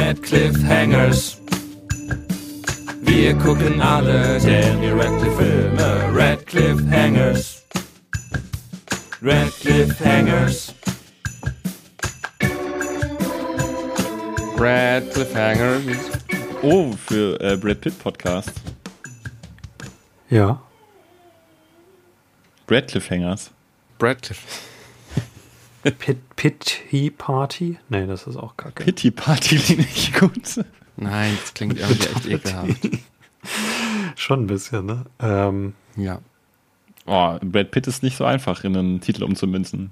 Radcliffe Hangers. Wir er gucken alle Daniel Radcliffe Filme. Radcliffe Hangers. Radcliffe Hangers. Radcliffe Hangers. Oh, für äh, Brad Pitt Podcast. Ja. Brad Cliffhangers. Radcliffe. Pit, Pity Party? Nee, das ist auch kacke. Pity Party finde ich gut. Nein, das klingt irgendwie echt ekelhaft. Schon ein bisschen, ne? Ähm, Ja. Oh, Brad Pitt ist nicht so einfach, in einen Titel umzumünzen.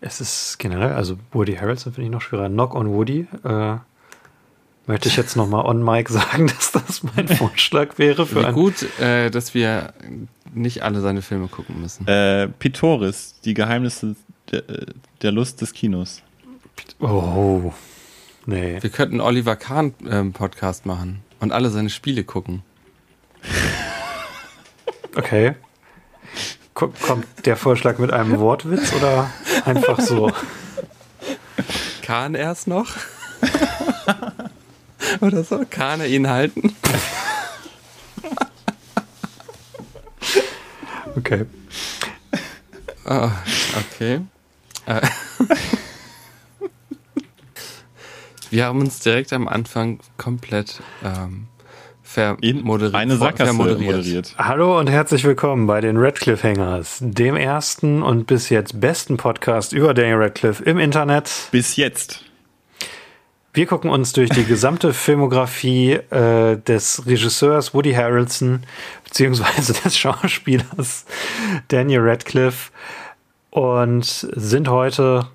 es ist generell, also Woody Harrelson finde ich noch schwerer. Knock on Woody. Äh, möchte ich jetzt nochmal on Mic sagen, dass das mein Vorschlag wäre für Wie gut, äh, dass wir nicht alle seine Filme gucken müssen. Äh, Pitoris, die Geheimnisse der, der Lust des Kinos. Oh. Nee. Wir könnten Oliver Kahn ähm, Podcast machen und alle seine Spiele gucken. Okay. Ko- Kommt der Vorschlag mit einem Wortwitz oder einfach so? Kahn erst noch? Oder so? Kahn ihn halten? Okay. Ah, okay. Äh, Wir haben uns direkt am Anfang komplett ähm, In vermoderiert. eine Sackgasse vermoderiert. moderiert. Hallo und herzlich willkommen bei den Radcliffe Hangers, dem ersten und bis jetzt besten Podcast über Daniel Radcliffe im Internet. Bis jetzt. Wir gucken uns durch die gesamte Filmografie äh, des Regisseurs Woody Harrelson beziehungsweise des Schauspielers Daniel Radcliffe und sind heute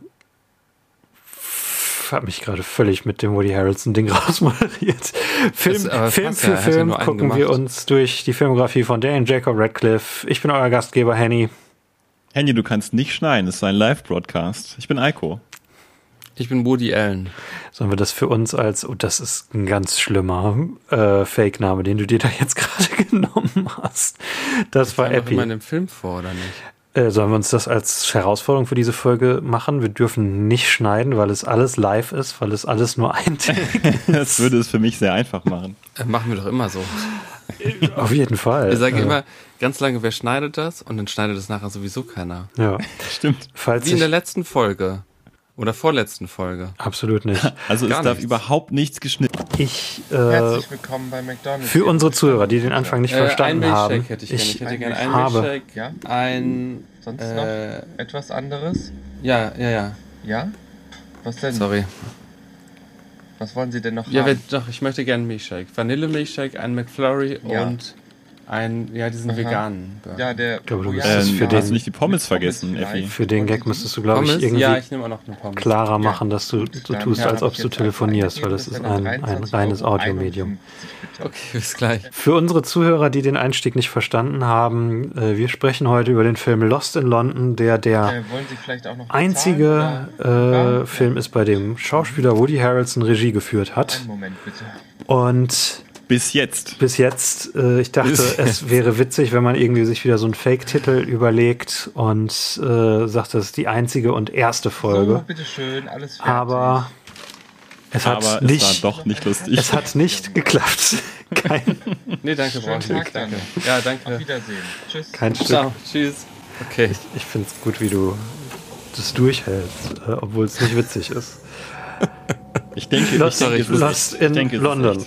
habe mich gerade völlig mit dem Woody Harrelson Ding rausmoderiert. Film, Das, Film für ja, Film gucken wir gemacht. uns durch die Filmografie von Daniel Jacob Radcliffe. Ich bin euer Gastgeber Henny. Henny, du kannst nicht schneiden, es ist ein Live-Broadcast. Ich bin Eiko. Ich bin Woody Allen. Sollen wir das für uns als, oh, das ist ein ganz schlimmer äh, Fake-Name, den du dir da jetzt gerade genommen hast. Das war Kam doch Epi. immer in dem Film vor, oder nicht? Äh, sollen wir uns das als Herausforderung für diese Folge machen? Wir dürfen nicht schneiden, weil es alles live ist, weil es alles nur ein Das würde es für mich sehr einfach machen. Äh, machen wir doch immer so. Auf jeden Fall. Wir sagen Äh, immer ganz lange, wer schneidet das? Und dann schneidet es nachher sowieso keiner. Ja, Stimmt. falls Wie in der letzten Folge. Oder vorletzten Folge. absolut nicht. Also es Gar darf nichts. überhaupt nichts geschnitten. Ich, äh, Herzlich willkommen bei McDonalds. für unsere Zuhörer, die den Anfang nicht Äh, ein verstanden Milchshake haben, hätte ich gerne. Ich, hätte gerne einen Milchshake. Ja? Ein. Sonst Äh, noch etwas anderes? ja, ja, ja. Ja? Was denn? Sorry. Was wollen Sie denn noch Ja, haben? wer, doch, ich möchte gerne einen Milchshake. Vanille-Milchshake, einen McFlurry Ja. und einen, ja, diesen Aha. veganen ja, der. glaube, du Ähm, für hast den- du nicht die Pommes vergessen, Pommes Effi? für den Gag müsstest du, glaube ich, irgendwie Ja, ich nehme auch noch eine Pommes. klarer Ja. machen, dass du so tust, als ich ob du telefonierst, weil das ist ein, ein 23,51 reines Audiomedium. Okay, bis gleich. Für unsere Zuhörer, die den Einstieg nicht verstanden haben, äh, wir sprechen heute über den Film Lost in London, der der Äh, einzige äh, Film ist, bei dem Schauspieler Woody Harrelson Regie geführt hat. Einen Moment, bitte. Und Bis jetzt. bis jetzt, äh, ich dachte, Bis es wäre witzig, wenn man irgendwie sich wieder so einen Fake-Titel überlegt und äh, sagt, das ist die einzige und erste So, Folge. bitteschön, alles fertig. Aber es hat Aber es nicht, war doch nicht lustig. es hat nicht geklappt. Kein, Nee, danke, ich Schönen nicht. Tag dann. Danke. Ja, Auf danke. Wiedersehen. Tschüss. kein Stück. Ciao, tschüss. Okay. Ich finde es gut, wie du das durchhältst, äh, obwohl es nicht witzig ist. ich denke, Lost, ich denke, es ist Lost in Ich denke, es ist London.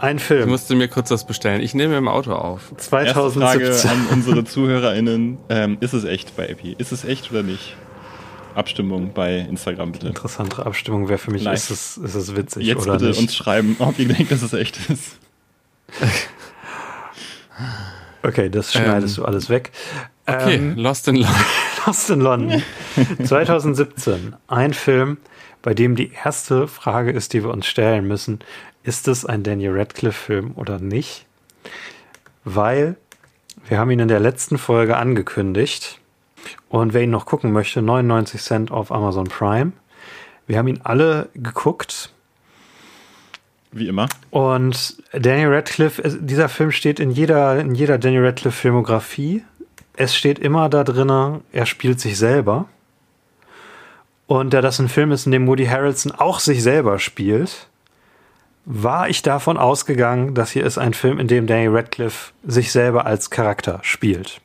Ein Ich Film. musste mir kurz was bestellen. Ich nehme im Auto auf. Erste Frage 2017. an unsere ZuhörerInnen. Ähm, ist es echt bei Epi? Ist es echt oder nicht? Abstimmung bei Instagram bitte. Interessantere Abstimmung wäre für mich, ist es, ist es witzig Jetzt oder bitte nicht? uns schreiben, ob ihr denkt, dass es echt ist. Okay, das schneidest Ähm, du alles weg. Okay, Ähm, Lost in London. Lost in London. 2017. Ein Film, bei dem die erste Frage ist, die wir uns stellen müssen. Ist es ein Daniel Radcliffe-Film oder nicht? Weil wir haben ihn in der letzten Folge angekündigt. Und wer ihn noch gucken möchte, 99 Cent auf Amazon Prime. Wir haben ihn alle geguckt. Wie immer. Und Daniel Radcliffe, es- dieser Film steht in jeder, in jeder Daniel Radcliffe Filmografie. Es steht immer da drinne, er spielt sich selber. Und da das ein Film ist, in dem Woody Harrelson auch sich selber spielt, war ich davon ausgegangen, dass hier ist ein Film, in dem Daniel Radcliffe sich selber als Charakter spielt.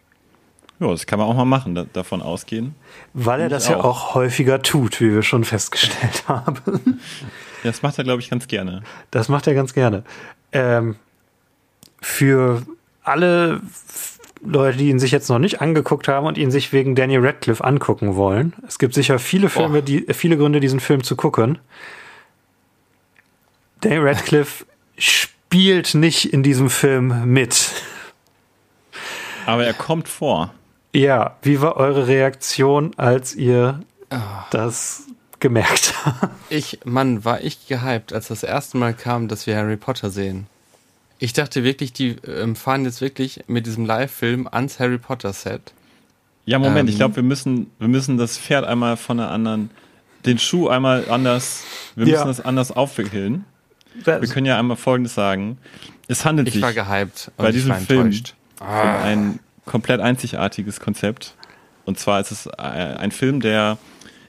Ja, das kann man auch mal machen, da, davon ausgehen. Weil er das ja auch. auch häufiger tut, wie wir schon festgestellt haben. Das macht er, glaube ich, ganz gerne. Das macht er ganz gerne. Ähm, für alle Leute, die ihn sich jetzt noch nicht angeguckt haben und ihn sich wegen Daniel Radcliffe angucken wollen, es gibt sicher viele Filme, die, äh, viele Gründe, diesen Film zu gucken. Daniel Radcliffe spielt nicht in diesem Film mit. Aber er kommt vor. Ja, wie war eure Reaktion, als ihr das gemerkt habt? Ich, Mann, war ich gehypt, als das erste Mal kam, dass wir Harry Potter sehen. Ich dachte wirklich, die ähm, fahren jetzt wirklich mit diesem Live-Film ans Harry Potter-Set. Ja, Moment, ich Ähm. glaube, wir müssen, wir müssen das Pferd einmal von der anderen, den Schuh einmal anders, wir Ja. müssen das anders aufwickeln. Wir können ja einmal Folgendes sagen. Es handelt Ich sich war gehypt und bei ich diesem war Film enttäuscht. um ein komplett einzigartiges Konzept. Und zwar ist es äh, ein Film, der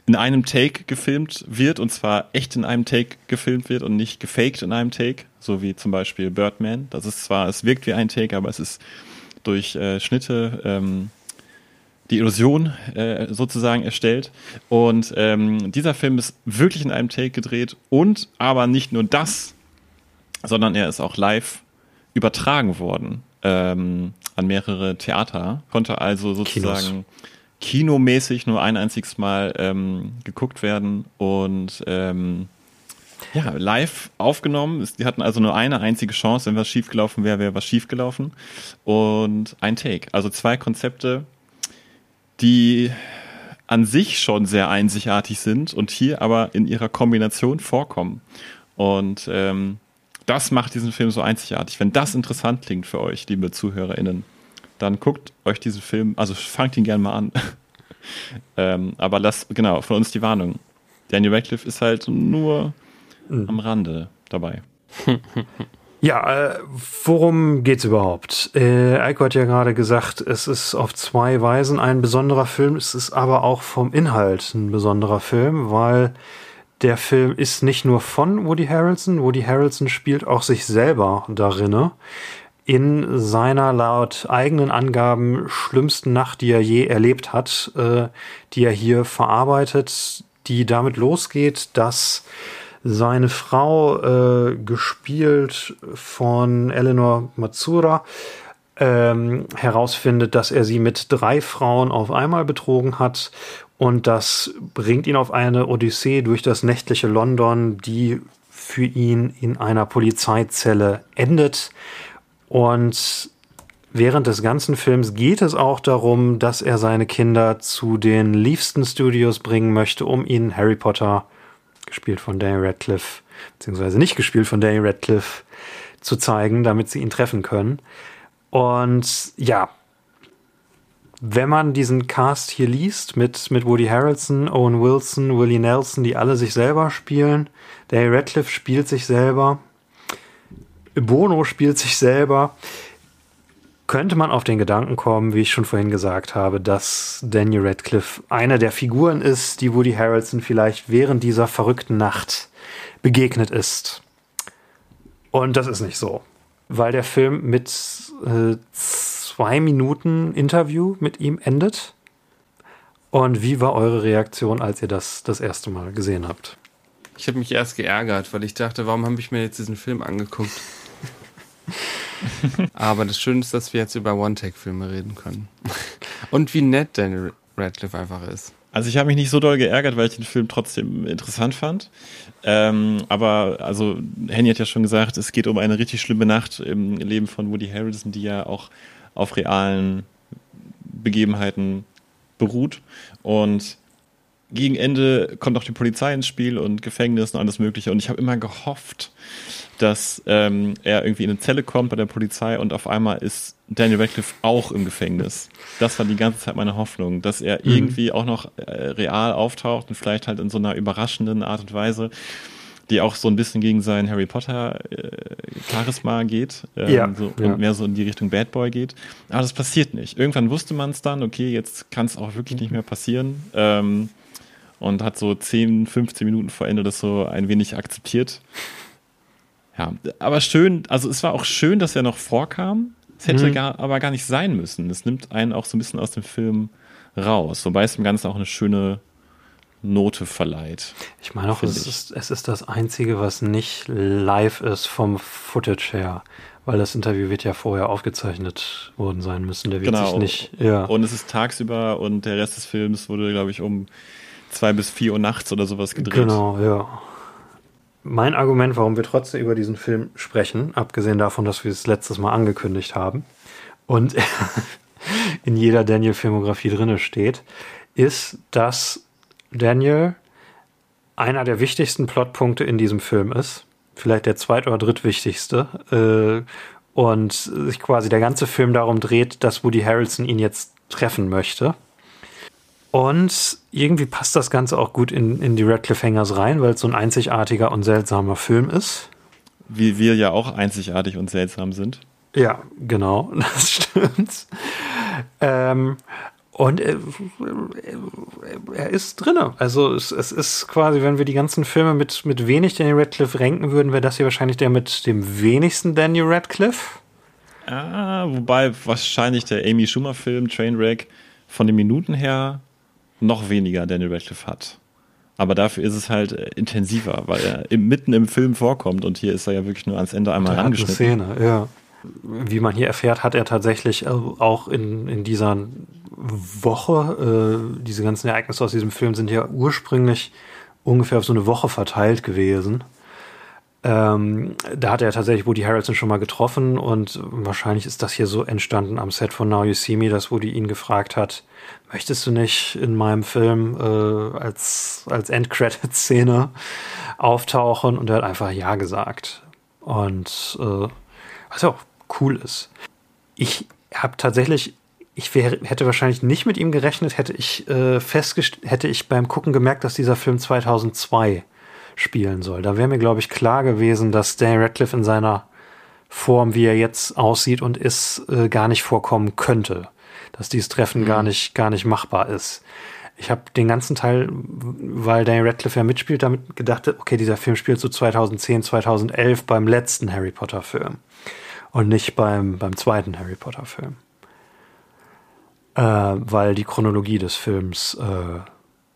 in einem Take gefilmt wird und zwar echt in einem Take gefilmt wird und nicht gefaked in einem Take, so wie zum Beispiel Birdman. Das ist zwar, es wirkt wie ein Take, aber es ist durch äh, Schnitte ähm, die Illusion äh, sozusagen erstellt. Und ähm, dieser Film ist wirklich in einem Take gedreht und aber nicht nur das, sondern er ist auch live übertragen worden ähm, an mehrere Theater, konnte also sozusagen kinomäßig nur ein einziges Mal ähm, geguckt werden und ähm, ja, live aufgenommen. Die hatten also nur eine einzige Chance, wenn was schiefgelaufen wäre, wäre was schiefgelaufen. Und ein Take. Also zwei Konzepte, die an sich schon sehr einzigartig sind und hier aber in ihrer Kombination vorkommen. Und ähm, das macht diesen Film so einzigartig. Wenn das interessant klingt für euch, liebe ZuhörerInnen, dann guckt euch diesen Film, also fangt ihn gerne mal an. ähm, aber lasst, genau, von uns die Warnung. Daniel Radcliffe ist halt nur am Rande dabei. Ja, äh, worum geht's überhaupt? Äh, Eiko hat ja gerade gesagt, es ist auf zwei Weisen ein besonderer Film, es ist aber auch vom Inhalt ein besonderer Film, weil der Film ist nicht nur von Woody Harrelson, Woody Harrelson spielt auch sich selber darinne. In seiner laut eigenen Angaben schlimmsten Nacht, die er je erlebt hat, äh, die er hier verarbeitet, die damit losgeht, dass seine Frau, äh, gespielt von Eleanor Matsura, ähm, herausfindet, dass er sie mit drei Frauen auf einmal betrogen hat. Und das bringt ihn auf eine Odyssee durch das nächtliche London, die für ihn in einer Polizeizelle endet. Und während des ganzen Films geht es auch darum, dass er seine Kinder zu den Leafston Studios bringen möchte, um ihnen Harry Potter, gespielt von Daniel Radcliffe, beziehungsweise nicht gespielt von Daniel Radcliffe, zu zeigen, damit sie ihn treffen können. Und ja, wenn man diesen Cast hier liest mit, mit Woody Harrelson, Owen Wilson, Willie Nelson, die alle sich selber spielen, Daniel Radcliffe spielt sich selber, Bono spielt sich selber, könnte man auf den Gedanken kommen, wie ich schon vorhin gesagt habe, dass Daniel Radcliffe eine der Figuren ist, die Woody Harrelson vielleicht während dieser verrückten Nacht begegnet ist. Und das ist nicht so, weil der Film mit äh, zwei Minuten Interview mit ihm endet. Und wie war eure Reaktion, als ihr das das erste Mal gesehen habt? Ich habe mich erst geärgert, weil ich dachte, warum habe ich mir jetzt diesen Film angeguckt? Aber das Schöne ist, dass wir jetzt über One-Take-Filme reden können. Und wie nett Daniel Radcliffe einfach ist. Also ich habe mich nicht so doll geärgert, weil ich den Film trotzdem interessant fand. Ähm, aber also Henny hat ja schon gesagt, es geht um eine richtig schlimme Nacht im Leben von Woody Harrelson, die ja auch auf realen Begebenheiten beruht. Und gegen Ende kommt auch die Polizei ins Spiel und Gefängnis und alles Mögliche. Und ich habe immer gehofft, dass ähm, er irgendwie in eine Zelle kommt bei der Polizei und auf einmal ist Daniel Radcliffe auch im Gefängnis. Das war die ganze Zeit meine Hoffnung, dass er irgendwie auch noch äh, real auftaucht und vielleicht halt in so einer überraschenden Art und Weise, die auch so ein bisschen gegen sein Harry Potter äh, Charisma geht ähm, Ja, so, ja. und mehr so in die Richtung Bad Boy geht. Aber das passiert nicht. Irgendwann wusste man es dann, okay, jetzt kann es auch wirklich nicht mehr passieren. Ähm, und hat so 10, 15 Minuten vor Ende das so ein wenig akzeptiert. Ja, aber schön, also es war auch schön, dass er noch vorkam. Es hätte Mhm. gar, aber gar nicht sein müssen. Es nimmt einen auch so ein bisschen aus dem Film raus, wobei es dem Ganzen auch eine schöne Note verleiht. Ich meine auch, es ist, es ist das Einzige, was nicht live ist vom Footage her. Weil das Interview wird ja vorher aufgezeichnet worden sein müssen. Der wird Genau. sich nicht. Ja. Und es ist tagsüber und der Rest des Films wurde, glaube ich, um zwei bis vier Uhr nachts oder sowas gedreht. Genau, ja. Mein Argument, warum wir trotzdem über diesen Film sprechen, abgesehen davon, dass wir es letztes Mal angekündigt haben und in jeder Daniel-Filmografie drinne steht, ist, dass Daniel einer der wichtigsten Plotpunkte in diesem Film ist. Vielleicht der zweit- oder drittwichtigste. Äh, und sich quasi der ganze Film darum dreht, dass Woody Harrelson ihn jetzt treffen möchte. Und irgendwie passt das Ganze auch gut in, in die Radcliffe Hangers rein, weil es so ein einzigartiger und seltsamer Film ist. Wie wir ja auch einzigartig und seltsam sind. Ja, genau, das stimmt. Ähm, und er, er ist drinne. Also es, es ist quasi, wenn wir die ganzen Filme mit, mit wenig Daniel Radcliffe ranken würden, wäre das hier wahrscheinlich der mit dem wenigsten Daniel Radcliffe. Ah, wobei wahrscheinlich der Amy Schumer-Film Trainwreck von den Minuten her noch weniger Daniel Radcliffe hat. Aber dafür ist es halt äh, intensiver, weil er im, mitten im Film vorkommt und hier ist er ja wirklich nur ans Ende einmal Der hat eine. Szene, ja. Wie man hier erfährt, hat er tatsächlich äh, auch in, in dieser Woche, äh, diese ganzen Ereignisse aus diesem Film sind ja ursprünglich ungefähr auf so eine Woche verteilt gewesen. Ähm, da hat er tatsächlich Woody Harrelson schon mal getroffen und wahrscheinlich ist das hier so entstanden am Set von Now You See Me, dass Woody ihn gefragt hat, möchtest du nicht in meinem Film äh, als, als Endcredit-Szene auftauchen? Und er hat einfach Ja gesagt. Und äh, was auch cool ist. Ich habe tatsächlich, ich wär, hätte wahrscheinlich nicht mit ihm gerechnet, hätte ich äh, festgestellt, hätte ich beim Gucken gemerkt, dass dieser Film 2002 spielen soll. Da wäre mir, glaube ich, klar gewesen, dass Daniel Radcliffe in seiner Form, wie er jetzt aussieht und ist, äh, gar nicht vorkommen könnte. Dass dieses Treffen gar nicht, gar nicht machbar ist. Ich habe den ganzen Teil, weil Daniel Radcliffe ja mitspielt, damit gedacht, okay, dieser Film spielt so 2010, 2011 beim letzten Harry Potter Film und nicht beim, beim zweiten Harry Potter Film. Äh, weil die Chronologie des Films äh,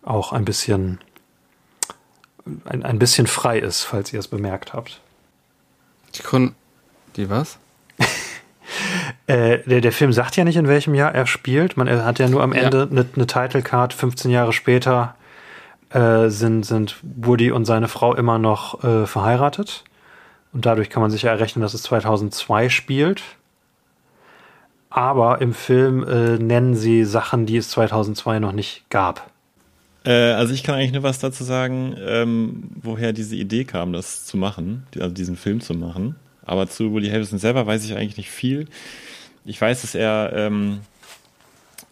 auch ein bisschen ein, ein bisschen frei ist, falls ihr es bemerkt habt. Die Kun Die was? Äh, der, der Film sagt ja nicht, in welchem Jahr er spielt. Man er hat ja nur am Ja. Ende eine ne Title Card. 15 Jahre später äh, sind, sind Woody und seine Frau immer noch äh, verheiratet. Und dadurch kann man sich ja errechnen, dass es 2002 spielt. Aber im Film äh, nennen sie Sachen, die es 2002 noch nicht gab. Äh, also ich kann eigentlich nur was dazu sagen, ähm, woher diese Idee kam, das zu machen, also diesen Film zu machen. Aber zu Woody Harrelson selber weiß ich eigentlich nicht viel. Ich weiß, dass er ähm,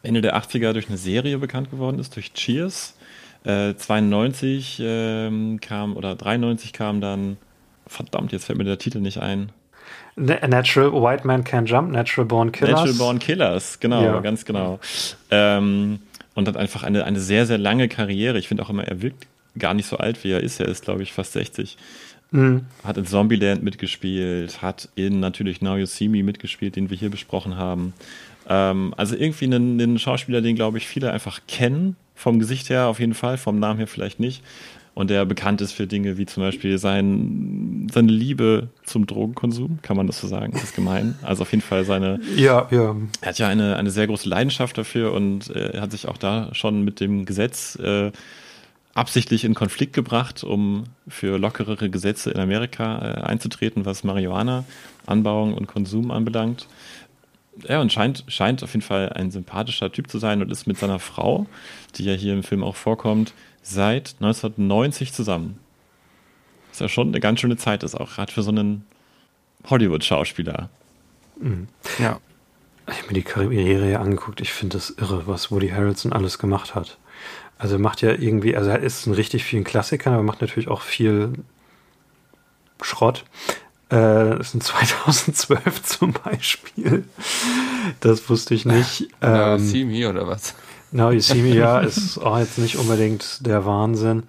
Ende der 80er durch eine Serie bekannt geworden ist, durch Cheers. Äh, 92 ähm, kam oder 93 kam dann, verdammt, jetzt fällt mir der Titel nicht ein. Na- Natural White Man Can Jump, Natural Born Killers. Natural Born Killers, genau, Ja. ganz genau. Ähm, und hat einfach eine, eine sehr, sehr lange Karriere. Ich finde auch immer, er wirkt gar nicht so alt, wie er ist. Er ist, glaube ich, fast 60. Mhm. Hat in Zombieland mitgespielt, hat in natürlich Now You See Me mitgespielt, den wir hier besprochen haben. Ähm, also irgendwie einen, einen Schauspieler, den, glaube ich, viele einfach kennen. Vom Gesicht her auf jeden Fall, vom Namen her vielleicht nicht. Und der bekannt ist für Dinge wie zum Beispiel sein, seine Liebe zum Drogenkonsum, kann man das so sagen? Das ist gemein. Also auf jeden Fall seine, Ja, ja. er hat ja eine, eine sehr große Leidenschaft dafür und äh, er hat sich auch da schon mit dem Gesetz äh, absichtlich in Konflikt gebracht, um für lockerere Gesetze in Amerika äh, einzutreten, was Marihuana-Anbauung und Konsum anbelangt. Ja, und scheint, scheint auf jeden Fall ein sympathischer Typ zu sein und ist mit seiner Frau, die ja hier im Film auch vorkommt, seit 1990 zusammen. Ist ja schon eine ganz schöne Zeit, ist auch gerade für so einen Hollywood-Schauspieler. Ja. Ich habe mir die Karriere hier angeguckt. Ich finde das irre, was Woody Harrelson alles gemacht hat. Also er macht ja irgendwie, also er ist in richtig vielen Klassikern, aber macht natürlich auch viel Schrott. Äh, das sind 2012 zum Beispiel. Das wusste ich nicht. Now Ähm, see me oder was? Now You See Me, ja, ist auch jetzt nicht unbedingt der Wahnsinn.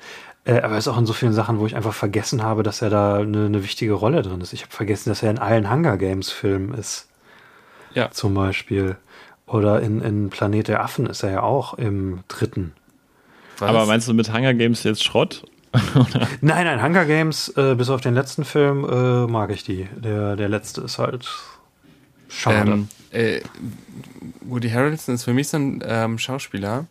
Äh, aber er ist auch in so vielen Sachen, wo ich einfach vergessen habe, dass er da eine, eine wichtige Rolle drin ist. Ich habe vergessen, dass er in allen Hunger Games Filmen ist. Ja. Zum Beispiel. Oder in, in Planet der Affen ist er ja auch im dritten. Was? Aber meinst du mit Hunger Games jetzt Schrott? Nein, nein, Hunger Games, äh, bis auf den letzten Film, äh, mag ich die. Der, der letzte ist halt schade. Ähm, äh, Woody Harrelson ist für mich so ein ähm, Schauspieler,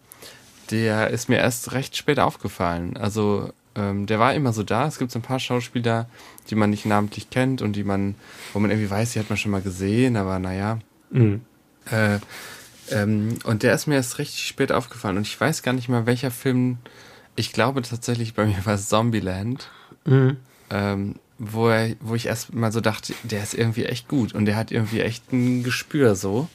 der ist mir erst recht spät aufgefallen. Also ähm, der war immer so da. Es gibt so ein paar Schauspieler, die man nicht namentlich kennt und die man, wo man irgendwie weiß, die hat man schon mal gesehen, aber naja. Mhm. Äh, ähm, und der ist mir erst richtig spät aufgefallen und ich weiß gar nicht mal, welcher Film. Ich glaube tatsächlich, bei mir war es Zombieland. Mhm. ähm, wo, er, wo ich erst mal so dachte, der ist irgendwie echt gut und der hat irgendwie echt ein Gespür so.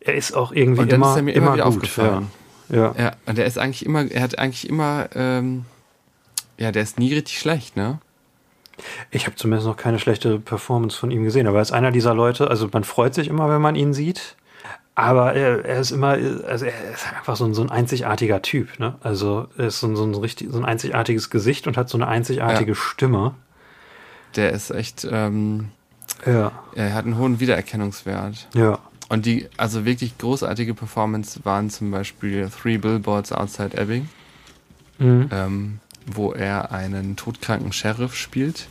Er ist auch irgendwie Und dann immer, ist er mir immer immer wieder gut. aufgefallen. Ja. Ja. Ja, und der ist eigentlich immer, er hat eigentlich immer, ähm, ja, der ist nie richtig schlecht, ne? Ich habe zumindest noch keine schlechte Performance von ihm gesehen, aber er ist einer dieser Leute, also man freut sich immer, wenn man ihn sieht, aber er, er ist immer, also er ist einfach so ein, so ein einzigartiger Typ, ne? Also er ist so ein, so ein richtig, so ein einzigartiges Gesicht und hat so eine einzigartige Ja. Stimme. Der ist echt, ähm, Ja, er hat einen hohen Wiedererkennungswert. ja. Und die, also wirklich großartige Performance waren zum Beispiel Three Billboards Outside Ebbing, Mhm. ähm, wo er einen todkranken Sheriff spielt.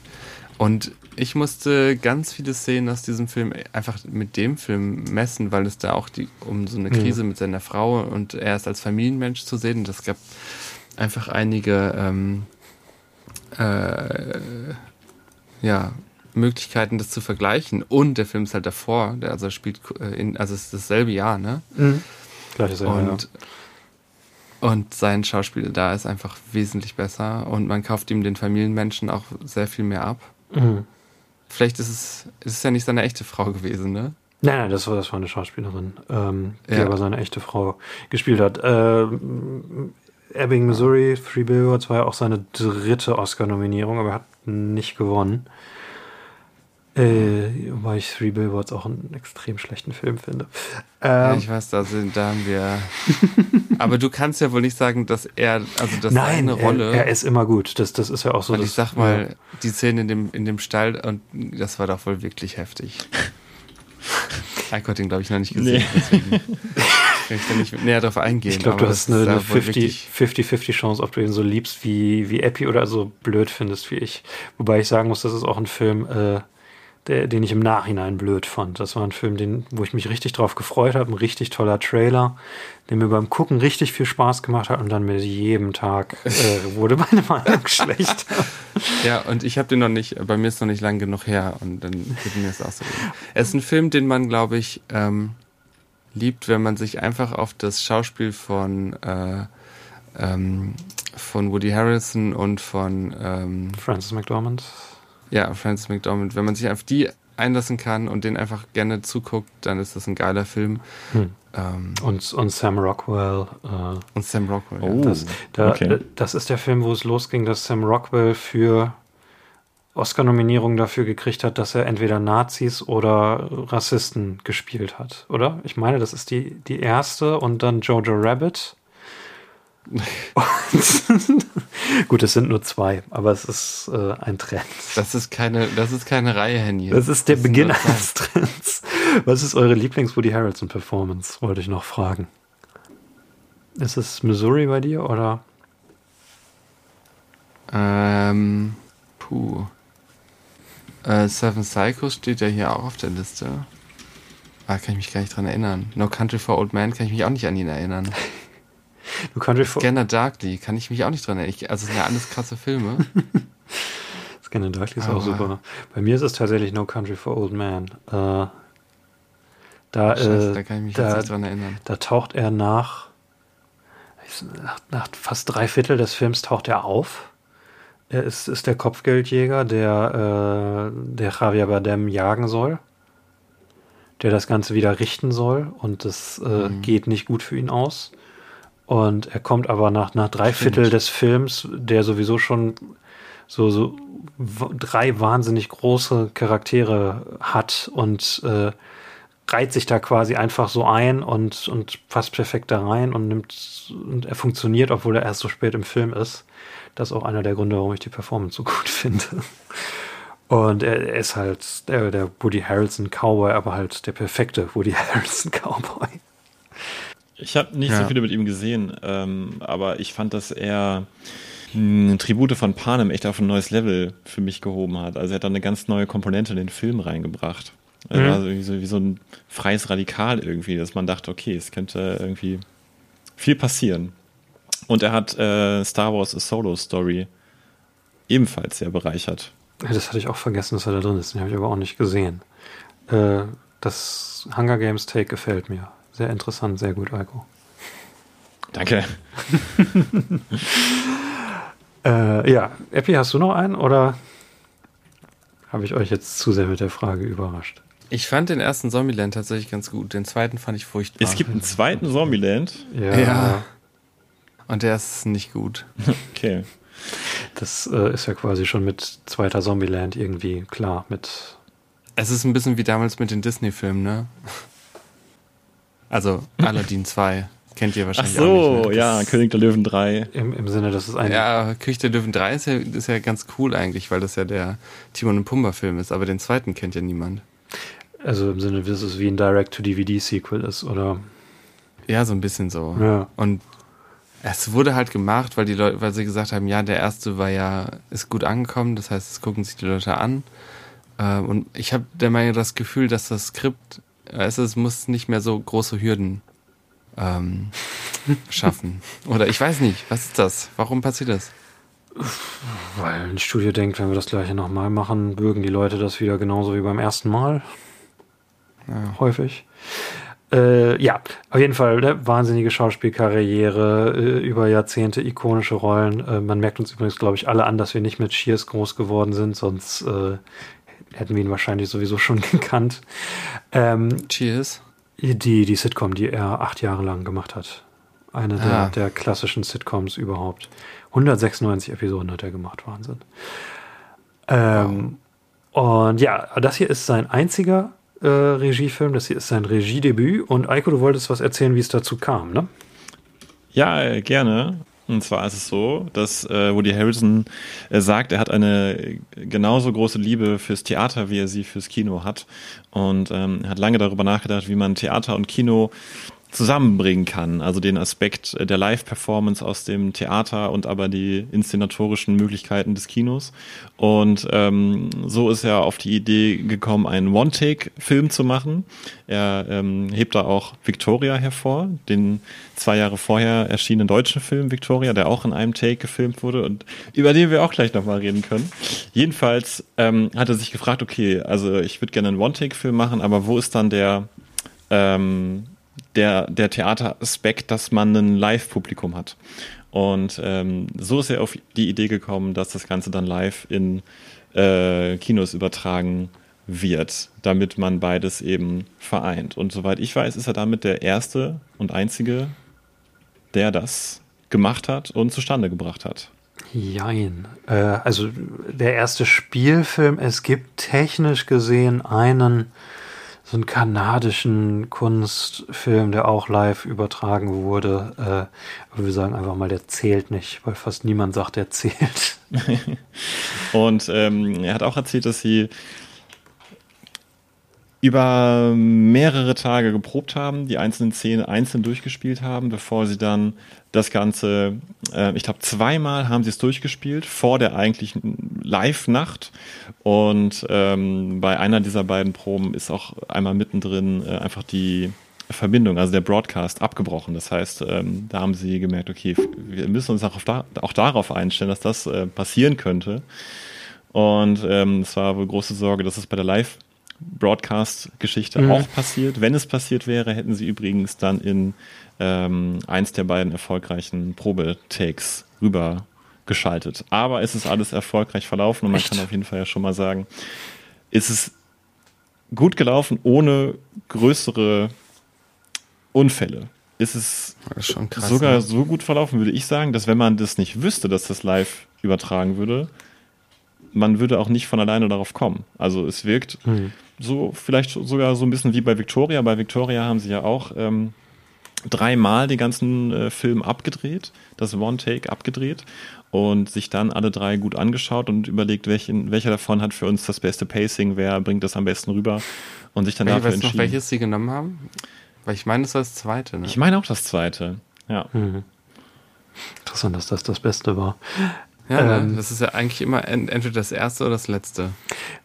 Und ich musste ganz viele Szenen aus diesem Film einfach mit dem Film messen, weil es da auch die, um so eine Krise mit seiner Frau und er ist als Familienmensch zu sehen. Und es gab einfach einige ähm, äh, ja, Möglichkeiten, das zu vergleichen. Und der Film ist halt davor, der also spielt äh, in, also es ist dasselbe Jahr, ne? Mhm. Gleiches Jahr, Und, und sein Schauspiel da ist einfach wesentlich besser und man kauft ihm den Familienmenschen auch sehr viel mehr ab. Mhm. Vielleicht ist es, es ist ja nicht seine echte Frau gewesen, ne? Nein, nein, das war, das war eine Schauspielerin, ähm, die Ja. aber seine echte Frau gespielt hat. Ähm, Ebbing, Missouri, Three Billboards war ja auch seine dritte Oscar-Nominierung, aber er hat nicht gewonnen. Äh, weil ich Three Billboards auch einen extrem schlechten Film finde. Ja, Ähm, ich weiß, da, sind, da haben wir. aber du kannst ja wohl nicht sagen, dass er, also dass nein, seine Rolle. Er, er ist immer gut. Das, das ist ja auch so. das, ich sag mal, die Szene in dem, in dem Stall, und das war doch wohl wirklich heftig. Eiko hat den, glaube ich, noch nicht gesehen. Nee. Deswegen kann ich da nicht näher drauf eingehen. Ich glaube, du hast das eine, eine wohl wirklich- 50-50 Chance, ob du ihn so liebst wie, wie Epi oder so blöd findest wie ich. Wobei ich sagen muss, das ist auch ein Film, äh, der, den ich im Nachhinein blöd fand. Das war ein Film, den, wo ich mich richtig drauf gefreut habe. Ein richtig toller Trailer, der mir beim Gucken richtig viel Spaß gemacht hat und dann mit jedem Tag äh, wurde meine Meinung schlecht. Ja, und ich habe den noch nicht, bei mir ist noch nicht lang genug her und dann wird mir das auch so gehen. Es ist ein Film, den man, glaube ich, ähm, liebt, wenn man sich einfach auf das Schauspiel von, äh, ähm, von Woody Harrison und von ähm, Francis McDormand. Ja, Francis McDormand, wenn man sich auf die einlassen kann und den einfach gerne zuguckt, dann ist das ein geiler Film. Hm. Ähm, Und, und Sam Rockwell. Äh, und Sam Rockwell. Oh. Ja. Das, da, okay. äh, das ist der Film, wo es losging, dass Sam Rockwell für Oscar-Nominierung dafür gekriegt hat, dass er entweder Nazis oder Rassisten gespielt hat, oder? Ich meine, das ist die, die erste und dann Jojo Rabbit. Gut, es sind nur zwei, aber es ist äh, ein Trend. Das ist keine, das ist keine Reihe, Henny. Das ist der sind Beginn eines Trends. Was ist eure Lieblings-Woody Harrelson-Performance? Wollte ich noch fragen. Ist es Missouri bei dir oder? Ähm, puh. Äh, Seven Psychos steht ja hier auch auf der Liste. Ah, kann ich mich gar nicht dran erinnern. No Country for Old Man kann ich mich auch nicht an ihn erinnern. Du Country for Scanner Darkly kann ich mich auch nicht dran erinnern. Ich, also es sind ja alles krasse Filme. Scanner Darkly ist Aber- auch super. Bei mir ist es tatsächlich No Country for Old Man. Äh, da, Scheiße, äh, da kann ich mich da, jetzt nicht dran erinnern. da taucht er nach, nach, nach fast drei Viertel des Films taucht er auf. Er ist, ist der Kopfgeldjäger, der, äh, der Javier Bardem jagen soll, der das Ganze wieder richten soll und das äh, Mhm. geht nicht gut für ihn aus. Und er kommt aber nach, nach drei Stimmt. Viertel des Films, der sowieso schon so, so drei wahnsinnig große Charaktere hat und äh, reiht sich da quasi einfach so ein und, und passt perfekt da rein und nimmt und er funktioniert, obwohl er erst so spät im Film ist. Das ist auch einer der Gründe, warum ich die Performance so gut finde. Und er, er ist halt der, der Woody Harrelson Cowboy, aber halt der perfekte Woody Harrelson Cowboy. Ich habe nicht Ja. so viele mit ihm gesehen, ähm, aber ich fand, dass er mh, Tribute von Panem echt auf ein neues Level für mich gehoben hat. Also er hat da eine ganz neue Komponente in den Film reingebracht. Er Mhm. war so wie, so wie so ein freies Radikal irgendwie, dass man dachte, okay, es könnte irgendwie viel passieren. Und er hat äh, Star Wars A Solo Story ebenfalls sehr bereichert. Ja, Das hatte ich auch vergessen, dass er da drin ist. Den habe ich aber auch nicht gesehen. Äh, das Hunger Games Take gefällt mir. Sehr interessant, sehr gut, Alko. Danke. Äh, ja, Epi, hast du noch einen oder habe ich euch jetzt zu sehr mit der Frage überrascht? Ich fand den ersten Zombieland tatsächlich ganz gut. Den zweiten fand ich furchtbar. Es gibt einen zweiten Zombieland. Ja, Ja. Und der ist nicht gut. Okay. das äh, ist ja quasi schon mit zweiter Zombieland irgendwie klar. Mit Es ist ein bisschen wie damals mit den Disney-Filmen, ne? Also Aladdin 2. Kennt ihr Ach wahrscheinlich auch so, nicht. Ne? ja, König der Löwen 3. im, im Sinne, dass es ein Ja, König der Löwen 3 ist ja, ist ja ganz cool eigentlich, weil das ja der Timon und Pumba Film ist, aber den zweiten kennt ja niemand. also im Sinne, dass es wie ein Direct-to-DVD-Sequel ist, oder? Ja, so ein bisschen so. Ja. Und es wurde halt gemacht, weil die Leute, weil sie gesagt haben, ja, der erste war ja, ist gut angekommen, das heißt, es gucken sich die Leute an. Ähm, Und ich habe der Meinung das Gefühl, dass das Skript, also es muss nicht mehr so große Hürden ähm, schaffen. Oder ich weiß nicht, was ist das? Warum passiert das? Weil ein Studio denkt, wenn wir das gleiche nochmal machen, mögen die Leute das wieder genauso wie beim ersten Mal. Ja. Häufig. Äh, ja, auf jeden Fall ne, wahnsinnige Schauspielkarriere, äh, über Jahrzehnte ikonische Rollen. Äh, man merkt uns übrigens, glaube ich, alle an, dass wir nicht mit Cheers groß geworden sind, sonst äh, hätten wir ihn wahrscheinlich sowieso schon gekannt. Ähm, Cheers. die, die Sitcom, die er acht Jahre lang gemacht hat. Eine der, Ah. der klassischen Sitcoms überhaupt. 196 Episoden hat er gemacht, Wahnsinn. Ähm, Und ja, das hier ist sein einziger äh, Regiefilm, das hier ist sein Regiedebüt. Und Eiko, du wolltest was erzählen, wie es dazu kam, ne? Ja, äh, gerne. Und zwar ist es so, dass äh, Woody Harrelson äh, sagt, er hat eine genauso große Liebe fürs Theater, wie er sie fürs Kino hat. Und ähm, er hat lange darüber nachgedacht, wie man Theater und Kino zusammenbringen kann. Also den Aspekt der Live-Performance aus dem Theater und aber die inszenatorischen Möglichkeiten des Kinos. Und ähm, so ist er auf die Idee gekommen, einen One-Take-Film zu machen. Er ähm, hebt da auch Victoria hervor, den zwei Jahre vorher erschienenen deutschen Film Victoria, der auch in einem Take gefilmt wurde und über den wir auch gleich nochmal reden können. Jedenfalls ähm, hat er sich gefragt, okay, also ich würde gerne einen One-Take-Film machen, aber wo ist dann der ähm, der, der Theateraspekt, dass man ein Live-Publikum hat. Und ähm, so ist er auf die Idee gekommen, dass das Ganze dann live in äh, Kinos übertragen wird, damit man beides eben vereint. Und soweit ich weiß, ist er damit der erste und einzige, der das gemacht hat und zustande gebracht hat. Jein. Äh, also der erste Spielfilm, es gibt technisch gesehen einen so einen kanadischen Kunstfilm, der auch live übertragen wurde. Äh, aber wir sagen einfach mal, der zählt nicht, weil fast niemand sagt, der zählt. Und ähm, er hat auch erzählt, dass sie über mehrere Tage geprobt haben, die einzelnen Szenen einzeln durchgespielt haben, bevor sie dann das Ganze, äh, ich glaube, zweimal haben sie es durchgespielt vor der eigentlichen Live-Nacht. Und ähm, bei einer dieser beiden Proben ist auch einmal mittendrin äh, einfach die Verbindung, also der Broadcast, abgebrochen. Das heißt, ähm, da haben sie gemerkt, okay, wir müssen uns auch, da, auch darauf einstellen, dass das äh, passieren könnte. Und ähm, es war wohl große Sorge, dass es bei der Live- Broadcast-Geschichte Mhm. auch passiert. Wenn es passiert wäre, hätten sie übrigens dann in ähm, eins der beiden erfolgreichen Probetakes rüber geschaltet. Aber es ist alles erfolgreich verlaufen und man Echt? kann auf jeden Fall ja schon mal sagen, es ist gut gelaufen ohne größere Unfälle. Ist es ist schon krass. sogar ne? so gut verlaufen, würde ich sagen, dass wenn man das nicht wüsste, dass das live übertragen würde, man würde auch nicht von alleine darauf kommen. Also es wirkt Hm. so vielleicht sogar so ein bisschen wie bei Victoria. Bei Victoria haben sie ja auch ähm, dreimal den ganzen äh, Film abgedreht, das One-Take abgedreht und sich dann alle drei gut angeschaut und überlegt, welchen, welcher davon hat für uns das beste Pacing, wer bringt das am besten rüber und sich dann Ich dafür weiß noch, entschieden. welches sie genommen haben. Weil ich meine, das war das zweite. Ne? Ich meine auch das zweite. Ja. Interessant, dass das das Beste war. Ja, ähm, ne? das ist ja eigentlich immer ent entweder das erste oder das letzte.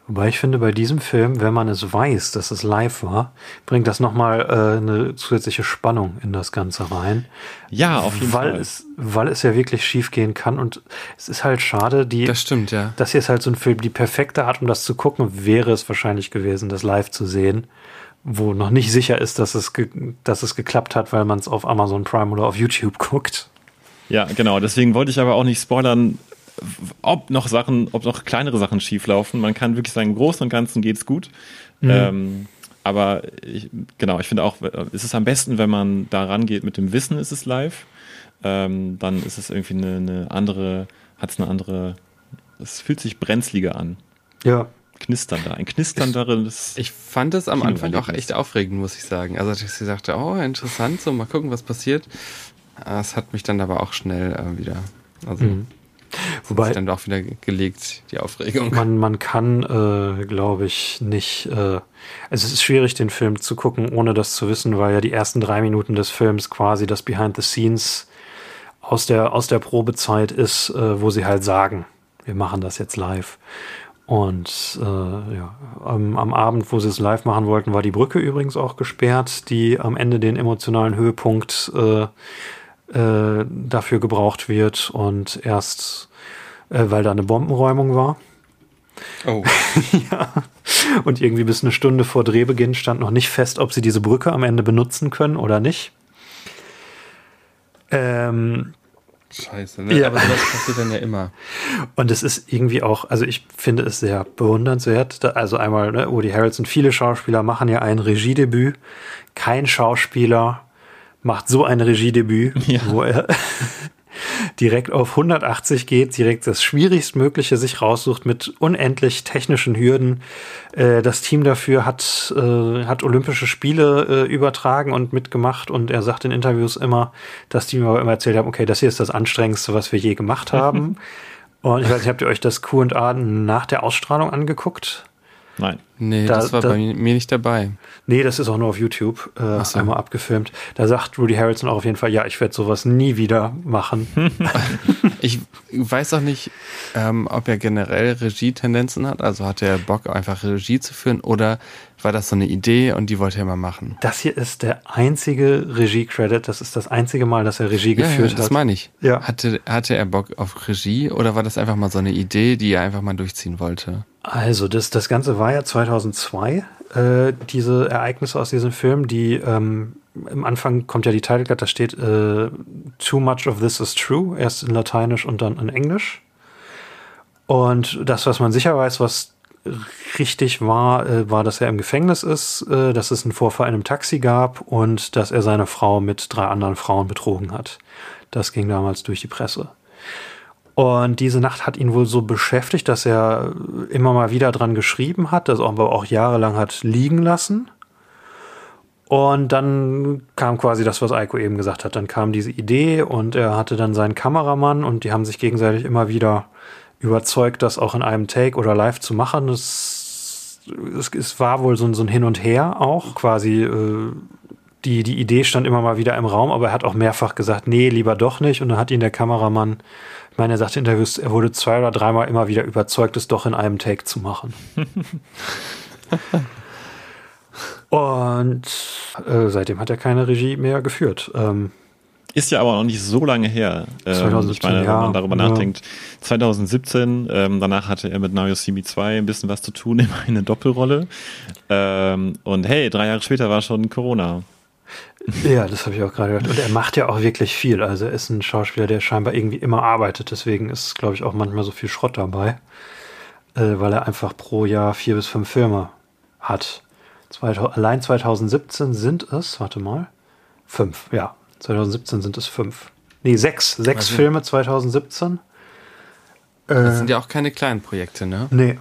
Wobei ich finde, bei diesem Film, wenn man es weiß, dass es live war, bringt das nochmal äh, eine zusätzliche Spannung in das Ganze rein. Ja, auf jeden weil Fall. Es, weil es ja wirklich schief gehen kann. Und es ist halt schade, die, Das stimmt, ja. das hier ist halt so ein Film, die perfekte Art, um das zu gucken, wäre es wahrscheinlich gewesen, das live zu sehen. Wo noch nicht sicher ist, dass es, ge dass es geklappt hat, weil man es auf Amazon Prime oder auf YouTube guckt. Ja, genau. Deswegen wollte ich aber auch nicht spoilern, ob noch Sachen, ob noch kleinere Sachen schieflaufen. Man kann wirklich sagen, im Großen und Ganzen geht's gut. Ähm, aber ich, genau, ich finde auch, es ist am besten, wenn man da rangeht mit dem Wissen, ist es live. Ähm, dann ist es irgendwie eine, eine andere, hat es eine andere, es fühlt sich brenzliger an. Ja, Knisternder, ein knisternderes. Ich fand es am Anfang auch echt aufregend, muss ich sagen. Also, als ich sie dachte, oh, interessant, so mal gucken, was passiert. Äh, Es hat mich dann aber auch schnell äh, wieder, also, Mhm. Wobei- sich dann doch wieder ge- gelegt, die Aufregung. Man, man kann, äh, glaube ich, nicht. Äh, also es ist schwierig, den Film zu gucken, ohne das zu wissen, weil ja die ersten drei Minuten des Films quasi das Behind the Scenes aus der, aus der Probezeit ist, äh, wo sie halt sagen, wir machen das jetzt live. Und äh, ja, am, am Abend, wo sie es live machen wollten, war die Brücke übrigens auch gesperrt, die am Ende den emotionalen Höhepunkt äh, äh, dafür gebraucht wird und erst, äh, weil da eine Bombenräumung war. Oh, Ja. Und irgendwie bis eine Stunde vor Drehbeginn stand noch nicht fest, ob sie diese Brücke am Ende benutzen können oder nicht. Ähm, scheiße, ne? Ja. Aber sowas passiert dann ja immer. und es ist irgendwie auch, also ich finde es sehr bewundernswert. Da, also einmal, ne, Woody Harrelson, viele Schauspieler machen ja ein Regiedebüt. Kein Schauspieler macht so ein Regiedebüt, Ja. wo er direkt auf 180 geht, direkt das Schwierigstmögliche sich raussucht mit unendlich technischen Hürden. Äh, das Team dafür hat, äh, hat Olympische Spiele äh, übertragen und mitgemacht und er sagt in Interviews immer, dass die mir aber immer erzählt haben, okay, das hier ist das Anstrengendste, was wir je gemacht haben. und ich weiß nicht, habt ihr euch das Q&A nach der Ausstrahlung angeguckt? Nein. Nee, Da- das war da- bei mir nicht dabei. Nee, das ist auch nur auf YouTube äh, so. einmal abgefilmt. Da sagt Rudy Harrelson auch auf jeden Fall, ja, ich werde sowas nie wieder machen. Ich weiß auch nicht, ähm, ob er generell Regie-Tendenzen hat. Also hatte er Bock, einfach Regie zu führen oder war das so eine Idee und die wollte er mal machen? Das hier ist der einzige Regie-Credit. Das ist das einzige Mal, dass er Regie Ja, ja, geführt das hat. meine ich. Ja. Hatte, hatte er Bock auf Regie oder war das einfach mal so eine Idee, die er einfach mal durchziehen wollte? Also, das, das Ganze war ja 2002, äh, diese Ereignisse aus diesem Film, die ähm, am Anfang kommt ja die Title Card, da steht äh, Too much of this is true, erst in Lateinisch und dann in Englisch. Und das, was man sicher weiß, was richtig war, äh, war, dass er im Gefängnis ist, äh, dass es einen Vorfall in einem Taxi gab und dass er seine Frau mit drei anderen Frauen betrogen hat. Das ging damals durch die Presse. Und diese Nacht hat ihn wohl so beschäftigt, dass er immer mal wieder dran geschrieben hat, das aber auch jahrelang hat liegen lassen. Und dann kam quasi das, was Eiko eben gesagt hat. Dann kam diese Idee und er hatte dann seinen Kameramann und die haben sich gegenseitig immer wieder überzeugt, das auch in einem Take oder live zu machen. Es, es, es war wohl so, ein- so ein Hin und Her auch. Quasi äh, die, die Idee stand immer mal wieder im Raum, aber er hat auch mehrfach gesagt, nee, lieber doch nicht. Und dann hat ihn der Kameramann, ich meine, er sagte in Interviews, er wurde zwei oder dreimal immer wieder überzeugt, es doch in einem Take zu machen. Und äh, seitdem hat er keine Regie mehr geführt. Ähm, Ist ja aber noch nicht so lange her. Ähm, 2017, ich meine, wenn man darüber ja. nachdenkt. 2017, ähm, danach hatte er mit Now You See Me 2 ein bisschen was zu tun, immer eine Doppelrolle. Ähm, und hey, drei Jahre später war schon Corona. Ja, das habe ich auch gerade gehört. Und er macht ja auch wirklich viel. Also er ist ein Schauspieler, der scheinbar irgendwie immer arbeitet. Deswegen ist, glaube ich, auch manchmal so viel Schrott dabei. Äh, weil er einfach pro Jahr vier bis fünf Filme hat. 2000, allein 2017 sind es, warte mal, fünf, ja. 2017 sind es fünf. Nee, sechs. Sechs Also- Filme 2017. Das Äh, sind ja auch keine kleinen Projekte, ne? Nee.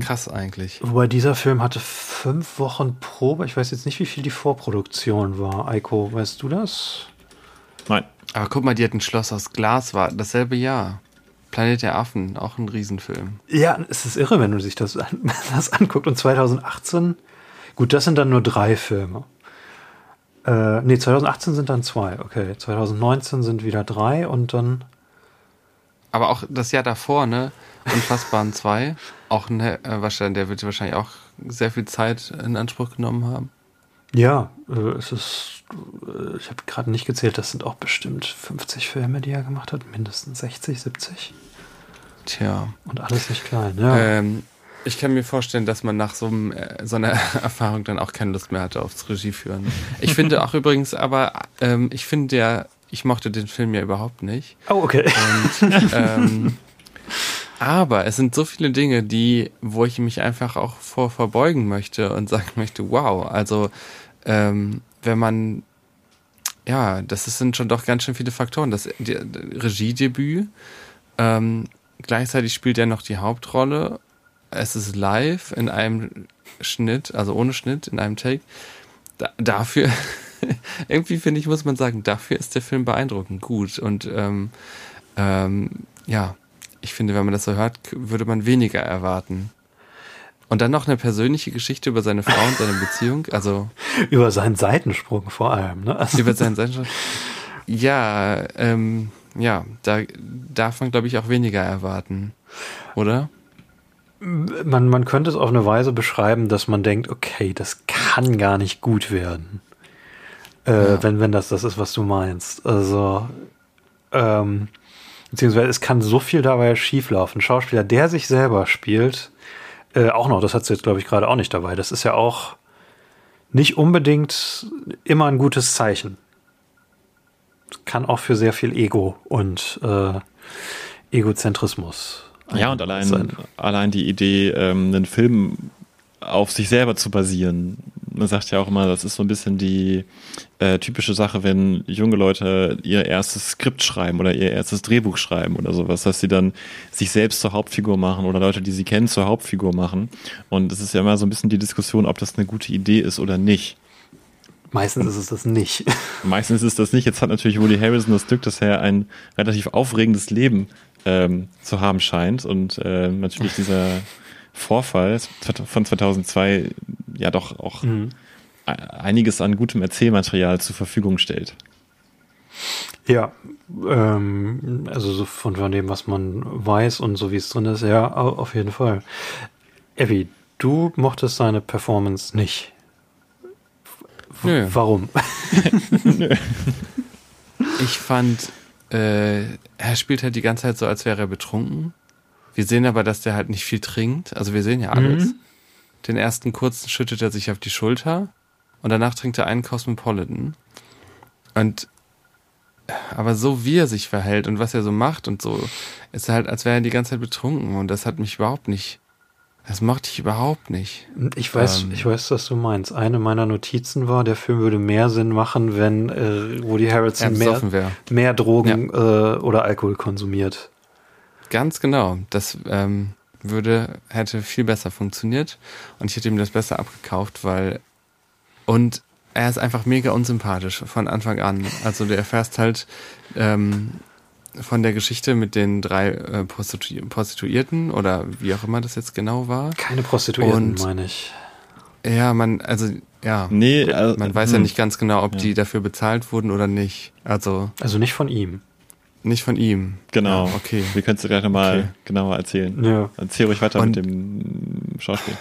Krass eigentlich. Wobei dieser Film hatte fünf Wochen Probe. Ich weiß jetzt nicht, wie viel die Vorproduktion war. Eiko, weißt du das? Nein. Aber guck mal, die hat ein Schloss aus Glas, war dasselbe Jahr. Planet der Affen, auch ein Riesenfilm. Ja, es ist irre, wenn du sich das, an, das anguckt. Und 2018, gut, das sind dann nur drei Filme. Äh, nee, 2018 sind dann zwei, okay. 2019 sind wieder drei und dann. Aber auch das Jahr davor, ne? Unfassbaren 2. Auch ein, äh, wahrscheinlich, der wird wahrscheinlich auch sehr viel Zeit in Anspruch genommen haben. Ja, äh, es ist. Äh, ich habe gerade nicht gezählt, das sind auch bestimmt 50 Filme, die er gemacht hat. Mindestens 60, 70. Tja. Und alles nicht klein, ja. Ähm, ich kann mir vorstellen, dass man nach so, einem, äh, so einer Erfahrung dann auch keine Lust mehr hatte aufs Regie führen. Ich finde auch übrigens, aber ähm, ich finde ja, ich mochte den Film ja überhaupt nicht. oh, okay. Und, ähm, aber es sind so viele Dinge, die, wo ich mich einfach auch vor verbeugen möchte und sagen möchte, wow, also ähm, wenn man, ja, das sind schon doch ganz schön viele Faktoren. Das die, Regiedebüt, ähm, gleichzeitig spielt er noch die Hauptrolle. Es ist live in einem Schnitt, also ohne Schnitt, in einem Take. Da, dafür, irgendwie finde ich, muss man sagen, dafür ist der Film beeindruckend gut. Und ähm, ähm, ja, ich finde, wenn man das so hört, würde man weniger erwarten. Und dann noch eine persönliche Geschichte über seine Frau und seine Beziehung. Also Über seinen Seitensprung vor allem, ne? Also, über seinen Seitensprung. Ja, ähm, ja, da darf man, glaube ich, auch weniger erwarten. Oder? man, man könnte es auf eine Weise beschreiben, dass man denkt, okay, das kann gar nicht gut werden. Äh, Ja. wenn, wenn das das ist, was du meinst. Also, ähm, beziehungsweise es kann so viel dabei schieflaufen. Ein Schauspieler, der sich selber spielt, äh, auch noch, das hat sie jetzt, glaube ich, gerade auch nicht dabei. Das ist ja auch nicht unbedingt immer ein gutes Zeichen. Kann auch für sehr viel Ego und äh, Egozentrismus. Ja, und allein, sein. allein die Idee, ähm, einen Film auf sich selber zu basieren. Man sagt ja auch immer, das ist so ein bisschen die äh, typische Sache, wenn junge Leute ihr erstes Skript schreiben oder ihr erstes Drehbuch schreiben oder sowas, dass sie dann sich selbst zur Hauptfigur machen oder Leute, die sie kennen, zur Hauptfigur machen. Und es ist ja immer so ein bisschen die Diskussion, ob das eine gute Idee ist oder nicht. Meistens ist es das nicht. Meistens ist das nicht. Jetzt hat natürlich Woody Harrison das Glück, dass er ein relativ aufregendes Leben ähm, zu haben scheint und äh, natürlich dieser Vorfall von 2002 ja doch auch Mhm. einiges an gutem Erzählmaterial zur Verfügung stellt. Ja, ähm, also so von, von dem, was man weiß und so wie es drin ist, ja, au- auf jeden Fall. Evi, du mochtest seine Performance nicht. W Nö. Warum? Ich fand, äh, er spielt halt die ganze Zeit so, als wäre er betrunken. Wir sehen aber, dass der halt nicht viel trinkt. Also wir sehen ja alles. Mhm. Den ersten kurzen schüttet er sich auf die Schulter und danach trinkt er einen Cosmopolitan. Und aber so wie er sich verhält und was er so macht und so, ist er halt, als wäre er die ganze Zeit betrunken und das hat mich überhaupt nicht. Das mochte ich überhaupt nicht. Ich weiß, Ähm. ich weiß, was du meinst. Eine meiner Notizen war, der Film würde mehr Sinn machen, wenn äh, Woody Harrelson mehr, mehr Drogen äh, oder Alkohol konsumiert. Ganz genau. Das ähm, würde, hätte viel besser funktioniert und ich hätte ihm das besser abgekauft, weil und er ist einfach mega unsympathisch von Anfang an. Also du erfährst halt ähm, von der Geschichte mit den drei äh, Prostitu Prostituierten oder wie auch immer das jetzt genau war. Keine Prostituierten, Und- meine ich. Ja, man, also ja, Nee, also, man weiß ja hm. nicht ganz genau, ob Ja. die dafür bezahlt wurden oder nicht. Also Also nicht von ihm. Nicht von ihm. Genau. Ja, okay. Wir können es dir gleich nochmal Okay. genauer erzählen. Ja. Erzähl ruhig weiter Und- mit dem Schauspiel.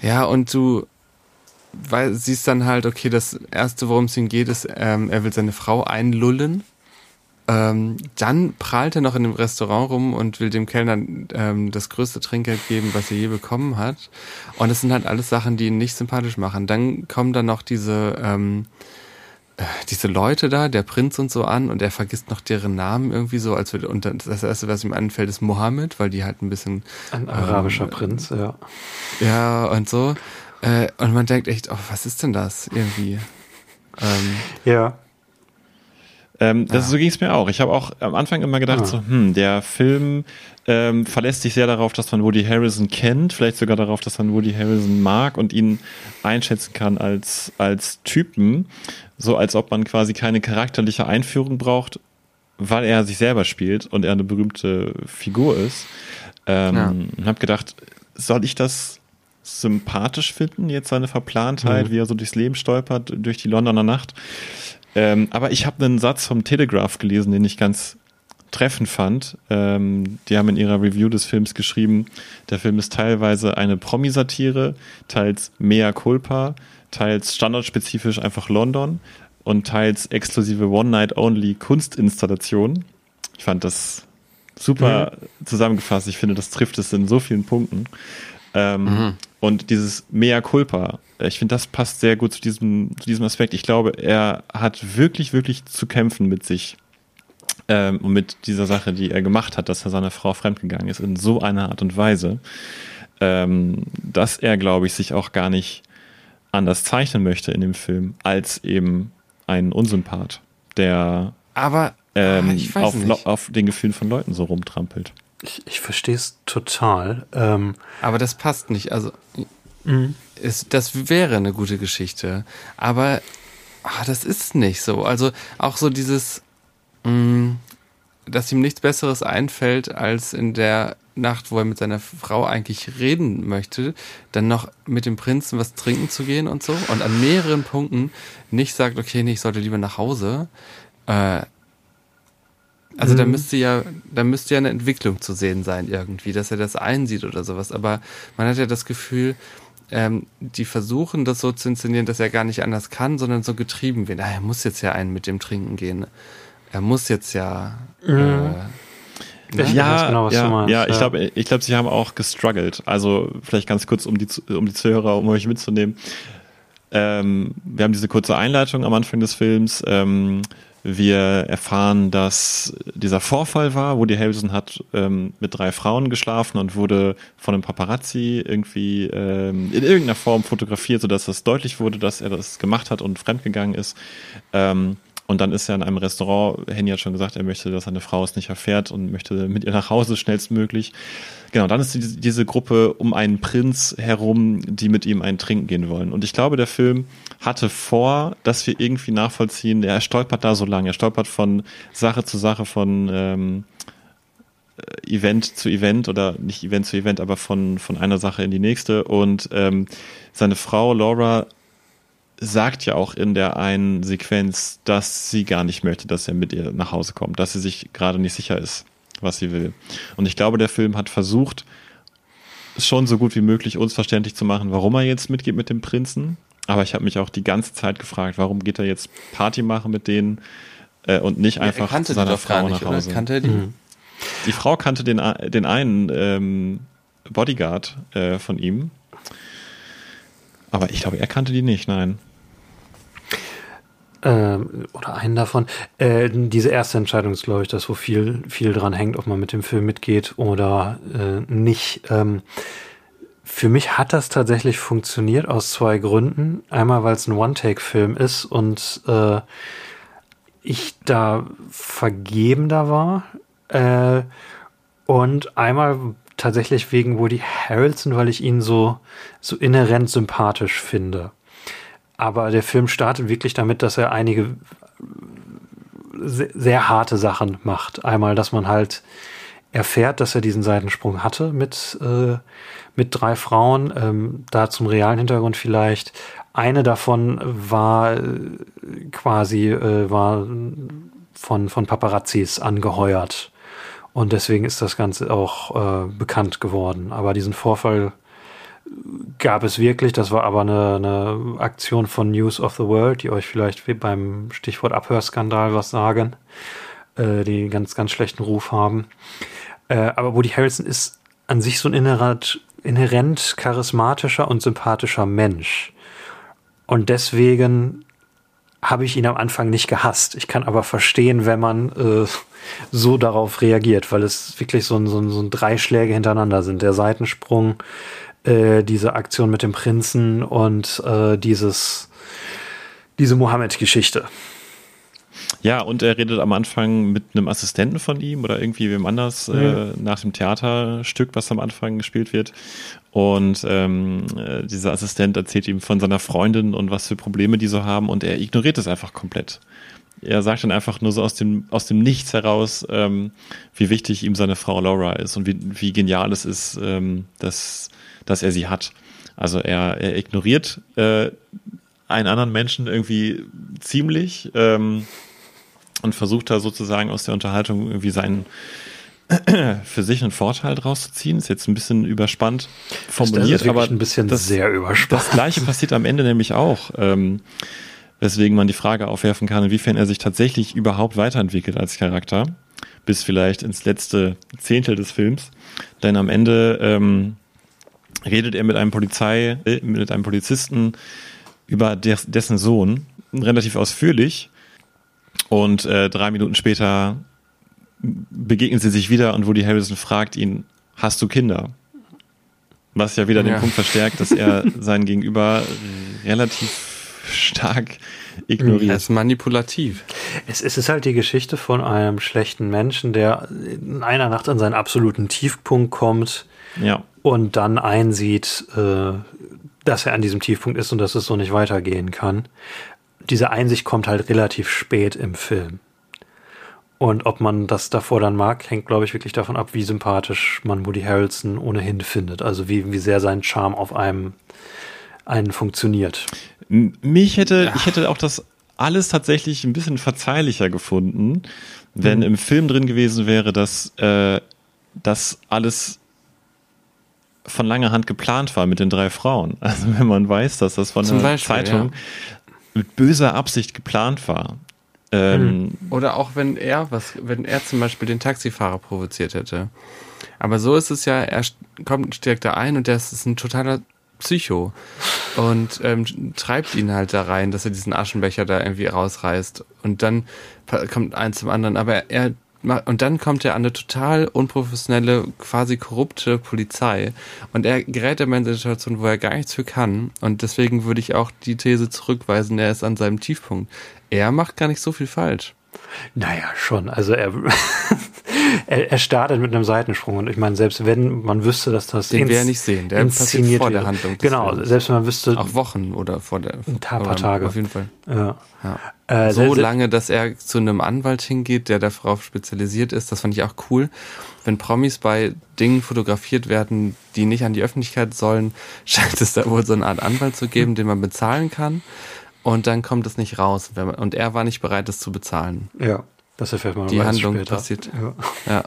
Ja, und du weil, siehst dann halt, okay, das Erste, worum es ihm geht, ist, ähm, er will seine Frau einlullen. Ähm, dann prahlt er noch in dem Restaurant rum und will dem Kellner ähm, das größte Trinkgeld geben, was er je bekommen hat. Und das sind halt alles Sachen, die ihn nicht sympathisch machen. Dann kommen dann noch diese, ähm, äh, diese Leute da, der Prinz und so an, und er vergisst noch deren Namen irgendwie so, als würde, und das Erste, was ihm anfällt, ist Mohammed, weil die halt ein bisschen Ein arabischer Ähm, Prinz, ja. ja, und so. Äh, und man denkt echt, oh, was ist denn das irgendwie? Ähm, Ja. Ähm, das, So ging es mir auch. Ich habe auch am Anfang immer gedacht, Ah. so, hm, der Film ähm, verlässt sich sehr darauf, dass man Woody Harrison kennt, vielleicht sogar darauf, dass man Woody Harrison mag und ihn einschätzen kann als, als Typen, so als ob man quasi keine charakterliche Einführung braucht, weil er sich selber spielt und er eine berühmte Figur ist. Ähm, Ja. Und habe gedacht, soll ich das sympathisch finden, jetzt seine Verplantheit, wie er so durchs Leben stolpert, durch die Londoner Nacht. Ähm, aber ich habe einen Satz vom Telegraph gelesen, den ich ganz treffend fand. Ähm, die haben in ihrer Review des Films geschrieben, der Film ist teilweise eine Promi-Satire, teils mea culpa, teils standardspezifisch einfach London und teils exklusive One-Night-Only Kunstinstallation. Ich fand das super zusammengefasst. Ich finde, das trifft es in so vielen Punkten. Ähm, Und dieses Mea culpa, ich finde, das passt sehr gut zu diesem, zu diesem Aspekt. Ich glaube, er hat wirklich, wirklich zu kämpfen mit sich ähm, und mit dieser Sache, die er gemacht hat, dass er seiner Frau fremdgegangen ist, in so einer Art und Weise, ähm, dass er, glaube ich, sich auch gar nicht anders zeichnen möchte in dem Film, als eben ein Unsympath, der Aber ähm, ah, auf, auf den Gefühlen von Leuten so rumtrampelt. Ich, ich verstehe es total. Ähm, Aber das passt nicht. Also, Mhm. es, das wäre eine gute Geschichte. Aber ah, das ist nicht so. Also auch so dieses, dass ihm nichts Besseres einfällt, als in der Nacht, wo er mit seiner Frau eigentlich reden möchte, dann noch mit dem Prinzen was trinken zu gehen und so. Und an mehreren Punkten nicht sagt, okay, nee, ich sollte lieber nach Hause. Äh, also da müsste ja, da müsste ja eine Entwicklung zu sehen sein irgendwie, dass er das einsieht oder sowas. Aber man hat ja das Gefühl, ähm, die versuchen das so zu inszenieren, dass er gar nicht anders kann, sondern so getrieben wird. Ah, er muss jetzt ja einen mit dem Trinken gehen. Er muss jetzt ja. Äh, Ich weiß genau, was ja, du meinst, ja, ich ja. glaube, ich glaube, sie haben auch gestruggelt. Also vielleicht ganz kurz, um die, Zu- um die Zuhörer, um euch mitzunehmen. Ähm, wir haben diese kurze Einleitung am Anfang des Films. Ähm, wir erfahren, dass dieser Vorfall war, wo die Harrison hat ähm, mit drei Frauen geschlafen und wurde von einem Paparazzi irgendwie ähm, in irgendeiner Form fotografiert, sodass es deutlich wurde, dass er das gemacht hat und fremdgegangen ist. Ähm, und dann ist er in einem Restaurant, Henny hat schon gesagt, er möchte, dass seine Frau es nicht erfährt und möchte mit ihr nach Hause schnellstmöglich. Genau, dann ist diese, Gruppe um einen Prinz herum, die mit ihm einen Trinken gehen wollen. Und ich glaube, der Film hatte vor, dass wir irgendwie nachvollziehen, er stolpert da so lange, er stolpert von Sache zu Sache, von ähm, äh, Event zu Event oder nicht Event zu Event, aber von, von einer Sache in die nächste. Und ähm, seine Frau Laura sagt ja auch in der einen Sequenz, dass sie gar nicht möchte, dass er mit ihr nach Hause kommt, dass sie sich gerade nicht sicher ist, was sie will. Und ich glaube, der Film hat versucht, schon so gut wie möglich uns verständlich zu machen, warum er jetzt mitgeht mit dem Prinzen. Aber ich habe mich auch die ganze Zeit gefragt, warum geht er jetzt Party machen mit denen äh, und nicht er einfach kannte zu seiner Frau nicht, nach oder? Hause. Kannte er die? Die Frau kannte den, den einen ähm, Bodyguard äh, von ihm. Aber ich glaube, er kannte die nicht, nein. ähm, oder einen davon. Äh, diese erste Entscheidung ist, glaube ich, das, wo viel, viel dran hängt, ob man mit dem Film mitgeht oder äh, nicht. Ähm, für mich hat das tatsächlich funktioniert aus zwei Gründen. Einmal, weil es ein One-Take-Film ist und äh, ich da vergebender war. Äh, und einmal tatsächlich wegen Woody Harrelson, weil ich ihn so, so inhärent sympathisch finde. Aber der Film startet wirklich damit, dass er einige sehr, sehr harte Sachen macht. Einmal, dass man halt erfährt, dass er diesen Seitensprung hatte mit, äh, mit drei Frauen. Ähm, da zum realen Hintergrund vielleicht. Eine davon war äh, quasi äh, war von, von Paparazzis angeheuert. Und deswegen ist das Ganze auch äh, bekannt geworden. Aber diesen Vorfall gab es wirklich. Das war aber eine, eine Aktion von News of the World, die euch vielleicht beim Stichwort Abhörskandal was sagen, äh, die ganz, ganz schlechten Ruf haben. Äh, aber Woody Harrelson ist an sich so ein inhärent, inhärent charismatischer und sympathischer Mensch. Und deswegen habe ich ihn am Anfang nicht gehasst. Ich kann aber verstehen, wenn man äh, so darauf reagiert, weil es wirklich so ein, so, ein, so ein drei Schläge hintereinander sind. Der Seitensprung, äh, diese Aktion mit dem Prinzen und äh, dieses diese Mohammed-Geschichte. Ja, und er redet am Anfang mit einem Assistenten von ihm oder irgendwie wem anders äh, nach dem Theaterstück, was am Anfang gespielt wird. Und ähm, äh, dieser Assistent erzählt ihm von seiner Freundin und was für Probleme die so haben und er ignoriert es einfach komplett. Er sagt dann einfach nur so aus dem, aus dem Nichts heraus, ähm, wie wichtig ihm seine Frau Laura ist und wie, wie genial es ist, ähm, dass, dass er sie hat. Also er, er ignoriert äh, einen anderen Menschen irgendwie ziemlich ähm, und versucht da sozusagen aus der Unterhaltung irgendwie seinen für sich einen Vorteil draus zu ziehen. Ist jetzt ein bisschen überspannt formuliert, das ist aber ein bisschen das, sehr überspannt. das gleiche passiert am Ende nämlich auch. Ähm, weswegen man die Frage aufwerfen kann, inwiefern er sich tatsächlich überhaupt weiterentwickelt als Charakter, bis vielleicht ins letzte Zehntel des Films. Denn am Ende ähm, redet er mit einem Polizei, äh, mit einem Polizisten über des, dessen Sohn relativ ausführlich und äh, drei Minuten später begegnen sie sich wieder und Woody Harrison fragt ihn, hast du Kinder? Was ja wieder den Ja. Punkt verstärkt, dass er sein Gegenüber relativ stark ignoriert. Er ist manipulativ. Es, es ist halt die Geschichte von einem schlechten Menschen, der in einer Nacht an seinen absoluten Tiefpunkt kommt Ja. und dann einsieht, äh, dass er an diesem Tiefpunkt ist und dass es so nicht weitergehen kann. Diese Einsicht kommt halt relativ spät im Film. Und ob man das davor dann mag, hängt, glaube ich, wirklich davon ab, wie sympathisch man Woody Harrelson ohnehin findet. Also wie, wie sehr sein Charme auf einem einen funktioniert. Mich hätte, ich hätte auch das alles tatsächlich ein bisschen verzeihlicher gefunden, wenn Mhm. im Film drin gewesen wäre, dass äh, das alles von langer Hand geplant war mit den drei Frauen. Also wenn man weiß, dass das von Zum der Beispiel, Zeitung mit böser Absicht geplant war. Ähm, Oder auch wenn er was, wenn er zum Beispiel den Taxifahrer provoziert hätte. Aber so ist es ja, er kommt, steigt da ein und der ist, ist ein totaler Psycho und ähm, treibt ihn halt da rein, dass er diesen Aschenbecher da irgendwie rausreißt und dann kommt eins zum anderen. Aber er und dann kommt er an eine total unprofessionelle, quasi korrupte Polizei und er gerät immer in eine Situation, wo er gar nichts für kann und deswegen würde ich auch die These zurückweisen, er ist an seinem Tiefpunkt. Er macht gar nicht so viel falsch. Naja, schon. Also er, er, er startet mit einem Seitensprung und ich meine, selbst wenn man wüsste, dass das Den wir ja nicht sehen, der passiert vor der. Handlung Genau, Films. selbst wenn man wüsste, Auch Wochen oder vor der. Ein paar Tage. Auf jeden Fall. ja. Ja. Äh, so lange, dass er zu einem Anwalt hingeht, der darauf spezialisiert ist. Das fand ich auch cool. Wenn Promis bei Dingen fotografiert werden, die nicht an die Öffentlichkeit sollen, scheint es da wohl so eine Art Anwalt zu geben, den man bezahlen kann. Und dann kommt es nicht raus. Und er war nicht bereit, das zu bezahlen. Ja, das erfährt man Die Handlung später. passiert. Ja. Ja.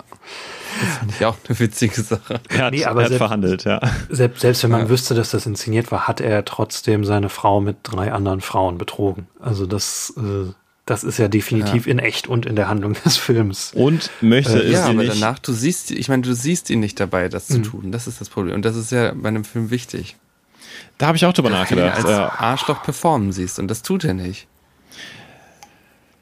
Das fand ich auch eine witzige Sache. er hat, Nee, aber er hat selbst- verhandelt, ja. Selbst, selbst wenn man Ja. wüsste, dass das inszeniert war, hat er trotzdem seine Frau mit drei anderen Frauen betrogen. Also das, äh, das ist ja definitiv in echt und in der Handlung des Films. Und möchte Äh, es Ja, sie aber nicht. danach, du siehst, ich meine, du siehst ihn nicht dabei, das zu tun. Das ist das Problem. Und das ist ja bei einem Film wichtig. Da habe ich auch drüber ihn nachgedacht. als Ja. Arschloch performen siehst. Und das tut er nicht.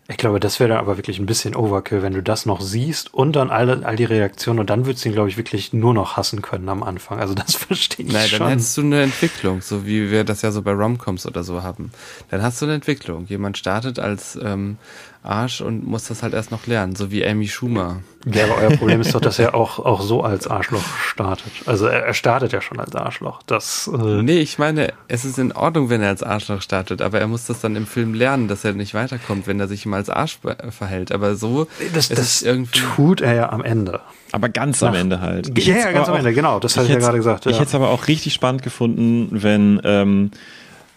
Ich glaube, das wäre dann aber wirklich ein bisschen Overkill, wenn du das noch siehst und dann all, all die Reaktionen und dann würdest du ihn, glaube ich, wirklich nur noch hassen können am Anfang. Also das verstehe ich Nein, dann schon. hättest du eine Entwicklung, so wie wir das ja so bei Romcoms oder so haben. Dann hast du eine Entwicklung. Jemand startet als ähm, Arsch und muss das halt erst noch lernen, so wie Amy Schumer. Ja, aber euer Problem ist doch, dass er auch, auch so als Arschloch startet. Also er, er startet ja schon als Arschloch. Das, äh, Nee, ich meine, es ist in Ordnung, wenn er als Arschloch startet, aber er muss das dann im Film lernen, dass er nicht weiterkommt, wenn er sich immer als Arsch be- verhält. Aber so das, das irgendwie. tut er ja am Ende. Aber ganz am Nach- Ende halt. Ja, ja, ganz aber am Ende, genau, das hatte ich ja gerade gesagt, Ich ja. hätte es aber auch richtig spannend gefunden, wenn ähm,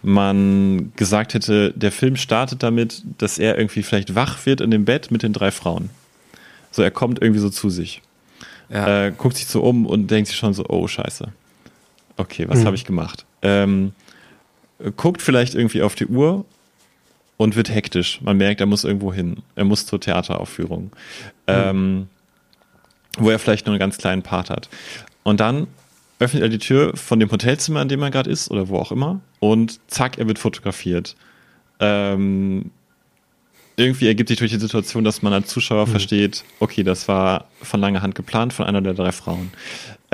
man gesagt hätte, der Film startet damit, dass er irgendwie vielleicht wach wird in dem Bett mit den drei Frauen. So, er kommt irgendwie so zu sich. Ja. Äh, guckt sich so um und denkt sich schon so, oh scheiße. Okay, was Mhm. habe ich gemacht? Ähm, guckt vielleicht irgendwie auf die Uhr und wird hektisch. Man merkt, er muss irgendwo hin. Er muss zur Theateraufführung. Ähm, wo er vielleicht nur einen ganz kleinen Part hat. Und dann öffnet er die Tür von dem Hotelzimmer, in dem er gerade ist, oder wo auch immer, und zack, er wird fotografiert. Ähm, irgendwie ergibt sich durch die Situation, dass man als Zuschauer versteht, okay, das war von langer Hand geplant von einer der drei Frauen.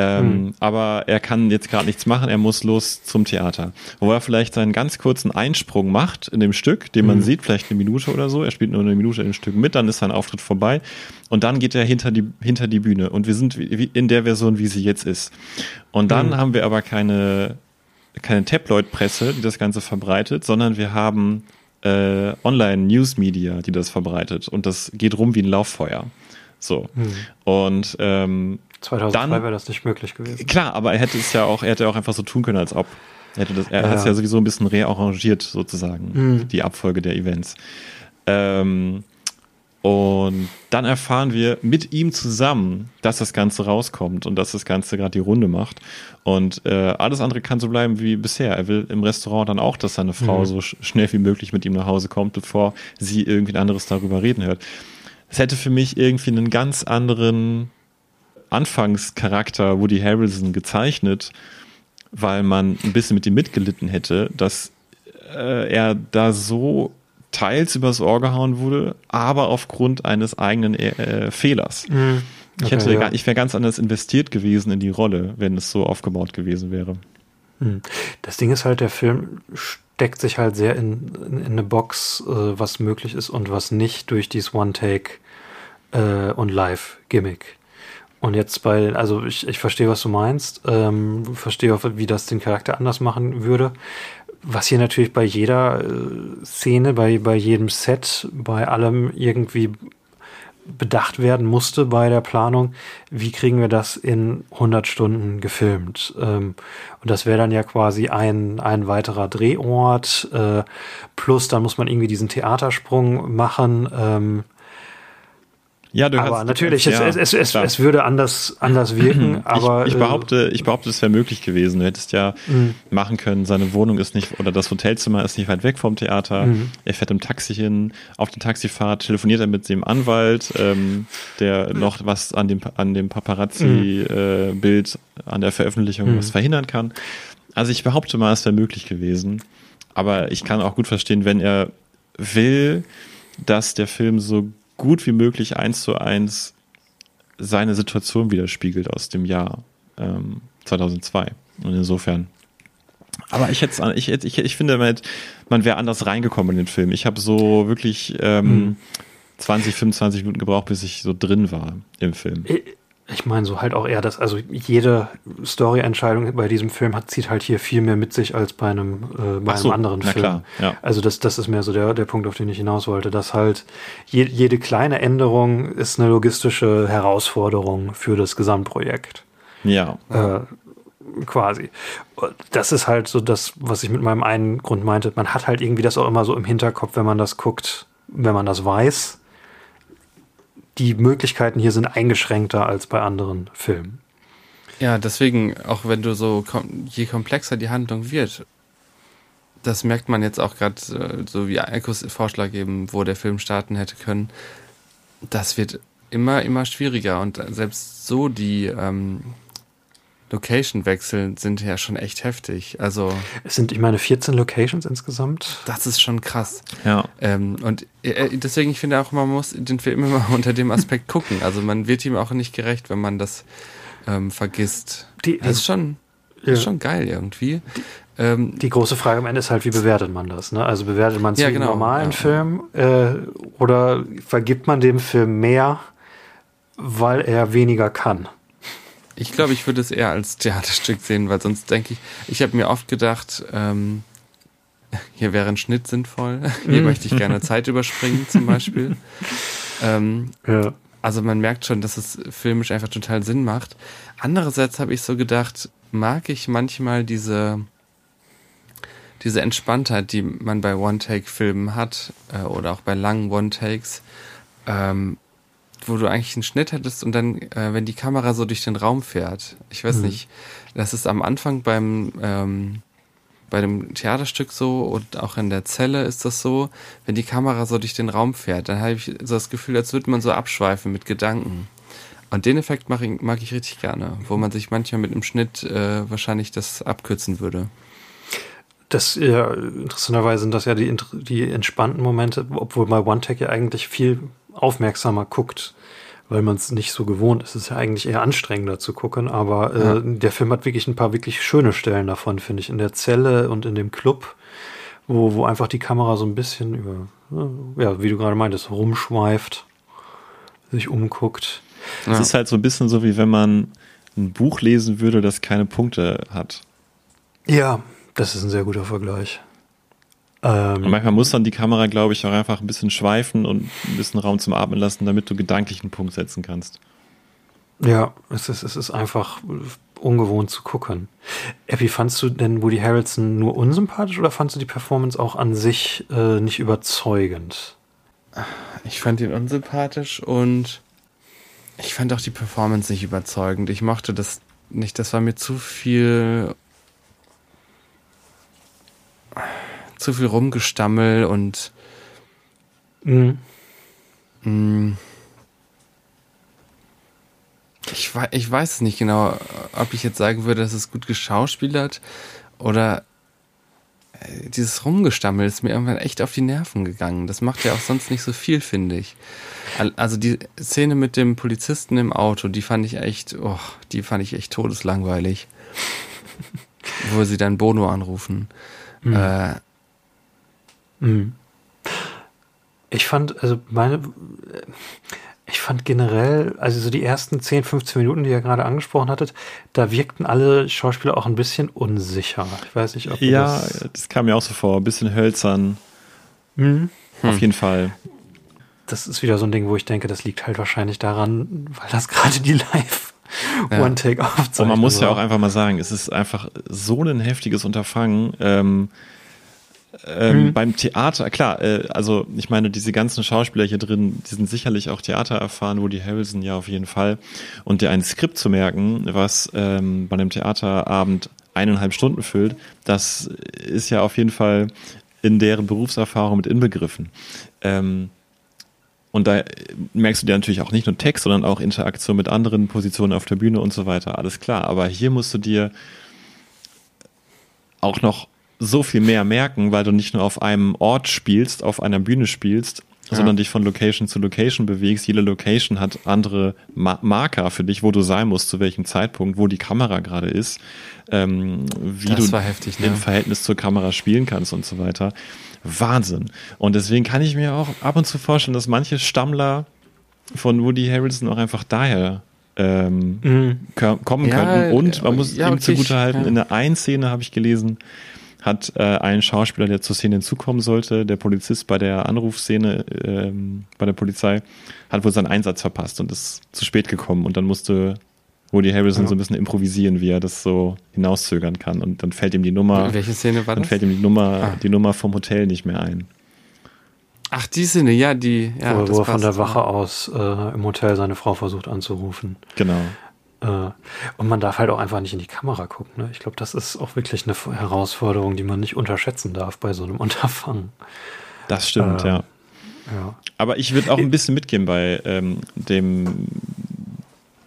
Ähm, Aber er kann jetzt gerade nichts machen, er muss los zum Theater. Wo er vielleicht seinen ganz kurzen Einsprung macht in dem Stück, den man sieht, vielleicht eine Minute oder so. Er spielt nur eine Minute in dem Stück mit, dann ist sein Auftritt vorbei. Und dann geht er hinter die, hinter die Bühne. Und wir sind in der Version, wie sie jetzt ist. Und dann haben wir aber keine, keine Tabloid-Presse, die das Ganze verbreitet, sondern wir haben äh, Online-News-Media, die das verbreitet. Und das geht rum wie ein Lauffeuer. So. Und ähm, 2002 Dann- wäre das nicht möglich gewesen. Klar, aber er hätte es ja auch, er hätte auch einfach so tun können, als ob. Er, hätte das, er Ja. hat es ja sowieso ein bisschen rearrangiert, sozusagen, Mhm. die Abfolge der Events. Ähm, und dann erfahren wir mit ihm zusammen, dass das Ganze rauskommt und dass das Ganze gerade die Runde macht. Und äh, alles andere kann so bleiben wie bisher. Er will im Restaurant dann auch, dass seine Frau Mhm. so sch schnell wie möglich mit ihm nach Hause kommt, bevor sie irgendwie anderes darüber reden hört. Es hätte für mich irgendwie einen ganz anderen Anfangscharakter Woody Harrelson gezeichnet, weil man ein bisschen mit ihm mitgelitten hätte, dass äh, er da so teils übers Ohr gehauen wurde, aber aufgrund eines eigenen äh, Fehlers. Ich, Okay, hätte ja. ich wäre ganz anders investiert gewesen in die Rolle, wenn es so aufgebaut gewesen wäre. Das Ding ist halt, der Film steckt sich halt sehr in, in, in eine Box, äh, was möglich ist und was nicht durch dieses One-Take äh, und Live-Gimmick. Und jetzt bei, also ich, ich verstehe, was du meinst, ähm, verstehe auch, wie das den Charakter anders machen würde. Was hier natürlich bei jeder äh, Szene, bei, bei jedem Set, bei allem irgendwie bedacht werden musste bei der Planung, wie kriegen wir das in 100 Stunden gefilmt. Ähm, und das wäre dann ja quasi ein, ein weiterer Drehort, äh, plus dann muss man irgendwie diesen Theatersprung machen. Ähm, Ja, du aber hast- natürlich, ja, es, es, es, es würde anders, anders wirken, aber ich, ich äh, behaupte, ich behaupte, es wäre möglich gewesen. Du hättest ja Mhm. machen können, seine Wohnung ist nicht, oder das Hotelzimmer ist nicht weit weg vom Theater. Mhm. Er fährt im Taxi hin, auf der Taxifahrt telefoniert er mit dem Anwalt, ähm, der noch was an dem, an dem Paparazzi-Bild, an der Veröffentlichung Mhm. was verhindern kann. Also ich behaupte mal, es wäre möglich gewesen. Aber ich kann auch gut verstehen, wenn er will, dass der Film so gut wie möglich eins zu eins seine Situation widerspiegelt aus dem Jahr ähm, 2002. Und insofern. Aber ich hätte ich, ich, ich finde, man, hätte- man wäre anders reingekommen in den Film. Ich habe so wirklich ähm, 20, 25 Minuten gebraucht, bis ich so drin war im Film. Ich meine so halt auch eher, dass also jede Story-Entscheidung bei diesem Film hat, zieht halt hier viel mehr mit sich als bei einem, äh, bei so, einem anderen Film. klar, ja. Also das, das ist mehr so der, der Punkt, auf den ich hinaus wollte, dass halt je, jede kleine Änderung ist eine logistische Herausforderung für das Gesamtprojekt. Ja, Äh, quasi. Das ist halt so das, was ich mit meinem einen Grund meinte. Man hat halt irgendwie das auch immer so im Hinterkopf, wenn man das guckt, wenn man das weiß. Die Möglichkeiten hier sind eingeschränkter als bei anderen Filmen. Ja, deswegen, auch wenn du so, je komplexer die Handlung wird, das merkt man jetzt auch gerade, äh, so wie Eikos Vorschlag eben, wo der Film starten hätte können, das wird immer, immer schwieriger und selbst so die ähm, Location-Wechsel sind ja schon echt heftig. Also, Es sind, ich meine, 14 Locations insgesamt. das ist schon krass. ja. Ähm, und äh, deswegen, ich finde auch, man muss den Film immer unter dem Aspekt gucken. Also man wird ihm auch nicht gerecht, wenn man das ähm, vergisst. Die- das ist schon, Ja. ist schon geil irgendwie. Ähm, Die große Frage am Ende ist halt, wie bewertet man das? Ne? Also bewertet man es Ja, wie einen genau, normalen ja. Film äh, oder vergibt man dem Film mehr, weil er weniger kann? Ich glaube, ich würde es eher als Theaterstück sehen, weil sonst denke ich, ich habe mir oft gedacht, ähm, hier wäre ein Schnitt sinnvoll. Hier möchte ich gerne Zeit überspringen zum Beispiel. Ähm, Ja. Also man merkt schon, dass es filmisch einfach total Sinn macht. Andererseits habe ich so gedacht, mag ich manchmal diese, diese Entspanntheit, die man bei One-Take-Filmen hat, äh, oder auch bei langen One-Takes, ähm, wo du eigentlich einen Schnitt hättest und dann, äh, wenn die Kamera so durch den Raum fährt. Ich weiß nicht, das ist am Anfang beim, ähm, bei dem Theaterstück so und auch in der Zelle ist das so, wenn die Kamera so durch den Raum fährt, dann habe ich so das Gefühl, als würde man so abschweifen mit Gedanken. Und den Effekt mag ich, mag ich richtig gerne, wo man sich manchmal mit einem Schnitt äh, wahrscheinlich das abkürzen würde. das ja, interessanterweise sind das ja die, die entspannten Momente, obwohl man One Tech ja eigentlich viel aufmerksamer guckt, weil man es nicht so gewohnt ist. Es ist ja eigentlich eher anstrengender zu gucken, aber äh, der Film hat wirklich ein paar wirklich schöne Stellen davon, finde ich. In der Zelle und in dem Club, wo, wo einfach die Kamera so ein bisschen über, ja, wie du gerade meintest, rumschweift, sich umguckt. Es ist halt so ein bisschen so, wie wenn man ein Buch lesen würde, das keine Punkte hat. Ja, das ist ein sehr guter Vergleich. Und manchmal muss dann die Kamera, glaube ich, auch einfach ein bisschen schweifen und ein bisschen Raum zum Atmen lassen, damit du gedanklich einen Punkt setzen kannst. Ja, es ist, es ist einfach ungewohnt zu gucken. Epi, fandst du denn Woody Harrelson nur unsympathisch oder fandst du die Performance auch an sich äh, nicht überzeugend? Ich fand ihn unsympathisch und ich fand auch die Performance nicht überzeugend. Ich mochte das nicht. Das war mir zu viel zu viel Rumgestammel und Mhm. mh, ich, wei- ich weiß es nicht genau, ob ich jetzt sagen würde, dass es gut geschauspielert oder äh, dieses Rumgestammel ist mir irgendwann echt auf die Nerven gegangen. Das macht ja auch sonst nicht so viel, finde ich. Al- Also die Szene mit dem Polizisten im Auto, die fand ich echt, oh, die fand ich echt todeslangweilig. Wo sie dann Bono anrufen. Äh, Mhm. Ich fand, also meine, ich fand generell, also so die ersten 10, 15 Minuten, die ihr gerade angesprochen hattet, da wirkten alle Schauspieler auch ein bisschen unsicher. Ich weiß nicht, ob ihr Ja, das, das kam mir auch so vor. Ein bisschen hölzern. Mhm. Auf jeden Fall. das ist wieder so ein Ding, wo ich denke, das liegt halt wahrscheinlich daran, weil das gerade die Live Ja. One-Take aufzeichnung Und man muss ja auch einfach mal sagen, es ist einfach so ein heftiges Unterfangen. Ähm, ähm, Mhm. Beim Theater, klar, äh, also ich meine, diese ganzen Schauspieler hier drin, die sind sicherlich auch Theater erfahren, Woody Harrelson ja auf jeden Fall. Und dir ein Skript zu merken, was ähm, bei einem Theaterabend eineinhalb Stunden füllt, das ist ja auf jeden Fall in deren Berufserfahrung mit inbegriffen. Ähm, und da merkst du dir natürlich auch nicht nur Text, sondern auch Interaktion mit anderen Positionen auf der Bühne und so weiter. Alles klar. Aber hier musst du dir auch noch so viel mehr merken, weil du nicht nur auf einem Ort spielst, auf einer Bühne spielst, sondern dich von Location zu Location bewegst. Jede Location hat andere Ma Marker für dich, wo du sein musst, zu welchem Zeitpunkt, wo die Kamera gerade ist, ähm, wie Das du heftig, ne? im Verhältnis zur Kamera spielen kannst und so weiter. Wahnsinn. Und deswegen kann ich mir auch ab und zu vorstellen, dass manche Stammler von Woody Harrelson auch einfach daher ähm, Mhm. ko- kommen Ja, könnten. Und man muss ja, ihm okay, zugutehalten, ja. in der einen Szene habe ich gelesen, hat äh, ein Schauspieler, der zur Szene hinzukommen sollte, der Polizist bei der Anrufszene ähm, bei der Polizei, hat wohl seinen Einsatz verpasst und ist zu spät gekommen und dann musste Woody Harrelson Ja. so ein bisschen improvisieren, wie er das so hinauszögern kann und dann fällt ihm die Nummer, welche Szene war dann das? fällt ihm die Nummer, Ah. die Nummer vom Hotel nicht mehr ein. Ach, die Szene, ja, die. Ja, wo, das wo er von der Wache aus äh, im Hotel seine Frau versucht anzurufen. Genau. Äh, und man darf halt auch einfach nicht in die Kamera gucken. Ne? Ich glaube, das ist auch wirklich eine Herausforderung, die man nicht unterschätzen darf bei so einem Unterfangen. Das stimmt, Ähm, ja. Ja. Aber ich würde auch ein bisschen mitgehen bei ähm, dem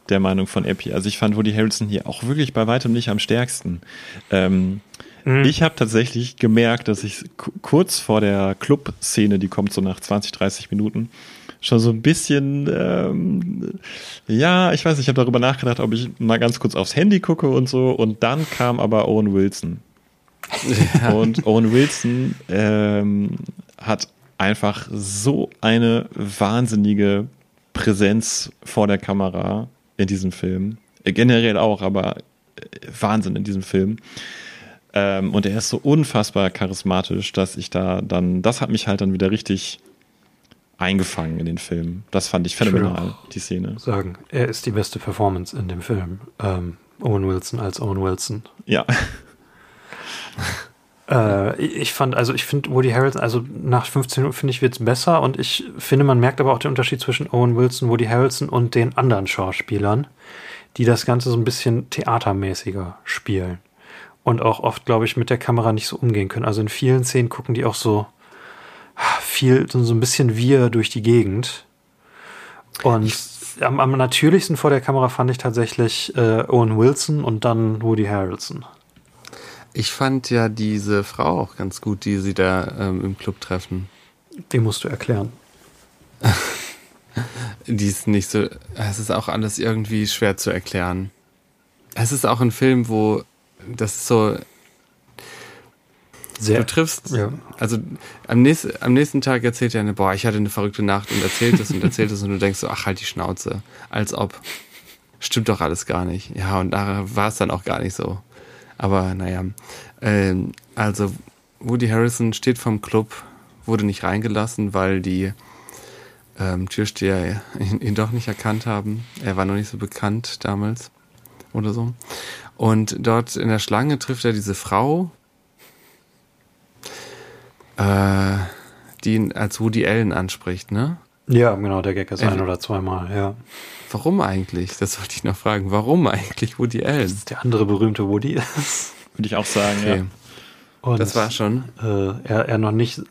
der Meinung von Epi. Also ich fand Woody Harrelson hier auch wirklich bei weitem nicht am stärksten. Ähm, Mhm. Ich habe tatsächlich gemerkt, dass ich ku- kurz vor der Club-Szene, die kommt so nach 20, 30 Minuten, schon so ein bisschen, ähm, ja, ich weiß nicht, ich habe darüber nachgedacht, ob ich mal ganz kurz aufs Handy gucke und so. Und dann kam aber Owen Wilson. Und Owen Wilson ähm, hat einfach so eine wahnsinnige Präsenz vor der Kamera in diesem Film. Äh, Generell auch, aber äh, Wahnsinn in diesem Film. Ähm, und er ist so unfassbar charismatisch, dass ich da dann, das hat mich halt dann wieder richtig eingefangen in den Film. Das fand ich phänomenal, auch. die Szene. Sagen, er ist die beste Performance in dem Film. Ähm, Owen Wilson als Owen Wilson. Ja, Äh, ich fand, also ich finde Woody Harrelson, also nach 15 Minuten finde ich wird's besser und ich finde, man merkt aber auch den Unterschied zwischen Owen Wilson, Woody Harrelson und den anderen Schauspielern, die das Ganze so ein bisschen theatermäßiger spielen. Und auch oft, glaube ich, mit der Kamera nicht so umgehen können. Also in vielen Szenen gucken die auch so viel, so ein bisschen wir durch die Gegend. Und am, am natürlichsten vor der Kamera fand ich tatsächlich äh, Owen Wilson und dann Woody Harrelson. Ich fand ja diese Frau auch ganz gut, die sie da ähm, im Club treffen. Die musst du erklären. Die ist nicht so. Es ist auch alles irgendwie schwer zu erklären. Es ist auch ein Film, wo das so. Sehr. Du triffst, Ja. also am nächsten, am nächsten Tag erzählt er eine, boah, ich hatte eine verrückte Nacht und erzählt es und erzählt es und du denkst so, ach halt die Schnauze, als ob. Stimmt doch alles gar nicht. Ja, und da war es dann auch gar nicht so. Aber naja, ähm, also Woody Harrison steht vom Club, wurde nicht reingelassen, weil die ähm, Türsteher ihn, ihn doch nicht erkannt haben. Er war noch nicht so bekannt damals oder so. Und dort in der Schlange trifft er diese Frau, äh, die ihn als Woody Allen anspricht, ne? Ja, genau, der Gag ist Äh, ein oder zweimal, ja. Warum eigentlich? Das wollte ich noch fragen. Warum eigentlich Woody Allen? Das ist der andere berühmte Woody ist. Würde ich auch sagen, Okay, ja. Und, das war schon. Äh, er, er noch nicht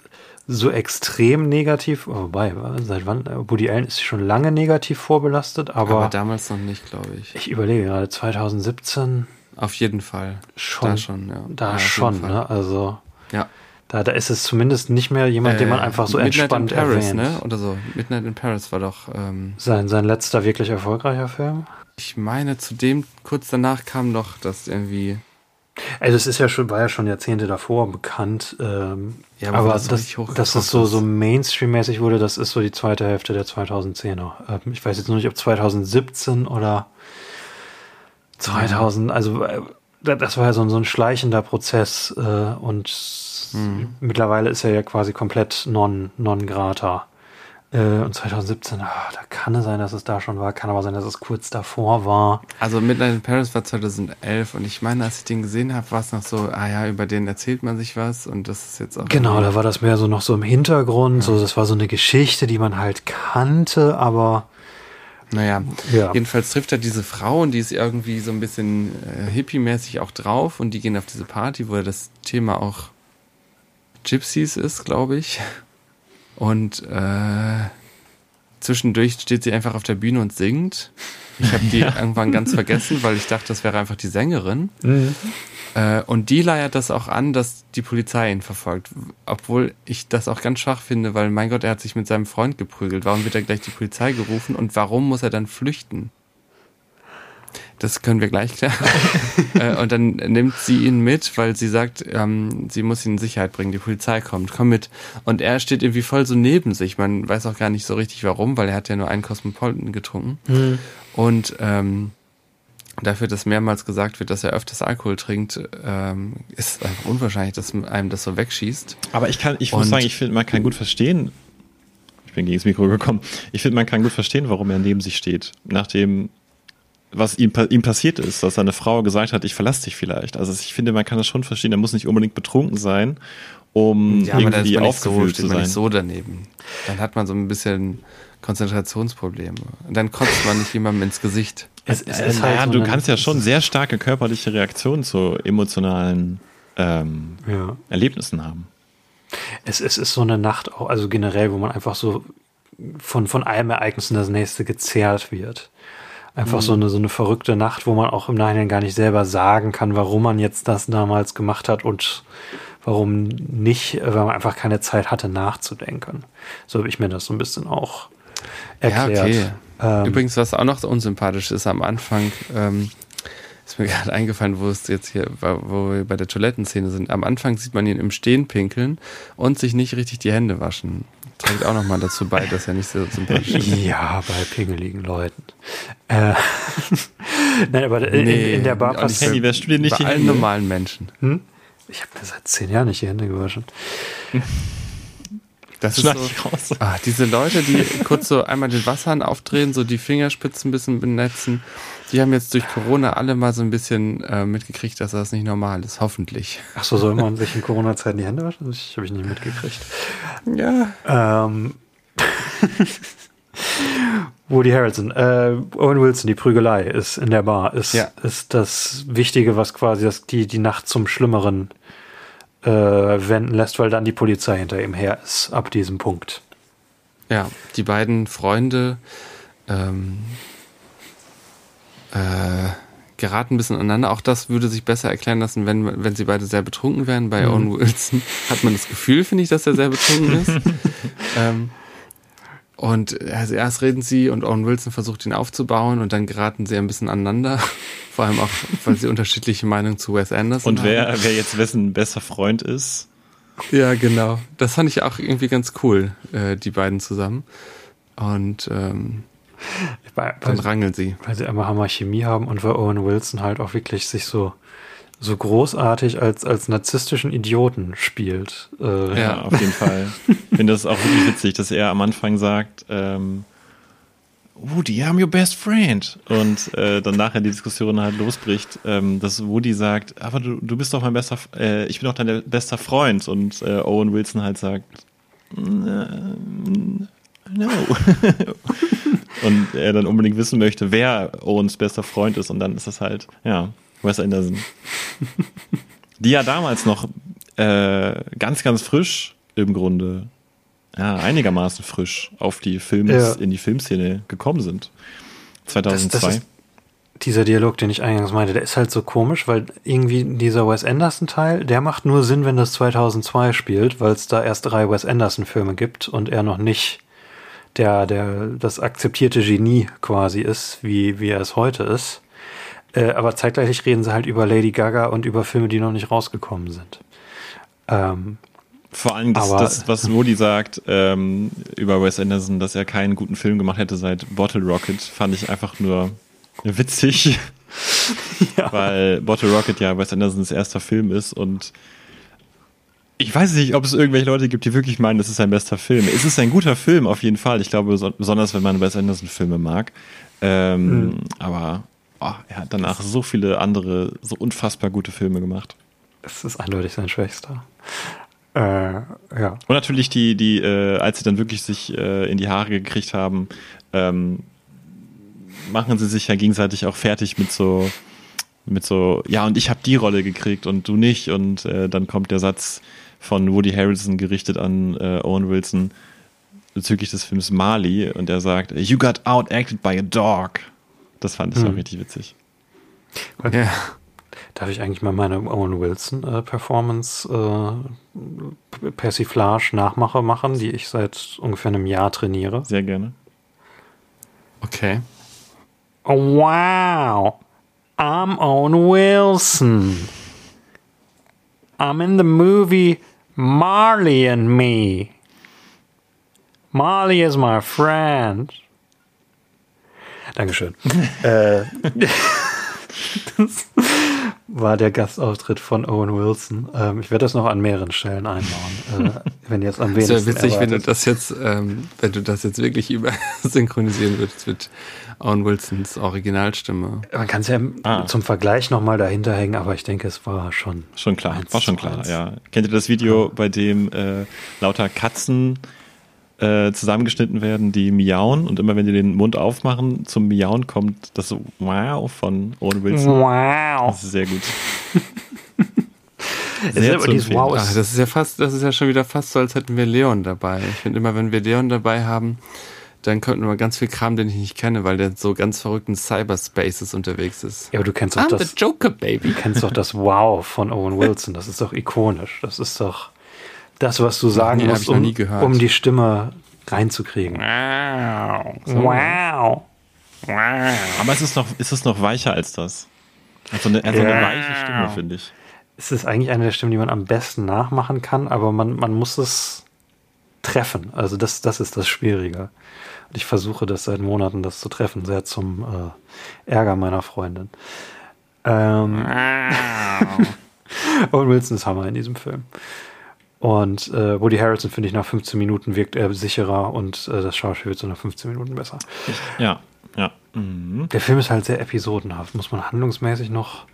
so extrem negativ, wobei, seit wann? Woody Allen ist schon lange negativ vorbelastet, aber, Aber damals noch nicht, glaube ich. ich überlege gerade, 2017 Auf jeden Fall. schon. Da schon, ja. Da Ja, schon, ne? Also Ja. Da, da ist es zumindest nicht mehr jemand, den man Äh, einfach so Midnight entspannt in Paris, erwähnt. ne? Oder so. Midnight in Paris war doch. Ähm, Sein, sein letzter wirklich erfolgreicher Film. ich meine, zu dem kurz danach kam noch das irgendwie. Also es ist ja schon, war ja schon Jahrzehnte davor bekannt. Ähm, Ja, aber aber das dass es so, so Mainstream-mäßig wurde, das ist so die zweite Hälfte der 2010er. Ähm, ich weiß jetzt nur nicht, ob 2017 oder 2000, also äh, das war ja so, ein- so ein schleichender Prozess äh, und Mhm. mittlerweile ist er ja quasi komplett non, non grata. Äh, und 2017, ah, da kann es sein, dass es da schon war, kann aber sein, dass es kurz davor war. Also Midnight in Paris war 2011 und ich meine, als ich den gesehen habe, war es noch so, ah ja, über den erzählt man sich was und das ist jetzt auch. Genau, da war das mehr so noch so im Hintergrund, so das war so eine Geschichte, die man halt kannte, aber Naja, Ja. jedenfalls trifft er diese Frau und die ist irgendwie so ein bisschen äh, hippie-mäßig auch drauf und die gehen auf diese Party, wo das Thema auch Gypsies ist, glaube ich. Und äh, zwischendurch steht sie einfach auf der Bühne und singt. Ich habe die irgendwann ganz vergessen, weil ich dachte, das wäre einfach die Sängerin. Äh, und die leiert das auch an, dass die Polizei ihn verfolgt. Obwohl ich das auch ganz schwach finde, weil mein Gott, er hat sich mit seinem Freund geprügelt. Warum wird er gleich die Polizei gerufen und warum muss er dann flüchten? Das können wir gleich klären. äh, und dann nimmt sie ihn mit, weil sie sagt, ähm, sie muss ihn in Sicherheit bringen. Die Polizei kommt, komm mit. Und er steht irgendwie voll so neben sich. Man weiß auch gar nicht so richtig warum, weil er hat ja nur einen Cosmopolitan getrunken. Und ähm, dafür, dass mehrmals gesagt wird, dass er öfters Alkohol trinkt, ähm, ist es einfach unwahrscheinlich, dass einem das so wegschießt. Aber ich kann, ich muss Und- sagen, ich finde, man kann gut verstehen. Ich bin gegen das Mikro gekommen. Ich finde, man kann gut verstehen, warum er neben sich steht. Nachdem, was ihm, ihm passiert ist, dass seine Frau gesagt hat, ich verlasse dich vielleicht. Also ich finde, man kann das schon verstehen. Er muss nicht unbedingt betrunken sein, um Ja, aber irgendwie man nicht so, aufgewühlt zu sein. nicht so daneben. Dann hat man so ein bisschen Konzentrationsprobleme. Und dann kotzt man nicht jemandem ins Gesicht. es, es Äh, ist halt so du kannst ja schon sehr starke körperliche Reaktionen zu emotionalen ähm, Ja. Erlebnissen haben. Es, es ist so eine Nacht auch, also generell, wo man einfach so von, von einem Ereignis in das nächste gezerrt wird. Einfach so, eine, so eine verrückte Nacht, wo man auch im Nachhinein gar nicht selber sagen kann, warum man jetzt das damals gemacht hat und warum nicht, weil man einfach keine Zeit hatte nachzudenken. So habe ich mir das so ein bisschen auch erklärt. Ja, okay. Ähm, Übrigens, was auch noch so unsympathisch ist am Anfang, ähm, ist mir gerade eingefallen, wo es jetzt hier, wo wir bei der Toilettenszene sind. Am Anfang sieht man ihn im Stehen pinkeln und sich nicht richtig die Hände waschen. Trägt auch nochmal dazu bei, dass er nicht so sympathisch ist. Ja, bei pingeligen Leuten. Äh, Nein, aber in, Nee, in der Bar passiert. Handy, du dir nicht Bei die allen normalen Menschen. Ich habe mir seit zehn Jahren nicht die Hände gewaschen. Das ist so, ich raus. ah, diese Leute, die kurz so einmal den Wasserhahn aufdrehen, so die Fingerspitzen ein bisschen benetzen, die haben jetzt durch Corona alle mal so ein bisschen äh, mitgekriegt, dass das nicht normal ist. Hoffentlich. Ach so, soll man sich in Corona-Zeiten die Hände waschen? Das habe ich nicht mitgekriegt. Ja. Ähm, Woody Harrelson, äh, Owen Wilson, die Prügelei ist in der Bar, ist, Ja. ist das Wichtige, was quasi das, die, die Nacht zum Schlimmeren äh, wenden lässt, weil dann die Polizei hinter ihm her ist, ab diesem Punkt. Ja, die beiden Freunde ähm, äh, geraten ein bisschen aneinander. Auch das würde sich besser erklären lassen, wenn, wenn sie beide sehr betrunken wären. Bei Owen Wilson hat man das Gefühl, finde ich, dass er sehr betrunken ist. ähm, und also erst reden sie und Owen Wilson versucht ihn aufzubauen und dann geraten sie ein bisschen aneinander. Vor allem auch, weil sie unterschiedliche Meinungen zu Wes Anderson Und wer, wer jetzt wessen bester Freund ist, haben. Ja, genau. Das fand ich auch irgendwie ganz cool, äh, die beiden zusammen. Und ähm, Weil, dann weil, rangeln sie. weil sie immer Hammer Chemie haben und weil Owen Wilson halt auch wirklich sich so, so großartig als, als narzisstischen Idioten spielt. Äh, Ja, auf jeden Fall. Ich finde das auch wirklich witzig, dass er am Anfang sagt, ähm, Woody, I'm your best friend. Und äh, dann nachher die Diskussion halt losbricht, ähm, dass Woody sagt, aber du, du bist doch mein bester, äh, ich bin doch dein bester Freund. Und äh, Owen Wilson halt sagt, "Mm, no. und er dann unbedingt wissen möchte, wer Owens bester Freund ist. Und dann ist das halt, ja, Wes Anderson. Die ja damals noch äh, ganz, ganz frisch im Grunde, ja, einigermaßen frisch auf die Films, Ja. in die Filmszene gekommen sind. 2002. Das- das dieser Dialog, den ich eingangs meinte, der ist halt so komisch, weil irgendwie dieser Wes Anderson-Teil, der macht nur Sinn, wenn das 2002 spielt, weil es da erst drei Wes Anderson-Filme gibt und er noch nicht der, der, das akzeptierte Genie quasi ist, wie, wie er es heute ist. Äh, aber zeitgleich reden sie halt über Lady Gaga und über Filme, die noch nicht rausgekommen sind. Ähm, Vor allem das, Aber- das was Woody sagt ähm, über Wes Anderson, dass er keinen guten Film gemacht hätte seit Bottle Rocket, fand ich einfach nur witzig. Weil Bottle Rocket ja Wes Andersons erster Film ist und ich weiß nicht, ob es irgendwelche Leute gibt, die wirklich meinen, das ist sein bester Film. Es ist ein guter Film, auf jeden Fall. Ich glaube, so- besonders wenn man Wes Anderson-Filme mag. Ähm, Aber oh, er hat danach so viele andere, so unfassbar gute Filme gemacht. es ist eindeutig sein Schwächster. Äh, ja. Und natürlich die, die, äh, als sie dann wirklich sich äh, in die Haare gekriegt haben, ähm, machen sie sich ja gegenseitig auch fertig mit so, mit so, ja, und ich habe die Rolle gekriegt und du nicht. Und äh, dann kommt der Satz von Woody Harrelson gerichtet an äh, Owen Wilson bezüglich des Films Marley und er sagt, You got outacted by a dog. Das fand ich auch Hm. richtig witzig. Ja. Darf ich eigentlich mal meine Owen Wilson äh, Performance äh, Persiflage Nachmache machen, die ich seit ungefähr einem Jahr trainiere? Sehr gerne. Okay. Oh, wow. I'm Owen Wilson. I'm in the movie Marley and Me. Marley is my friend. Dankeschön. äh, das war der Gastauftritt von Owen Wilson. Ähm, ich werde das noch an mehreren Stellen einbauen. Äh, wenn jetzt am Es wenigsten wäre witzig, wenn du das jetzt, ähm, wenn du das jetzt wirklich über synchronisieren würdest mit Owen Wilsons Originalstimme. Man kann es ja Ah. zum Vergleich nochmal dahinter hängen, aber ich denke, es war schon. Schon klar, Eins war schon klar, eins. ja. Kennt ihr das Video, bei dem äh, lauter Katzen äh, zusammengeschnitten werden, die miauen und immer wenn die den Mund aufmachen, zum Miauen kommt das so Wow von Owen Wilson. Wow. Das ist sehr gut. Es ist aber dieses. Wow Ach, das ist ja fast, das ist ja schon wieder fast so, als hätten wir Leon dabei. Ich finde immer, wenn wir Leon dabei haben, dann kommt immer ganz viel Kram, den ich nicht kenne, weil der so ganz verrückten Cyberspaces unterwegs ist. Ja, aber du kennst doch I'm the das. Joker, baby. Du kennst doch das Wow von Owen Wilson. Das ist doch ikonisch. Das ist doch das, was du sagen Nee, musst, um, nie gehört. um die Stimme reinzukriegen. Wow. Wow. Aber es ist noch, es ist noch weicher als das. Also eine, also eine weiche Stimme, finde ich. Es ist eigentlich eine der Stimmen, die man am besten nachmachen kann, aber man, man muss es treffen. Also das, das ist das Schwierige. Und ich versuche das seit Monaten, das zu treffen, sehr zum äh, Ärger meiner Freundin. Ähm, Owen Wilson ist Hammer in diesem Film. Und äh, Woody Harrelson, finde ich, nach 15 Minuten wirkt er sicherer und äh, das Schauspiel wird so nach 15 Minuten besser. Ja, ja. Mhm. Der Film ist halt sehr episodenhaft, muss man handlungsmäßig noch.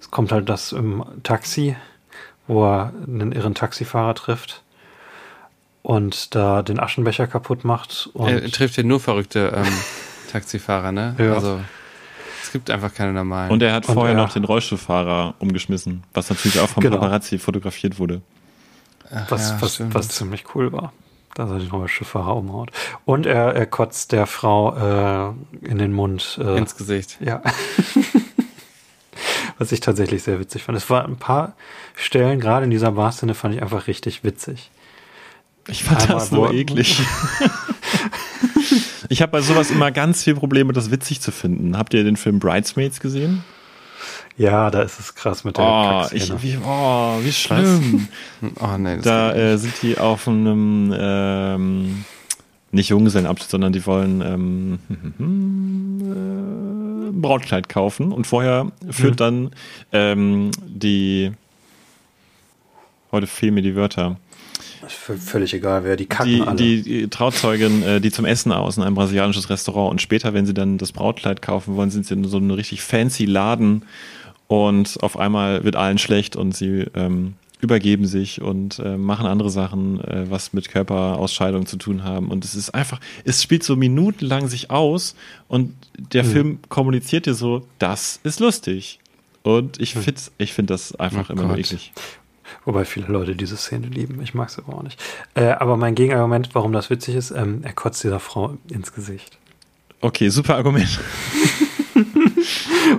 Es kommt halt das im Taxi, wo er einen irren Taxifahrer trifft und da den Aschenbecher kaputt macht. Und Er trifft hier nur verrückte ähm, Taxifahrer, ne? Ja. Also es gibt einfach keine normalen. Und er hat Und vorher er- noch den Rollstuhlfahrer umgeschmissen, was natürlich auch vom Genau. Paparazzi fotografiert wurde. Ach, was, ja, was, was ziemlich cool war, dass er den Rollstuhlfahrer umhaut. Und er, er kotzt der Frau äh, in den Mund. Äh, ins Gesicht. ja. was ich tatsächlich sehr witzig fand. Es war ein paar Stellen, gerade in dieser Bar-Szene, fand ich einfach richtig witzig. Ich fand Einmal das nur wo- eklig. ich habe bei sowas immer ganz viel Probleme, das witzig zu finden. Habt ihr den Film Bridesmaids gesehen? Ja, da ist es krass mit der Oh, ich, wie, oh, wie schlimm. Oh nee, Da äh, sind die auf einem ähm, nicht Junggesellenabschied, sondern die wollen ähm, äh, ein Brautkleid kaufen und vorher führt dann ähm, die heute fehlen mir die Wörter. V- völlig egal, wer die kacken Die, alle. die, die Trauzeugin, äh, die zum Essen aus in ein brasilianisches Restaurant und später, wenn sie dann das Brautkleid kaufen wollen, sind sie in so einem richtig fancy Laden und auf einmal wird allen schlecht und sie ähm, übergeben sich und äh, machen andere Sachen, äh, was mit Körperausscheidung zu tun haben. Und es ist einfach, es spielt so minutenlang sich aus und der Film kommuniziert dir so, das ist lustig. Und ich finde ich find das einfach Oh immer Gott. eklig. Wobei viele Leute diese Szene lieben. Ich mag sie aber auch nicht. Äh, aber mein Gegenargument, warum das witzig ist, ähm, er kotzt dieser Frau ins Gesicht. Okay, super Argument.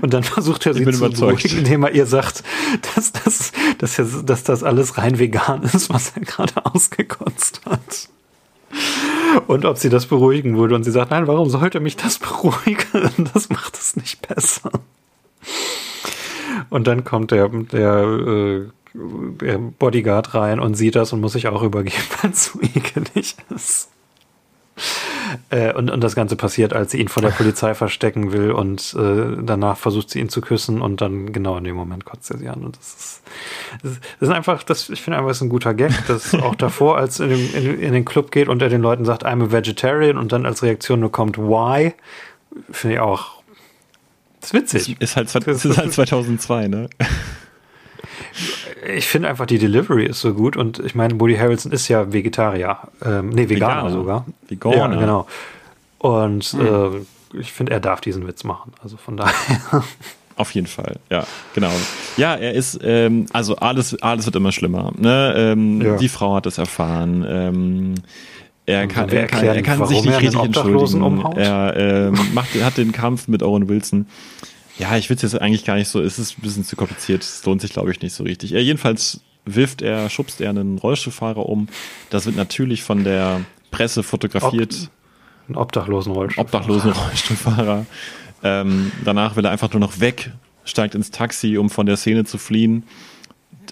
Und dann versucht er sie zu beruhigen, indem er ihr sagt, dass das, dass, er, dass das alles rein vegan ist, was er gerade ausgekotzt hat. Und ob sie das beruhigen würde. Und sie sagt, nein, warum sollte mich das beruhigen? Das macht es nicht besser. Und dann kommt der, der, äh, der Bodyguard rein und sieht das und muss sich auch übergeben, weil es so ekelig ist. Äh, und, und das Ganze passiert, als sie ihn vor der Polizei verstecken will und äh, danach versucht sie ihn zu küssen und dann genau in dem Moment kotzt er sie an. Und das ist, das ist, das ist einfach, das, ich finde einfach, das ist ein guter Gag, dass auch davor, als in, dem, in, in den Club geht und er den Leuten sagt, I'm a vegetarian und dann als Reaktion nur kommt, why, finde ich auch, das ist witzig. Ist halt, das ist halt 2002, ne? Ich finde einfach, die Delivery ist so gut und ich meine, Woody Harrelson ist ja Vegetarier, ähm, nee, Veganer, Veganer. sogar. Veganer. Ja, genau. Und äh, ich finde, er darf diesen Witz machen. Also von daher. Auf jeden Fall, ja, genau. Ja, er ist, ähm, also alles, alles wird immer schlimmer. Ne? Ähm, Ja. Die Frau hat es erfahren. Ähm, er kann, er kann, erklären, er kann sich nicht richtig entschuldigen. umhaut? Er ähm, macht, hat den Kampf mit Owen Wilson. Ja, ich will es jetzt eigentlich gar nicht so, es ist ein bisschen zu kompliziert, es lohnt sich, glaube ich, nicht so richtig. Er jedenfalls wirft er, schubst er einen Rollstuhlfahrer um. Das wird natürlich von der Presse fotografiert. Ein obdachlosen Rollstuhl. obdachlosen Rollstuhlfahrer. Ähm, danach will er einfach nur noch weg, steigt ins Taxi, um von der Szene zu fliehen.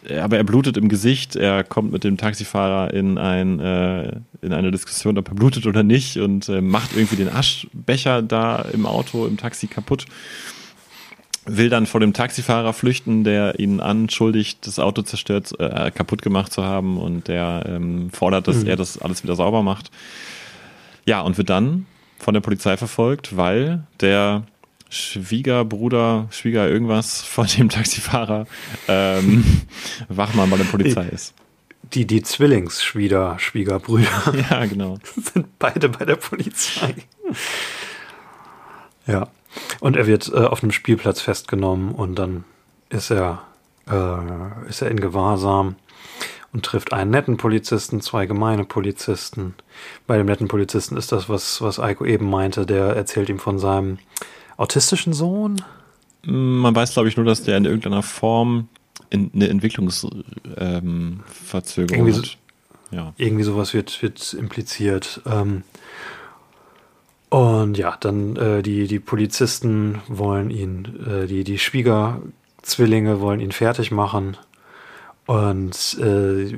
Aber er blutet im Gesicht. Er kommt mit dem Taxifahrer in, ein, äh, in eine Diskussion, ob er blutet oder nicht, und äh, macht irgendwie den Aschbecher da im Auto, im Taxi kaputt. Will dann vor dem Taxifahrer flüchten, der ihn anschuldigt, das Auto zerstört, äh, kaputt gemacht zu haben, und der ähm, fordert, dass er das alles wieder sauber macht. Ja, und wird dann von der Polizei verfolgt, weil der Schwiegerbruder, Schwieger irgendwas von dem Taxifahrer ähm, Wachmann bei der Polizei ist. Die, die Zwillingsschwieger, Schwiegerbrüder Ja, genau. sind beide bei der Polizei. Ja. Und er wird äh, auf einem Spielplatz festgenommen und dann ist er, äh, ist er in Gewahrsam und trifft einen netten Polizisten, zwei gemeine Polizisten. Bei dem netten Polizisten ist das, was, was Eiko eben meinte, der erzählt ihm von seinem autistischen Sohn. Man weiß, glaube ich, nur, dass der in irgendeiner Form in, eine Entwicklungsverzögerung ähm, Irgendwie so- hat. Ja. Irgendwie sowas wird, wird impliziert. Ähm, und ja, dann äh, die, die Polizisten wollen ihn, äh, die, die Schwiegerzwillinge wollen ihn fertig machen und äh,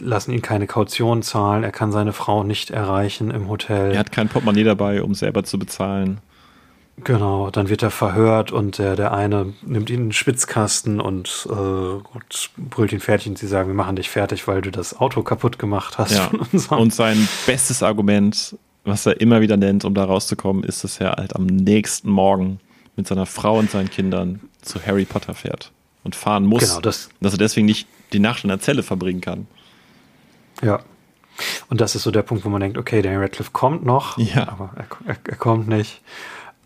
lassen ihn keine Kaution zahlen. Er kann seine Frau nicht erreichen im Hotel. Er hat kein Portemonnaie dabei, um selber zu bezahlen. Genau, dann wird er verhört und der, der eine nimmt ihn in den Schwitzkasten und, äh, und brüllt ihn fertig und sie sagen, wir machen dich fertig, weil du das Auto kaputt gemacht hast Ja. Und sein bestes Argument, was er immer wieder nennt, um da rauszukommen, ist, dass er halt am nächsten Morgen mit seiner Frau und seinen Kindern zu Harry Potter fährt und fahren muss. Genau, das- dass er deswegen nicht die Nacht in der Zelle verbringen kann. Ja. Und das ist so der Punkt, wo man denkt, okay, Daniel Radcliffe kommt noch, Ja. aber er, er, er kommt nicht.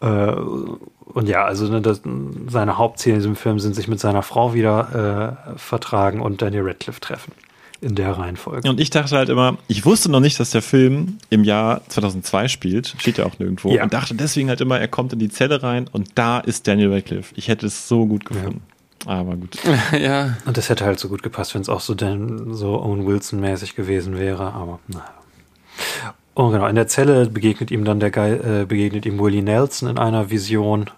Äh, und ja, also ne, das, seine Hauptziele in diesem Film sind, sich mit seiner Frau wieder äh, vertragen und Daniel Radcliffe treffen. In der Reihenfolge. Und ich dachte halt immer, ich wusste noch nicht, dass der Film im Jahr 2002 spielt, steht ja auch nirgendwo, Ja. und dachte deswegen halt immer, er kommt in die Zelle rein und da ist Daniel Radcliffe. Ich hätte es so gut gefunden. Aber gut. ja, Und das hätte halt so gut gepasst, wenn es auch so, denn, so Owen Wilson-mäßig gewesen wäre, aber naja. Und genau, in der Zelle begegnet ihm dann der Geil, äh, begegnet ihm Willie Nelson in einer Vision.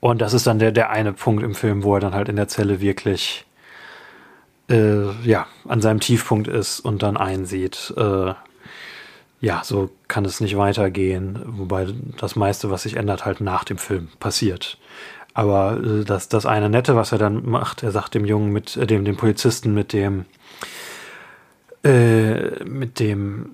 Und das ist dann der, der eine Punkt im Film, wo er dann halt in der Zelle wirklich äh, ja, an seinem Tiefpunkt ist und dann einsieht, äh, ja, so kann es nicht weitergehen, wobei das meiste, was sich ändert, halt nach dem Film passiert. Aber äh, das, das eine Nette, was er dann macht, er sagt dem Jungen mit, äh, dem, dem Polizisten mit dem, äh, mit dem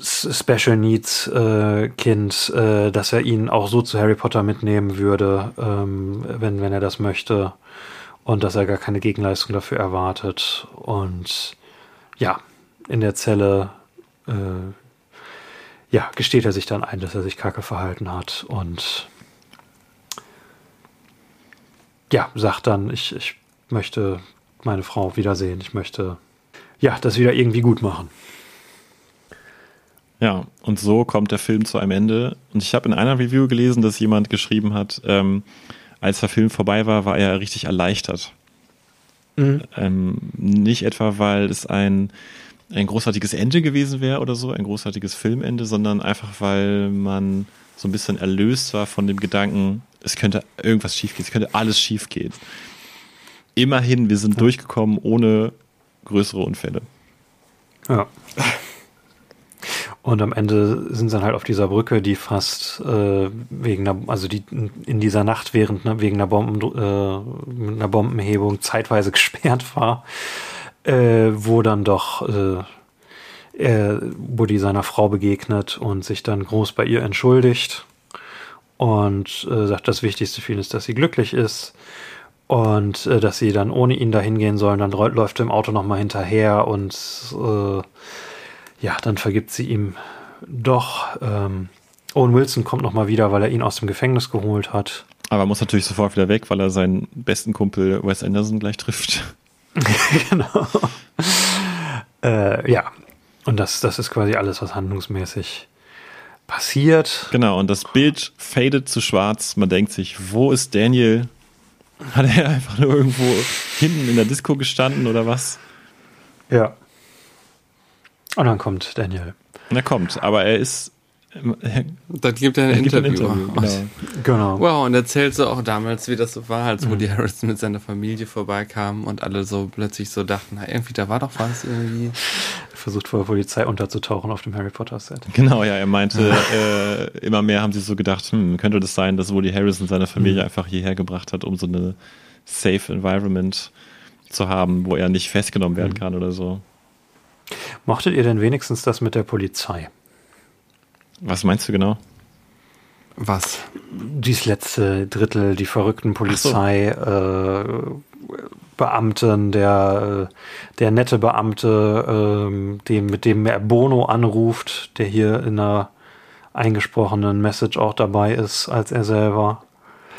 Special Needs äh, Kind, äh, dass er ihn auch so zu Harry Potter mitnehmen würde, ähm, wenn, wenn er das möchte. Und dass er gar keine Gegenleistung dafür erwartet. Und ja, in der Zelle äh, ja, gesteht er sich dann ein, dass er sich kacke verhalten hat und ja, sagt dann, ich, ich möchte meine Frau wiedersehen, ich möchte ja, das wieder irgendwie gut machen. Ja, und so kommt der Film zu einem Ende. Und ich habe in einer Review gelesen, dass jemand geschrieben hat, ähm, als der Film vorbei war, war er richtig erleichtert. Ähm, nicht etwa, weil es ein, ein großartiges Ende gewesen wäre oder so, ein großartiges Filmende, sondern einfach, weil man so ein bisschen erlöst war von dem Gedanken, es könnte irgendwas schiefgehen, es könnte alles schiefgehen. Immerhin, wir sind durchgekommen ohne größere Unfälle. Ja. Und am Ende sind sie dann halt auf dieser Brücke, die fast äh, wegen einer, also die in dieser Nacht während ne, wegen einer Bomben, äh, einer Bombenhebung zeitweise gesperrt war, äh, wo dann doch äh, er, Buddy seiner Frau begegnet und sich dann groß bei ihr entschuldigt und äh, sagt, das Wichtigste für ihn ist, dass sie glücklich ist und äh, dass sie dann ohne ihn dahin gehen sollen. Dann läuft er im Auto nochmal hinterher und äh, ja, dann vergibt sie ihm doch. Ähm, Owen Wilson kommt nochmal wieder, weil er ihn aus dem Gefängnis geholt hat. Aber er muss natürlich sofort wieder weg, weil er seinen besten Kumpel Wes Anderson gleich trifft. genau. äh, ja, und das, das ist quasi alles, was handlungsmäßig passiert. Genau, und das Bild fadet zu schwarz. Man denkt sich, wo ist Daniel? Hat er einfach nur irgendwo hinten in der Disco gestanden oder was? Ja. Und dann kommt Daniel. Und er kommt, aber er ist. Er dann gibt er ein ein Interview. Interview. Genau. Genau. Wow, und erzählt so auch damals, wie das so war, als Woody Harrison mit seiner Familie vorbeikam und alle so plötzlich so dachten, na, irgendwie, da war doch was irgendwie. Versucht vor der Polizei unterzutauchen auf dem Harry Potter Set. Genau, ja, er meinte, äh, immer mehr haben sie so gedacht, hm, könnte das sein, dass Woody Harrison seine Familie einfach hierher gebracht hat, um so eine safe Environment zu haben, wo er nicht festgenommen werden kann oder so. Mochtet ihr denn wenigstens das mit der Polizei? Was meinst du genau? Was? Dies letzte Drittel, die verrückten Polizei, äh, Beamten, der, äh, der nette Beamte, ähm, dem, mit dem er Bono anruft, der hier in einer eingesprochenen Message auch dabei ist, als er selber.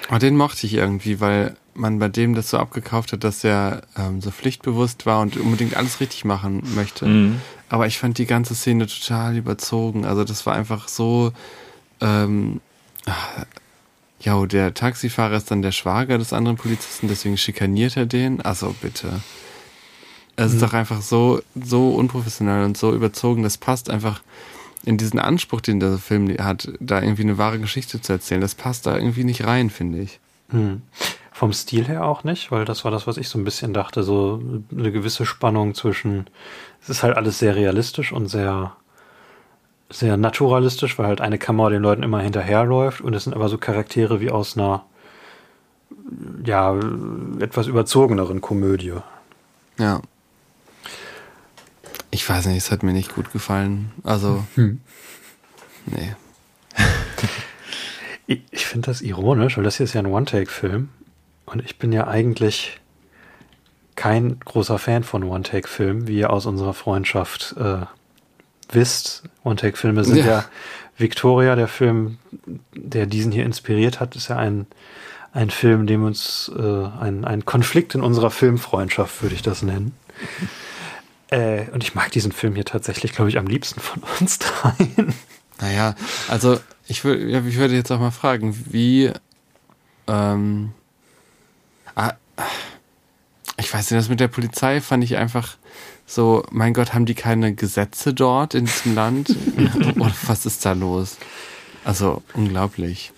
Aber den mochte ich irgendwie, weil man bei dem das so abgekauft hat, dass er ähm, so pflichtbewusst war und unbedingt alles richtig machen möchte. Mhm. Aber ich fand die ganze Szene total überzogen. Also das war einfach so. Ähm, ah, ja, der Taxifahrer ist dann der Schwager des anderen Polizisten, deswegen schikaniert er den. Also bitte. Es ist doch einfach so, so unprofessionell und so überzogen. Das passt einfach in diesen Anspruch, den der Film hat, da irgendwie eine wahre Geschichte zu erzählen. Das passt da irgendwie nicht rein, finde ich. Hm. Vom Stil her auch nicht, weil das war das, was ich so ein bisschen dachte, so eine gewisse Spannung zwischen, es ist halt alles sehr realistisch und sehr, sehr naturalistisch, weil halt eine Kamera den Leuten immer hinterherläuft und es sind aber so Charaktere wie aus einer, ja, etwas überzogeneren Komödie. Ja. Ich weiß nicht, es hat mir nicht gut gefallen. Also, nee. Ich, ich finde das ironisch, weil das hier ist ja ein One-Take-Film und ich bin ja eigentlich kein großer Fan von One-Take-Filmen, wie ihr aus unserer Freundschaft äh, wisst. One-Take-Filme sind ja. Ja. Victoria, der Film, der diesen hier inspiriert hat, ist ja ein, ein Film, dem uns äh, ein, ein Konflikt in unserer Filmfreundschaft, würde ich das nennen. Äh, und ich mag diesen Film hier tatsächlich, glaube ich, am liebsten von uns dreien. Naja, also ich, wür- ja, ich würde jetzt auch mal fragen, wie ähm, ah, ich weiß nicht, das mit der Polizei fand ich einfach so, mein Gott, haben die keine Gesetze dort in diesem Land? Oder was ist da los? Also unglaublich.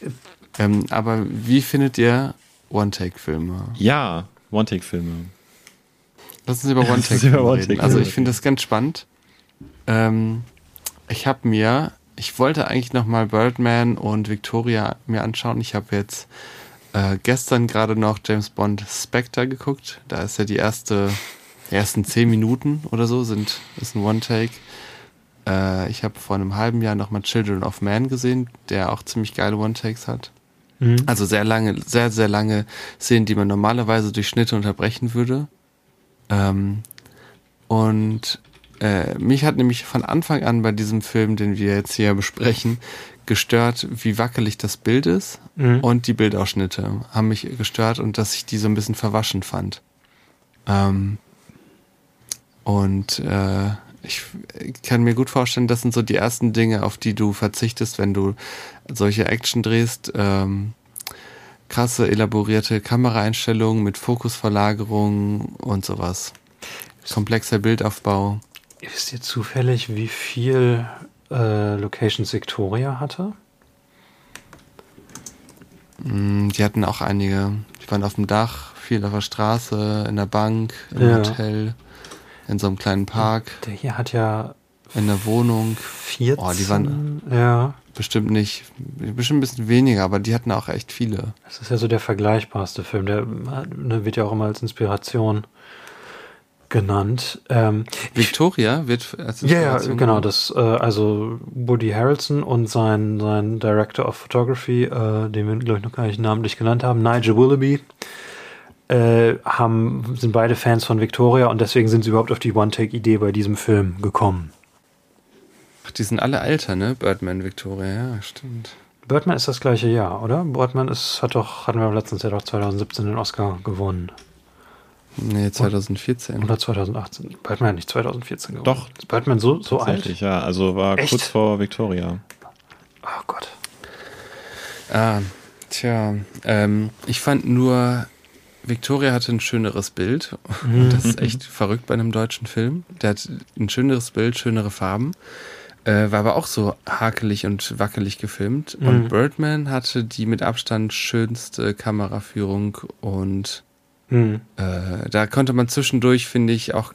Ähm, aber wie findet ihr One-Take-Filme? Ja, One-Take-Filme. Lass uns über One-Take reden. One-Take Also ich finde das ganz spannend. Ähm, ich habe mir, ich wollte eigentlich nochmal Birdman und Victoria mir anschauen. Ich habe jetzt äh, gestern gerade noch James Bond Spectre geguckt. Da ist ja die erste, die ersten zehn Minuten oder so sind, ist ein One-Take. Äh, ich habe vor einem halben Jahr nochmal Children of Man gesehen, der auch ziemlich geile One-Takes hat. Also sehr lange, sehr, sehr lange Szenen, die man normalerweise durch Schnitte unterbrechen würde. Ähm, und äh, mich hat nämlich von Anfang an bei diesem Film, den wir jetzt hier besprechen, gestört, wie wackelig das Bild ist Mhm. und die Bildausschnitte haben mich gestört und dass ich die so ein bisschen verwaschen fand. Ähm, und äh, ich kann mir gut vorstellen, das sind so die ersten Dinge, auf die du verzichtest, wenn du solche Action drehst. Ähm, krasse, elaborierte Kameraeinstellungen mit Fokusverlagerung und sowas. Komplexer Bildaufbau. Wisst ihr zufällig, wie viel äh, Locations Victoria hatte? Mm, Die hatten auch einige. Die waren auf dem Dach, viel auf der Straße, in der Bank, im Ja. Hotel, in so einem kleinen Park, Der hier hat ja in der Wohnung. 14. Oh, die waren- Ja, Bestimmt nicht, bestimmt ein bisschen weniger, aber die hatten auch echt viele. das ist ja so der vergleichbarste Film. Der ne, wird ja auch immer als Inspiration genannt. Ähm, Victoria wird als ja, ja, Inspiration genau. Das, äh, also Woody Harrelson und sein, sein Director of Photography, äh, den wir, glaube ich, noch gar nicht namentlich genannt haben, Nigel Willoughby, äh, haben, sind beide Fans von Victoria und deswegen sind sie überhaupt auf die One-Take-Idee bei diesem Film gekommen. Die sind alle älter, ne? Birdman, Victoria, ja, stimmt. Birdman ist das gleiche Jahr, oder? Birdman ist, hat doch, hatten wir letztens ja doch 2017 den Oscar gewonnen. Nee, 2014. Oder 2018. Birdman hat nicht 2014 gewonnen. Doch. Ist Birdman so, so alt? Ja. Also war Echt? kurz vor Victoria. Oh Gott. Ah, tja, ähm, ich fand nur, Victoria hatte ein schöneres Bild. Das ist echt verrückt bei einem deutschen Film. Der hat ein schöneres Bild, schönere Farben. Äh, war aber auch so hakelig und wackelig gefilmt. Und Mhm. Birdman hatte die mit Abstand schönste Kameraführung und Hm. äh, da konnte man zwischendurch, finde ich, auch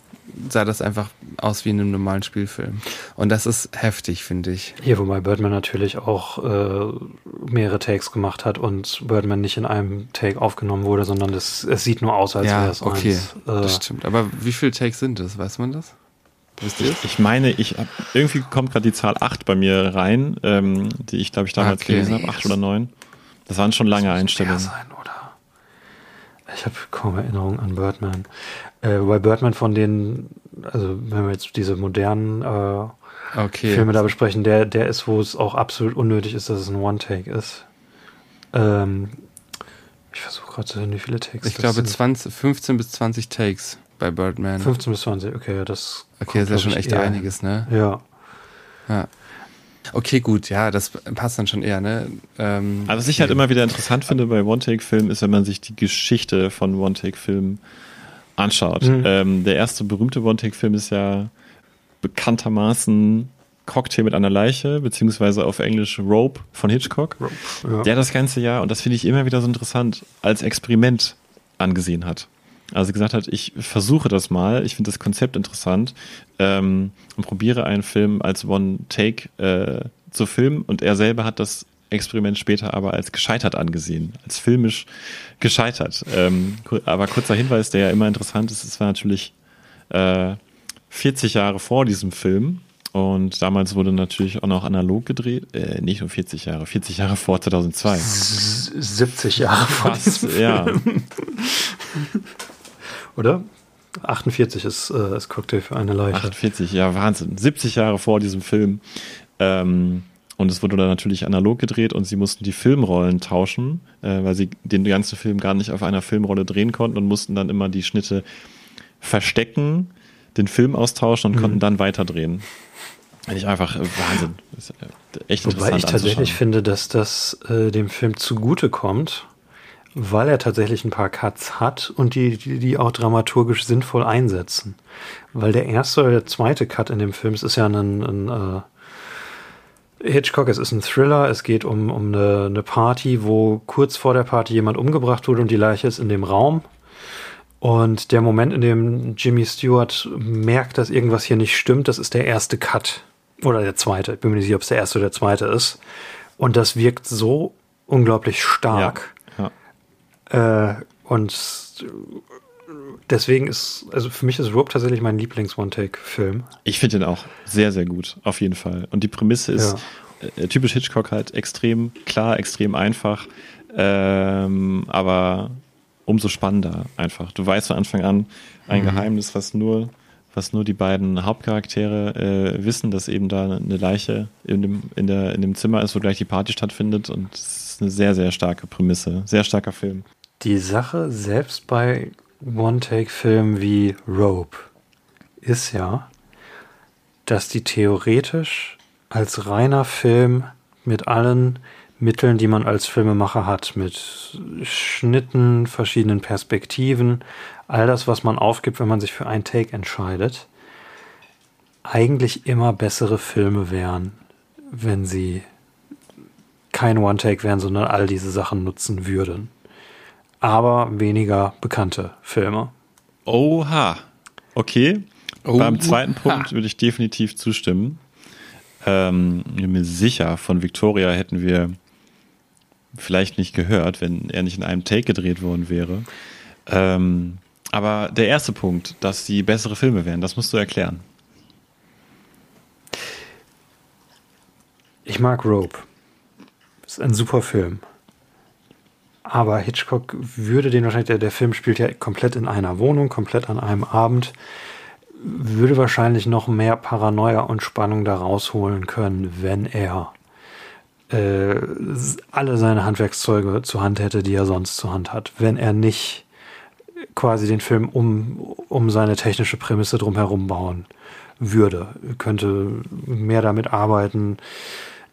sah das einfach aus wie in einem normalen Spielfilm. Und das ist heftig, finde ich. Hier, wobei Birdman natürlich auch äh, mehrere Takes gemacht hat und Birdman nicht in einem Take aufgenommen wurde, sondern es, es sieht nur aus, als wäre ja, es okay, eins. das Äh, stimmt. Aber wie viele Takes sind das? Weiß man das? Wisst ihr es? Ich meine, ich hab, irgendwie kommt gerade die Zahl 8 bei mir rein, ähm, die ich glaube ich damals Okay. gelesen habe, 8 oder 9. Das waren schon lange Einstellungen. sein, oder? Ich habe kaum Erinnerung an Birdman. Äh, wobei Birdman von den, also wenn wir jetzt diese modernen äh, Okay. Filme da besprechen, der, der ist, wo es auch absolut unnötig ist, dass es ein One-Take ist. Ähm, ich versuche gerade zu hören, wie viele Takes ich glaube sind. 20, 15 bis 20 Takes bei Birdman. 15 bis 20, okay, ja, das okay, das ist ja schon echt eher einiges, ne? Ja. Ja. Okay, gut, ja, das passt dann schon eher, ne? Ähm, Also was ich halt immer wieder interessant finde bei One-Take-Filmen, ist, wenn man sich die Geschichte von One-Take-Filmen anschaut. Mhm. Ähm, der erste berühmte One-Take-Film ist ja bekanntermaßen Cocktail mit einer Leiche, beziehungsweise auf Englisch Rope von Hitchcock, ja. der das ganze Jahr, und das finde ich immer wieder so interessant, als Experiment angesehen hat. Also gesagt hat, ich versuche das mal, ich finde das Konzept interessant ähm, und probiere einen Film als One-Take äh, zu filmen und er selber hat das Experiment später aber als gescheitert angesehen, als filmisch gescheitert. Ähm, aber kurzer Hinweis, der ja immer interessant ist, es war natürlich äh, 40 Jahre vor diesem Film und damals wurde natürlich auch noch analog gedreht, äh, nicht nur 40 Jahre, 40 Jahre vor 2002. S- 70 Jahre vor Was, diesem ja, Oder? 48 ist, äh, ist Cocktail für eine Leiche. 48, ja, Wahnsinn. 70 Jahre vor diesem Film. Ähm, und es wurde dann natürlich analog gedreht und sie mussten die Filmrollen tauschen, äh, weil sie den ganzen Film gar nicht auf einer Filmrolle drehen konnten und mussten dann immer die Schnitte verstecken, den Film austauschen und Mhm. konnten dann weiterdrehen. Finde ich einfach äh, Wahnsinn. Ist, äh, echt interessant Wobei ich tatsächlich finde, dass das äh, dem Film zugute kommt, weil er tatsächlich ein paar Cuts hat und die, die, die auch dramaturgisch sinnvoll einsetzen. Weil der erste oder der zweite Cut in dem Film, es ist ja ein, ein äh, Hitchcock, es ist ein Thriller, es geht um, um eine, eine Party, wo kurz vor der Party jemand umgebracht wurde und die Leiche ist in dem Raum. Und der Moment, in dem Jimmy Stewart merkt, dass irgendwas hier nicht stimmt, das ist der erste Cut. Oder der zweite. Ich bin mir nicht sicher, ob es der erste oder der zweite ist. Und das wirkt so unglaublich stark. Ja. Äh, und deswegen ist, also für mich ist Rope tatsächlich mein Lieblings-One-Take-Film. Ich finde den auch sehr, sehr gut, auf jeden Fall. Und die Prämisse ist äh, typisch Hitchcock halt extrem klar, extrem einfach, ähm, aber umso spannender einfach. Du weißt von Anfang an ein Mhm. Geheimnis, was nur, was nur die beiden Hauptcharaktere äh, wissen, dass eben da eine Leiche in dem, in, der, in dem Zimmer ist, wo gleich die Party stattfindet. Und es ist eine sehr, sehr starke Prämisse, sehr starker Film. Die Sache selbst bei One-Take-Filmen wie Rope ist ja, dass die theoretisch als reiner Film mit allen Mitteln, die man als Filmemacher hat, mit Schnitten, verschiedenen Perspektiven, all das, was man aufgibt, wenn man sich für ein Take entscheidet, eigentlich immer bessere Filme wären, wenn sie kein One-Take wären, sondern all diese Sachen nutzen würden. Aber weniger bekannte Filme. Oha. Okay. Oh. Beim zweiten Punkt würde ich definitiv zustimmen. Ähm, ich bin mir sicher, von Victoria hätten wir vielleicht nicht gehört, wenn er nicht in einem Take gedreht worden wäre. Ähm, aber der erste Punkt, dass sie bessere Filme wären, das musst du erklären. Ich mag Rope. Ist ein super Film. Aber Hitchcock würde den wahrscheinlich, der, der Film spielt ja komplett in einer Wohnung, komplett an einem Abend, würde wahrscheinlich noch mehr Paranoia und Spannung da rausholen können, wenn er äh, alle seine Handwerkszeuge zur Hand hätte, die er sonst zur Hand hat. Wenn er nicht quasi den Film um, um seine technische Prämisse drumherum bauen würde. Könnte mehr damit arbeiten,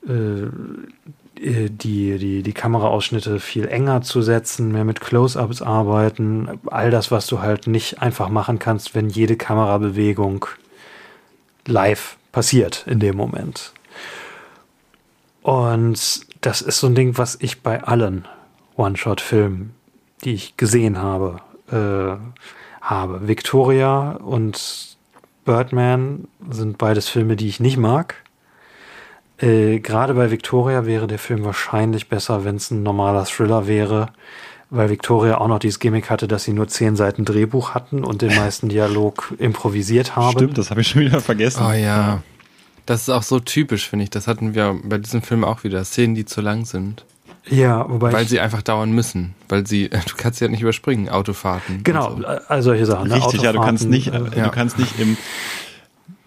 äh, die, die, die Kameraausschnitte viel enger zu setzen, mehr mit Close-ups arbeiten, all das, was du halt nicht einfach machen kannst, wenn jede Kamerabewegung live passiert in dem Moment. Und das ist so ein Ding, was ich bei allen One-Shot-Filmen, die ich gesehen habe, äh, habe. Victoria und Birdman sind beides Filme, die ich nicht mag. Äh, Gerade bei Victoria wäre der Film wahrscheinlich besser, wenn es ein normaler Thriller wäre, weil Victoria auch noch dieses Gimmick hatte, dass sie nur zehn Seiten Drehbuch hatten und den meisten Dialog improvisiert haben. Stimmt, das habe ich schon wieder vergessen. Oh ja. Das ist auch so typisch, finde ich. Das hatten wir bei diesem Film auch wieder. Szenen, die zu lang sind. Ja, wobei Weil ich, sie einfach dauern müssen. Weil sie, du kannst sie ja nicht überspringen, Autofahrten. genau, so. all solche Sachen. ne? Richtig, ja, du kannst nicht, äh, ja. du kannst nicht im,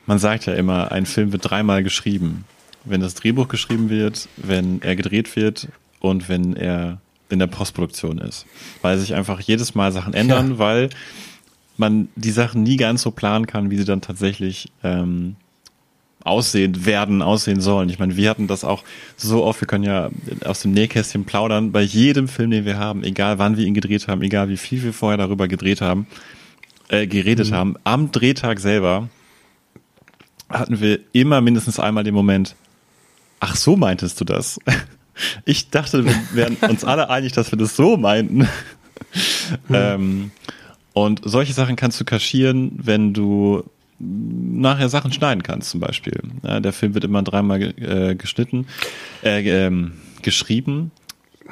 man sagt ja immer, ein Film wird dreimal geschrieben. Wenn das Drehbuch geschrieben wird, wenn er gedreht wird und wenn er in der Postproduktion ist. Weil sich einfach jedes Mal Sachen ändern, Ja. weil man die Sachen nie ganz so planen kann, wie sie dann tatsächlich ähm, aussehen werden, aussehen sollen. Ich meine, wir hatten das auch so oft, wir können ja aus dem Nähkästchen plaudern, bei jedem Film, den wir haben, egal wann wir ihn gedreht haben, egal wie viel wir vorher darüber gedreht haben, äh, geredet Mhm. haben, am Drehtag selber hatten wir immer mindestens einmal den Moment, ach so meintest du das? Ich dachte, wir wären uns alle einig, dass wir das so meinten. ähm, und solche Sachen kannst du kaschieren, wenn du nachher Sachen schneiden kannst, zum Beispiel. Ja, der Film wird immer dreimal äh, geschnitten, äh, ähm, geschrieben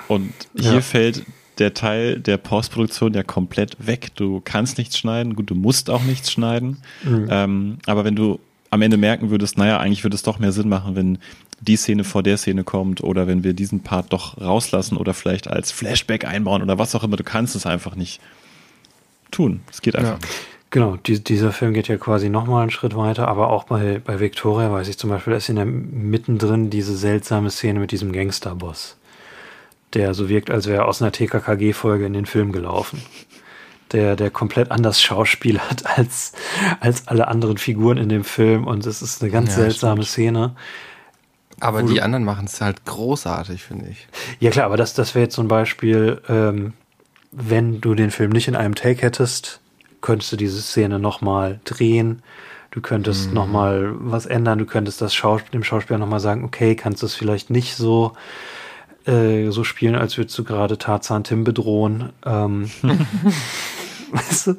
und hier Ja. fällt der Teil der Postproduktion ja komplett weg. Du kannst nichts schneiden, gut, du musst auch nichts schneiden. Ähm, aber wenn du am Ende merken würdest, naja, eigentlich würde es doch mehr Sinn machen, wenn die Szene vor der Szene kommt oder wenn wir diesen Part doch rauslassen oder vielleicht als Flashback einbauen oder was auch immer, du kannst es einfach nicht tun. Es geht einfach Ja. nicht. Genau, die, dieser Film geht ja quasi nochmal einen Schritt weiter, aber auch bei, bei Victoria weiß ich zum Beispiel, da ist in der mittendrin diese seltsame Szene mit diesem Gangsterboss, der so wirkt, als wäre er aus einer TKKG-Folge in den Film gelaufen. der, der komplett anders schauspielert als, als alle anderen Figuren in dem Film. Und es ist eine ganz Ja, seltsame Szene. Aber die anderen machen es halt großartig, finde ich. Ja klar, aber das, das wäre jetzt zum Beispiel, ähm, wenn du den Film nicht in einem Take hättest, könntest du diese Szene nochmal drehen. Du könntest Mhm. noch mal was ändern. Du könntest das Schaus dem Schauspieler nochmal sagen, okay, kannst du es vielleicht nicht so, äh, so spielen, als würdest du gerade Tarzan Tim bedrohen. Ähm, weißt du?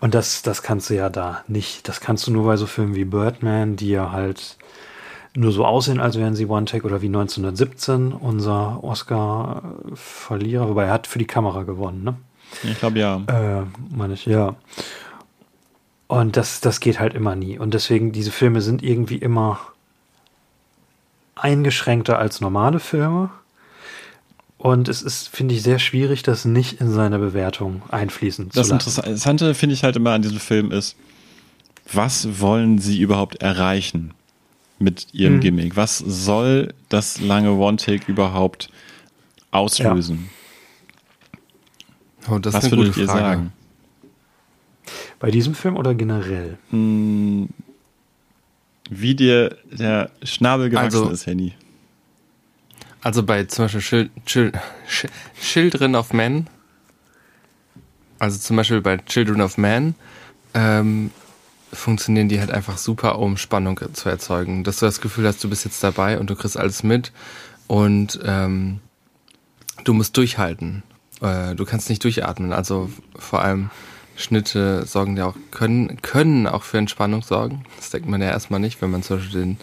Und das, das kannst du ja da nicht. Das kannst du nur bei so Filmen wie Birdman, die ja halt nur so aussehen, als wären sie One-Take oder wie 1917, unser Oscar-Verlierer, wobei er hat für die Kamera gewonnen, ne? Ich glaube ja. Äh, meine ich, ja. Und das, das geht halt immer nie. Und deswegen, diese Filme sind irgendwie immer eingeschränkter als normale Filme. Und es ist, finde ich, sehr schwierig, das nicht in seine Bewertung einfließen Das zu lassen. Interessante finde ich halt immer an diesem Film ist, was wollen sie überhaupt erreichen mit ihrem Mhm. Gimmick? Was soll das lange One-Take überhaupt auslösen? Oh, das was ist eine würdet gute ihr Frage. sagen? Bei diesem Film oder generell? Hm, wie dir der Schnabel gewachsen Also- ist, Henny. Also bei zum Beispiel Chil Chil Ch- Children of Men, also zum Beispiel bei Children of Men, ähm, funktionieren die halt einfach super, um Spannung zu erzeugen. Dass du das Gefühl hast, du bist jetzt dabei und du kriegst alles mit und ähm, du musst durchhalten. Äh, du kannst nicht durchatmen. Also vor allem Schnitte sorgen ja auch, können, können auch für Entspannung sorgen. Das denkt man ja erstmal nicht, wenn man zum Beispiel den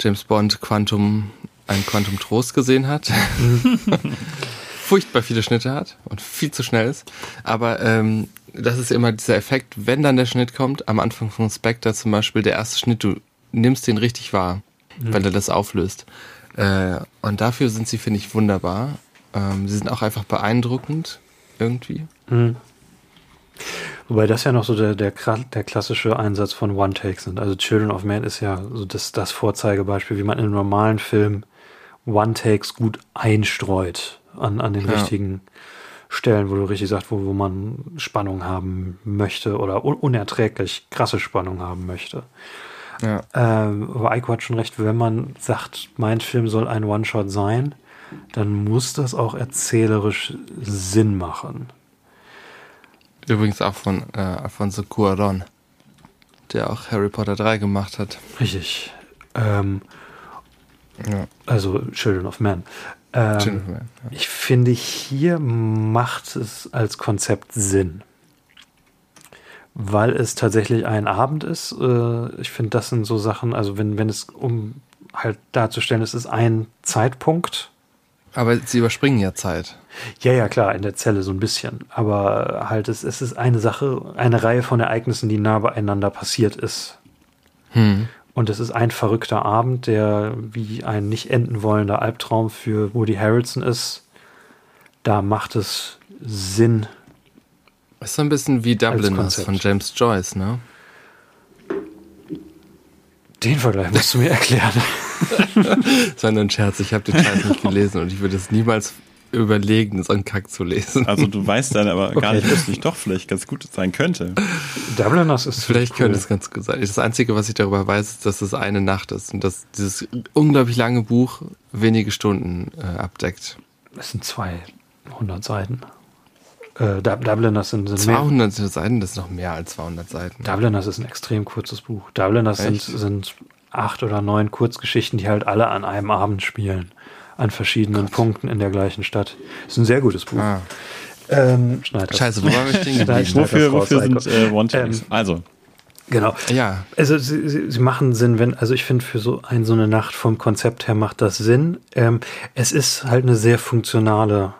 James Bond Quantum, ein Quantum Trost gesehen hat. Furchtbar viele Schnitte hat und viel zu schnell ist. Aber ähm, das ist immer dieser Effekt, wenn dann der Schnitt kommt, am Anfang von Spectre zum Beispiel, der erste Schnitt, du nimmst den richtig wahr, weil er das auflöst. Äh, und dafür sind sie, finde ich, wunderbar. Ähm, sie sind auch einfach beeindruckend irgendwie. Mhm. Wobei das ja noch so der, der, der klassische Einsatz von One-Takes sind. Also Children of Man ist ja so das, das Vorzeigebeispiel, wie man in einem normalen Film One-Takes gut einstreut an, an den Ja. richtigen Stellen, wo du richtig sagst, wo, wo man Spannung haben möchte oder un unerträglich krasse Spannung haben möchte. Ja. Ähm, aber Eiko hat schon recht, wenn man sagt, mein Film soll ein One-Shot sein, dann muss das auch erzählerisch Sinn machen. Übrigens auch von äh, Alfonso Cuarón, der auch Harry Potter 3 gemacht hat. Richtig. Ähm, Ja. also Children of Men. Ähm, ja. Ich finde, hier macht es als Konzept Sinn. Weil es tatsächlich ein Abend ist. Äh, ich finde, das sind so Sachen, also wenn, wenn es um halt darzustellen, es ist ein Zeitpunkt. Aber sie überspringen ja Zeit. Ja, ja, klar, in der Zelle so ein bisschen. Aber halt, es, es ist eine Sache, eine Reihe von Ereignissen, die nah beieinander passiert ist. Hm. Und es ist ein verrückter Abend, der wie ein nicht enden wollender Albtraum für Woody Harrelson ist. Da macht es Sinn. Ist so ein bisschen wie Dubliners von James Joyce, ne? Den Vergleich musst du mir erklären. Das war nur ein Scherz, ich habe den Scheiß nicht gelesen und ich würde es niemals überlegen, so einen Kack zu lesen. Also du weißt dann aber gar Okay. nicht, dass es doch vielleicht ganz gut sein könnte. Dubliners ist Vielleicht cool. könnte es ganz gut sein. Das Einzige, was ich darüber weiß, ist, dass es eine Nacht ist und dass dieses unglaublich lange Buch wenige Stunden äh, abdeckt. Es sind 200 Seiten. Äh, Dub- Dubliners sind, sind mehr. 200 Seiten, das ist noch mehr als 200 Seiten. Dubliners ist ein extrem kurzes Buch. Dubliners sind, sind acht oder neun Kurzgeschichten, die halt alle an einem Abend spielen. An verschiedenen Punkten in der gleichen Stadt. Ist ein sehr gutes Buch. Ah. Ähm. Scheiße, wo waren wir stehen geblieben? Wofür, wofür sind äh, One-Takes? Ähm, also, Genau. Ja, Also sie, sie, sie machen Sinn, wenn, also ich finde für so ein, so eine Nacht vom Konzept her macht das Sinn. Ähm, es ist halt eine sehr funktionale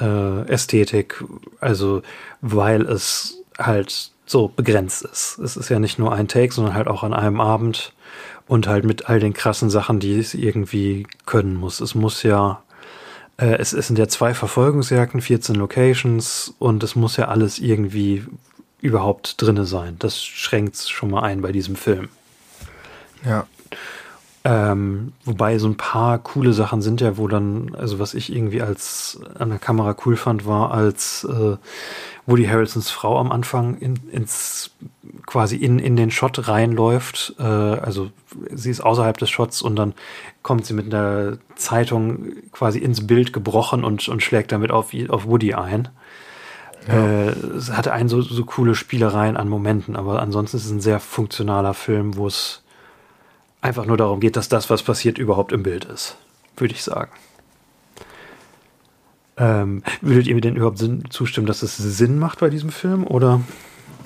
äh, Ästhetik, also weil es halt so begrenzt ist. Es ist ja nicht nur ein Take, sondern halt auch an einem Abend und halt mit all den krassen Sachen, die es irgendwie können muss. Es muss ja, äh, es, es sind ja zwei Verfolgungsjagden, 14 Locations und es muss ja alles irgendwie überhaupt drinne sein. Das schränkt schon mal ein bei diesem Film. ja. Ähm, wobei so ein paar coole Sachen sind ja, wo dann, also was ich irgendwie als an der Kamera cool fand, war, als äh, Woody Harrelsons Frau am Anfang in, ins quasi in, in den Shot reinläuft. Äh, also sie ist außerhalb des Shots und dann kommt sie mit einer Zeitung quasi ins Bild gebrochen und, und schlägt damit auf, auf Woody ein. Äh, es hatte einen so, so coole Spielereien an Momenten, aber ansonsten ist es ein sehr funktionaler Film, wo es einfach nur darum geht, dass das, was passiert, überhaupt im Bild ist, würde ich sagen. Ähm, würdet ihr mir denn überhaupt Sinn, zustimmen, dass es Sinn macht bei diesem Film? Oder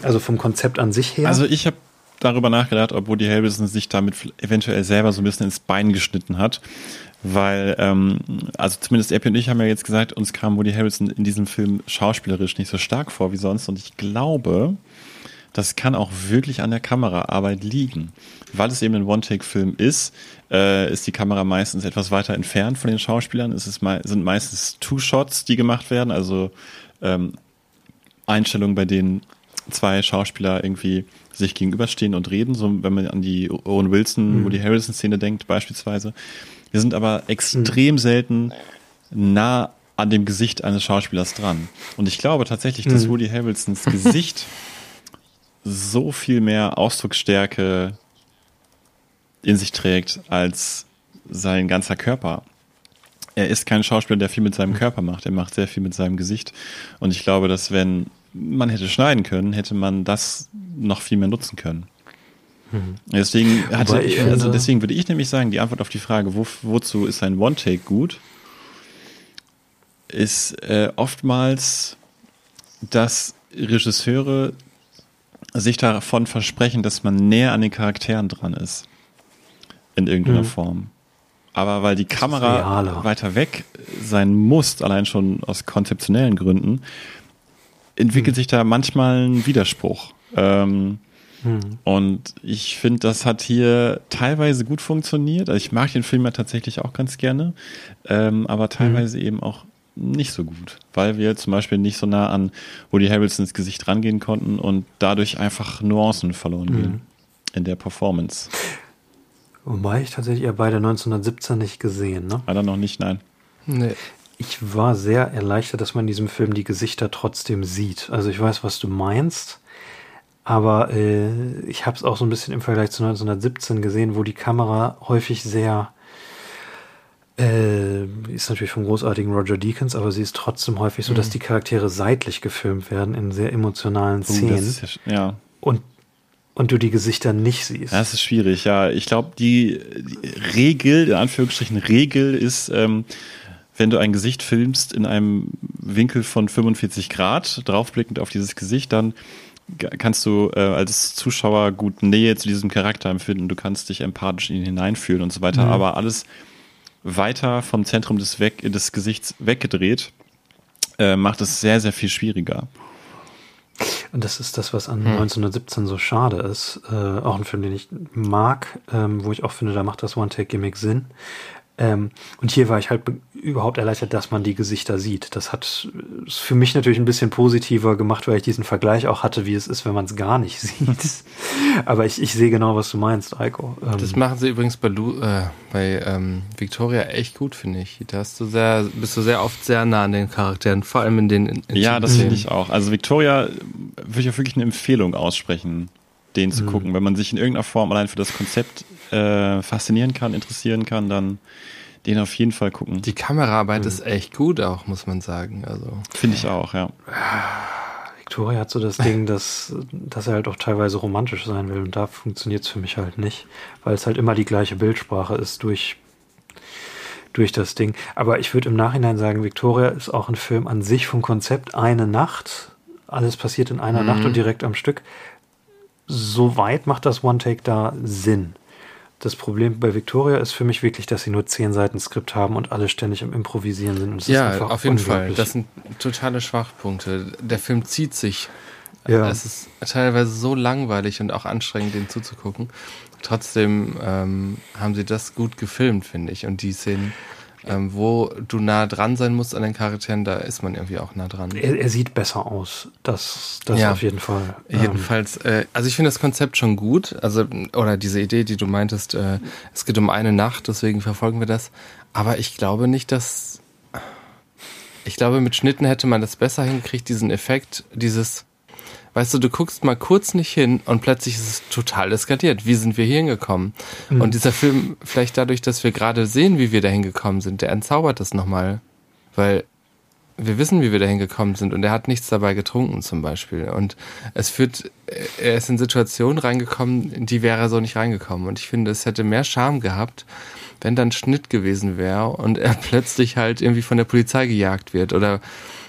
also vom Konzept an sich her? Also ich habe darüber nachgedacht, ob Woody Harrelson sich damit eventuell selber so ein bisschen ins Bein geschnitten hat. Weil, ähm, also zumindest Epi und ich haben ja jetzt gesagt, uns kam Woody Harrelson in diesem Film schauspielerisch nicht so stark vor wie sonst. Und ich glaube, das kann auch wirklich an der Kameraarbeit liegen. Weil es eben ein One-Take-Film ist, äh, ist die Kamera meistens etwas weiter entfernt von den Schauspielern. Es ist me sind meistens Two-Shots, die gemacht werden, also ähm, Einstellungen, bei denen zwei Schauspieler irgendwie sich gegenüberstehen und reden, so wenn man an die Owen Wilson, Mhm. Woody Harrelson Szene denkt beispielsweise. Wir sind aber extrem selten nah an dem Gesicht eines Schauspielers dran. Und ich glaube tatsächlich, dass Mhm. Woody Harrelsons Gesicht so viel mehr Ausdrucksstärke in sich trägt als sein ganzer Körper. Er ist kein Schauspieler, der viel mit seinem Körper macht. Er macht sehr viel mit seinem Gesicht. Und ich glaube, dass wenn man hätte schneiden können, hätte man das noch viel mehr nutzen können. Deswegen hatte, ich also deswegen würde ich nämlich sagen, die Antwort auf die Frage, wo, wozu ist ein One-Take gut, ist äh, oftmals, dass Regisseure sich davon versprechen, dass man näher an den Charakteren dran ist. In irgendeiner Mhm. Form. Aber weil die Kamera realer. weiter weg sein muss, allein schon aus konzeptionellen Gründen, entwickelt sich da manchmal ein Widerspruch. Ähm, Hm. und ich finde, das hat hier teilweise gut funktioniert. Also ich mag den Film ja tatsächlich auch ganz gerne, ähm, aber teilweise eben auch nicht so gut, weil wir zum Beispiel nicht so nah an Woody Harrelsons Gesicht rangehen konnten und dadurch einfach Nuancen verloren gehen in der Performance. Wobei ich tatsächlich ja beide 1917 nicht gesehen, ne? Leider noch nicht, nein. Nee. Ich war sehr erleichtert, dass man in diesem Film die Gesichter trotzdem sieht. Also ich weiß, was du meinst, aber äh, ich habe es auch so ein bisschen im Vergleich zu 1917 gesehen, wo die Kamera häufig sehr äh, ist natürlich vom großartigen Roger Deakins, aber sie ist trotzdem häufig so, dass die Charaktere seitlich gefilmt werden in sehr emotionalen das Szenen ist ja, ja, und und du die Gesichter nicht siehst. das ist schwierig, ja. Ich glaube, die, die Regel, in Anführungsstrichen Regel, ist, ähm, wenn du ein Gesicht filmst in einem Winkel von 45 Grad, draufblickend auf dieses Gesicht, dann kannst du äh, als Zuschauer gut Nähe zu diesem Charakter empfinden, du kannst dich empathisch in ihn hineinfühlen und so weiter, Mhm. aber alles weiter vom Zentrum des, weg, des Gesichts weggedreht, äh, macht es sehr, sehr viel schwieriger. Und das ist das, was an 1917 so schade ist. Äh, auch ein Film, den ich mag, ähm, wo ich auch finde, da macht das One-Take-Gimmick Sinn. Ähm, und hier war ich halt be- überhaupt erleichtert, dass man die Gesichter sieht. Das hat ist für mich natürlich ein bisschen positiver gemacht, weil ich diesen Vergleich auch hatte, wie es ist, wenn man es gar nicht sieht. Aber ich, ich sehe genau, was du meinst, Eiko. Ähm, Das machen sie übrigens bei, Lu äh, bei ähm, Victoria echt gut, finde ich. Da hast du sehr, bist du sehr oft sehr nah an den Charakteren, vor allem in den in, Ja, das finde ich auch. Also Victoria würde ich auch wirklich eine Empfehlung aussprechen, den Mhm. zu gucken. Wenn man sich in irgendeiner Form allein für das Konzept äh, faszinieren kann, interessieren kann, dann den auf jeden Fall gucken. Die Kameraarbeit ist echt gut auch, muss man sagen. Also Finde ich auch, ja. Victoria hat so das Ding, dass, dass er halt auch teilweise romantisch sein will und da funktioniert es für mich halt nicht, weil es halt immer die gleiche Bildsprache ist durch, durch das Ding. Aber ich würde im Nachhinein sagen, Victoria ist auch ein Film an sich vom Konzept eine Nacht. Alles passiert in einer Nacht und direkt am Stück. Soweit macht das One-Take da Sinn. Das Problem bei Victoria ist für mich wirklich, dass sie nur zehn Seiten Skript haben und alle ständig im Improvisieren sind. Und ist ja, einfach auf jeden Fall. Das sind totale Schwachpunkte. Der Film zieht sich. Ja. Es ist teilweise so langweilig und auch anstrengend, den zuzugucken. Trotzdem ähm, haben sie das gut gefilmt, finde ich. Und die Szenen ähm, wo du nah dran sein musst an den Charakteren, da ist man irgendwie auch nah dran. Er, er sieht besser aus. Das, das Ja. auf jeden Fall. Jedenfalls, äh, also ich finde das Konzept schon gut, also oder diese Idee, die du meintest, äh, es geht um eine Nacht, deswegen verfolgen wir das. Aber ich glaube nicht, dass ich glaube, mit Schnitten hätte man das besser hingekriegt, diesen Effekt, dieses, weißt du, du guckst mal kurz nicht hin und plötzlich ist es total eskaliert. Wie sind wir hier hingekommen? Und dieser Film, vielleicht dadurch, dass wir gerade sehen, wie wir da hingekommen sind, der entzaubert das nochmal, weil wir wissen, wie wir da hingekommen sind und er hat nichts dabei getrunken zum Beispiel. Und es führt, er ist in Situationen reingekommen, in die wäre er so nicht reingekommen. Und ich finde, es hätte mehr Charme gehabt, wenn dann Schnitt gewesen wäre und er plötzlich halt irgendwie von der Polizei gejagt wird oder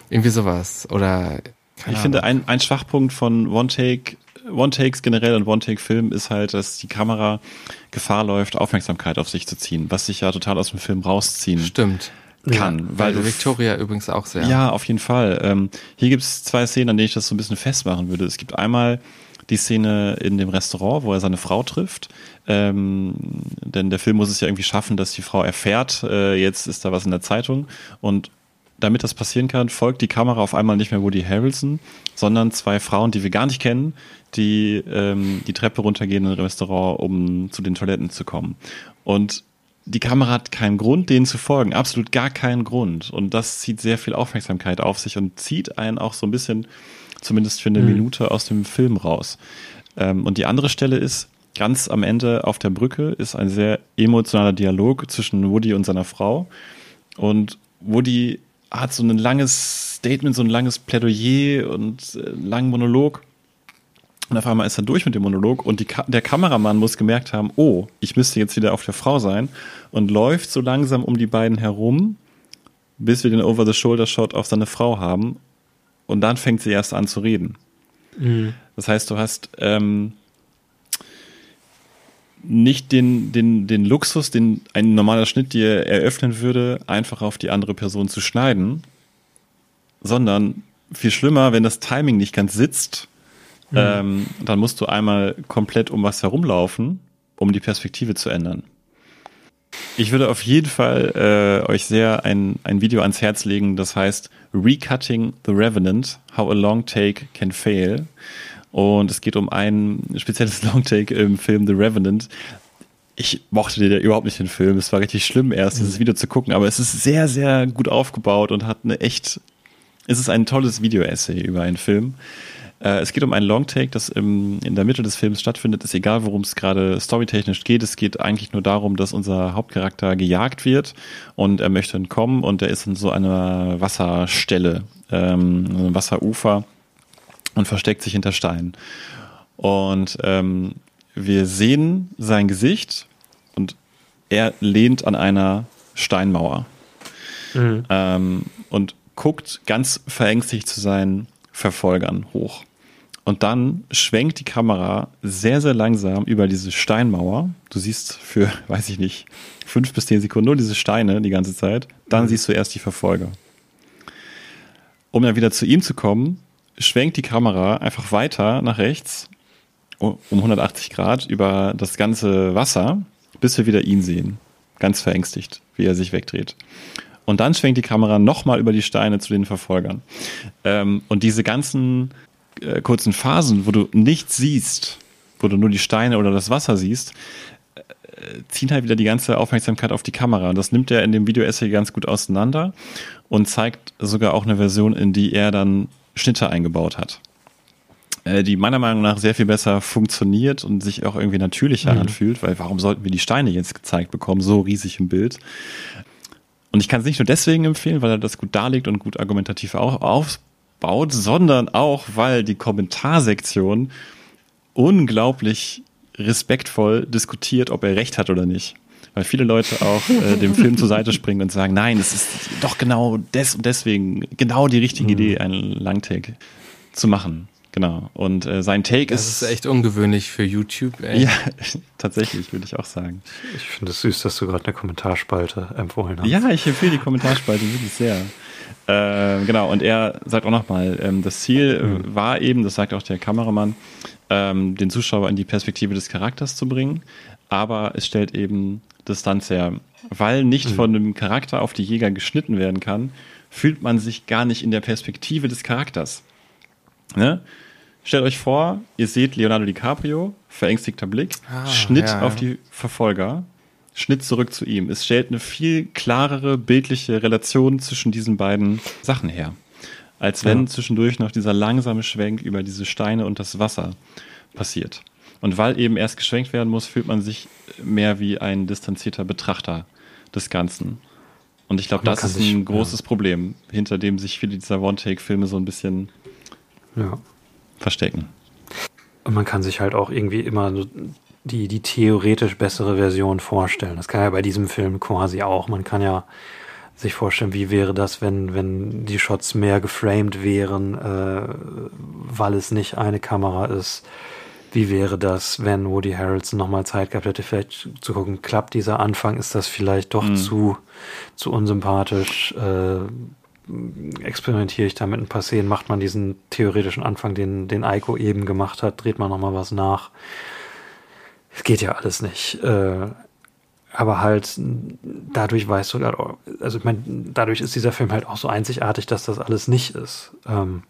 irgendwie sowas. Oder keine Ich finde, Ahnung. ein, ein Schwachpunkt von One-Take, One-Takes generell und One-Take-Film ist halt, dass die Kamera Gefahr läuft, Aufmerksamkeit auf sich zu ziehen, was sich ja total aus dem Film rausziehen stimmt. kann. Weil du Victoria übrigens auch sehr. Ja, auf jeden Fall. Ähm, hier gibt es zwei Szenen, an denen ich das so ein bisschen festmachen würde. Es gibt einmal die Szene in dem Restaurant, wo er seine Frau trifft. Ähm, denn der Film muss es ja irgendwie schaffen, dass die Frau erfährt, äh, jetzt ist da was in der Zeitung. Und damit das passieren kann, folgt die Kamera auf einmal nicht mehr Woody Harrelson, sondern zwei Frauen, die wir gar nicht kennen, die ähm, die Treppe runtergehen in ein Restaurant, um zu den Toiletten zu kommen. Und die Kamera hat keinen Grund, denen zu folgen, absolut gar keinen Grund. Und das zieht sehr viel Aufmerksamkeit auf sich und zieht einen auch so ein bisschen, zumindest für eine Minute, aus dem Film raus. Ähm, und die andere Stelle ist, ganz am Ende auf der Brücke ist ein sehr emotionaler Dialog zwischen Woody und seiner Frau. Und Woody hat so ein langes Statement, so ein langes Plädoyer und äh, einen langen Monolog. Und auf einmal ist er durch mit dem Monolog und die Ka der Kameramann muss gemerkt haben, oh, ich müsste jetzt wieder auf der Frau sein und läuft so langsam um die beiden herum, bis wir den Over-the-Shoulder-Shot auf seine Frau haben und dann fängt sie erst an zu reden. Das heißt, du hast ähm, nicht den, den, den Luxus, den ein normaler Schnitt dir eröffnen würde, einfach auf die andere Person zu schneiden, sondern viel schlimmer, wenn das Timing nicht ganz sitzt, ähm, dann musst du einmal komplett um was herumlaufen, um die Perspektive zu ändern. Ich würde auf jeden Fall äh, euch sehr ein, ein Video ans Herz legen, das heißt Recutting the Revenant, How a Long Take Can Fail. Und es geht um ein spezielles Longtake im Film The Revenant. Ich mochte den ja überhaupt nicht den Film. Es war richtig schlimm, erst dieses Video zu gucken, aber es ist sehr, sehr gut aufgebaut und hat eine echt. Es ist ein tolles Video-Essay über einen Film. Äh, es geht um ein Longtake, das im, in der Mitte des Films stattfindet. Ist egal, worum es gerade storytechnisch geht. Es geht eigentlich nur darum, dass unser Hauptcharakter gejagt wird und er möchte entkommen und er ist in so einer Wasserstelle, ähm, einem Wasserufer und versteckt sich hinter Steinen. Und ähm, wir sehen sein Gesicht und er lehnt an einer Steinmauer ähm, und guckt ganz verängstigt zu seinen Verfolgern hoch. Und dann schwenkt die Kamera sehr, sehr langsam über diese Steinmauer. Du siehst für, weiß ich nicht, fünf bis zehn Sekunden nur diese Steine die ganze Zeit. Dann siehst du erst die Verfolger. Um dann wieder zu ihm zu kommen, schwenkt die Kamera einfach weiter nach rechts um 180 Grad über das ganze Wasser, bis wir wieder ihn sehen. Ganz verängstigt, wie er sich wegdreht. Und dann schwenkt die Kamera nochmal über die Steine zu den Verfolgern. Ähm, und diese ganzen äh, kurzen Phasen, wo du nichts siehst, wo du nur die Steine oder das Wasser siehst, äh, ziehen halt wieder die ganze Aufmerksamkeit auf die Kamera. Und das nimmt er in dem Video-Essay ganz gut auseinander und zeigt sogar auch eine Version, in die er dann Schnitte eingebaut hat. Äh, die meiner Meinung nach sehr viel besser funktioniert und sich auch irgendwie natürlicher anfühlt, weil warum sollten wir die Steine jetzt gezeigt bekommen, so riesig im Bild? Und ich kann es nicht nur deswegen empfehlen, weil er das gut darlegt und gut argumentativ auch aufbaut, sondern auch, weil die Kommentarsektion unglaublich respektvoll diskutiert, ob er recht hat oder nicht. Weil viele Leute auch äh, dem Film zur Seite springen und sagen, nein, es ist doch genau des und deswegen genau die richtige Idee, einen Langtake zu machen. Genau. Und äh, sein Take Das ist, ist echt ungewöhnlich für YouTube. Ey. ja, tatsächlich, würde ich auch sagen. Ich finde es süß, dass du gerade eine Kommentarspalte empfohlen hast. Ja, ich empfehle die Kommentarspalte wirklich sehr. Ähm, genau, und er sagt auch nochmal, ähm, das Ziel äh, war eben, das sagt auch der Kameramann, ähm, den Zuschauer in die Perspektive des Charakters zu bringen, aber es stellt eben Distanz her. Weil nicht Mhm. von dem Charakter auf die Jäger geschnitten werden kann, fühlt man sich gar nicht in der Perspektive des Charakters. Ne? Stellt euch vor, ihr seht Leonardo DiCaprio, verängstigter Blick, Ah, Schnitt ja, auf ja. die Verfolger, Schnitt zurück zu ihm. Es stellt eine viel klarere bildliche Relation zwischen diesen beiden Sachen her. Als wenn Ja. zwischendurch noch dieser langsame Schwenk über diese Steine und das Wasser passiert. Und weil eben erst geschwenkt werden muss, fühlt man sich mehr wie ein distanzierter Betrachter des Ganzen. Und ich glaube, das ist sich- ein großes Problem, hinter dem sich viele dieser One-Take-Filme so ein bisschen Ja. verstecken. Und man kann sich halt auch irgendwie immer die, die theoretisch bessere Version vorstellen. Das kann ja bei diesem Film quasi auch. Man kann ja sich vorstellen, wie wäre das, wenn, wenn die Shots mehr geframed wären, äh, weil es nicht eine Kamera ist. Wie wäre das, wenn Woody Harrelson nochmal Zeit gehabt hätte, vielleicht zu gucken, klappt dieser Anfang, ist das vielleicht doch Mhm. zu, zu unsympathisch, äh, experimentiere ich da mit ein paar Szenen, macht man diesen theoretischen Anfang, den, den Eiko eben gemacht hat, dreht man nochmal was nach. Es geht ja alles nicht. Äh, aber halt, dadurch weißt du, grad, also ich meine, dadurch ist dieser Film halt auch so einzigartig, dass das alles nicht ist. Ähm,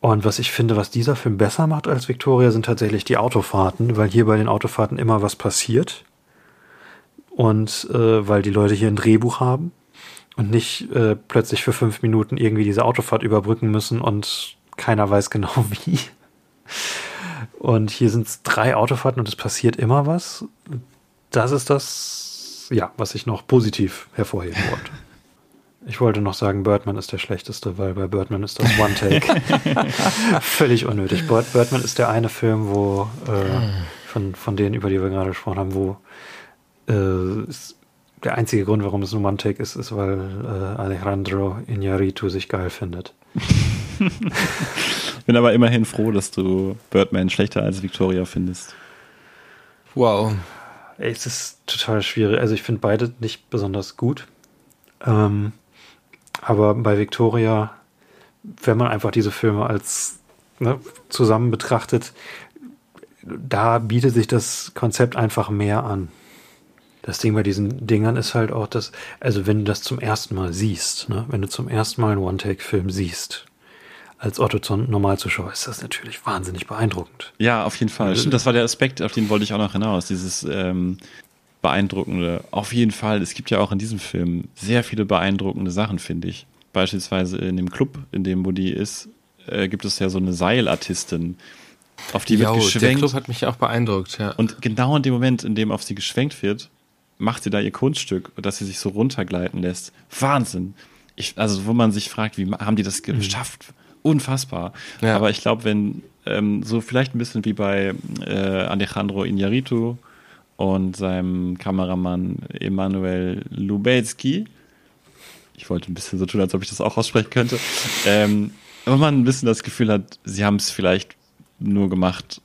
und was ich finde, was dieser Film besser macht als Victoria, sind tatsächlich die Autofahrten, weil hier bei den Autofahrten immer was passiert. Und äh, weil die Leute hier ein Drehbuch haben und nicht äh, plötzlich für fünf Minuten irgendwie diese Autofahrt überbrücken müssen und keiner weiß genau wie. Und hier sind es drei Autofahrten und es passiert immer was. Das ist das, ja, was ich noch positiv hervorheben wollte. Ich wollte noch sagen, Birdman ist der schlechteste, weil bei Birdman ist das One-Take. Völlig unnötig. Bird, Birdman ist der eine Film, wo äh, von, von denen, über die wir gerade gesprochen haben, wo äh, es, der einzige Grund, warum es ein One-Take ist, ist, weil äh, Alejandro Iñárritu sich geil findet. Bin aber immerhin froh, dass du Birdman schlechter als Victoria findest. Wow. Es ist total schwierig. Also ich finde beide nicht besonders gut. Ähm, aber bei Victoria, wenn man einfach diese Filme als ne, zusammen betrachtet, da bietet sich das Konzept einfach mehr an. Das Ding bei diesen Dingern ist halt auch, dass, also wenn du das zum ersten Mal siehst, ne, wenn du zum ersten Mal einen One-Take-Film siehst, als Otto Normalzuschauer, ist das natürlich wahnsinnig beeindruckend. Ja, auf jeden Fall. Stimmt, das war der Aspekt, auf den wollte ich auch noch hinaus. Dieses ähm, beeindruckende. Auf jeden Fall. Es gibt ja auch in diesem Film sehr viele beeindruckende Sachen, finde ich. Beispielsweise in dem Club, in dem Woody ist, äh, gibt es ja so eine Seilartistin, auf die Jo, wird der geschwenkt. Club hat mich auch beeindruckt, ja. Und genau in dem Moment, in dem auf sie geschwenkt wird, macht sie da ihr Kunststück, dass sie sich so runtergleiten lässt. Wahnsinn. Ich, also, wo man sich fragt, wie haben die das geschafft? Unfassbar. Ja. Aber ich glaube, wenn ähm, so vielleicht ein bisschen wie bei äh, Alejandro Iñárritu und seinem Kameramann Emanuel Lubezki, ich wollte ein bisschen so tun, als ob ich das auch aussprechen könnte, ähm, wenn man ein bisschen das Gefühl hat, sie haben es vielleicht nur gemacht,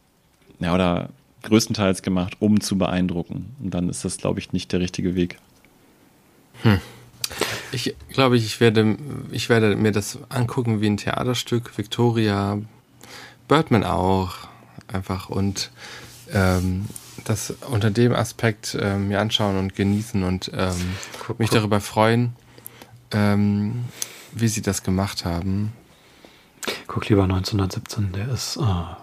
ja, oder größtenteils gemacht, um zu beeindrucken. Und dann ist das, glaube ich, nicht der richtige Weg. Ich glaube, ich werde, ich werde mir das angucken wie ein Theaterstück. Victoria, Birdman auch. Einfach und ähm, das unter dem Aspekt ähm, mir anschauen und genießen und ähm, Guck, mich guck. darüber freuen, ähm, wie sie das gemacht haben. Guck lieber 1917, der ist, ah,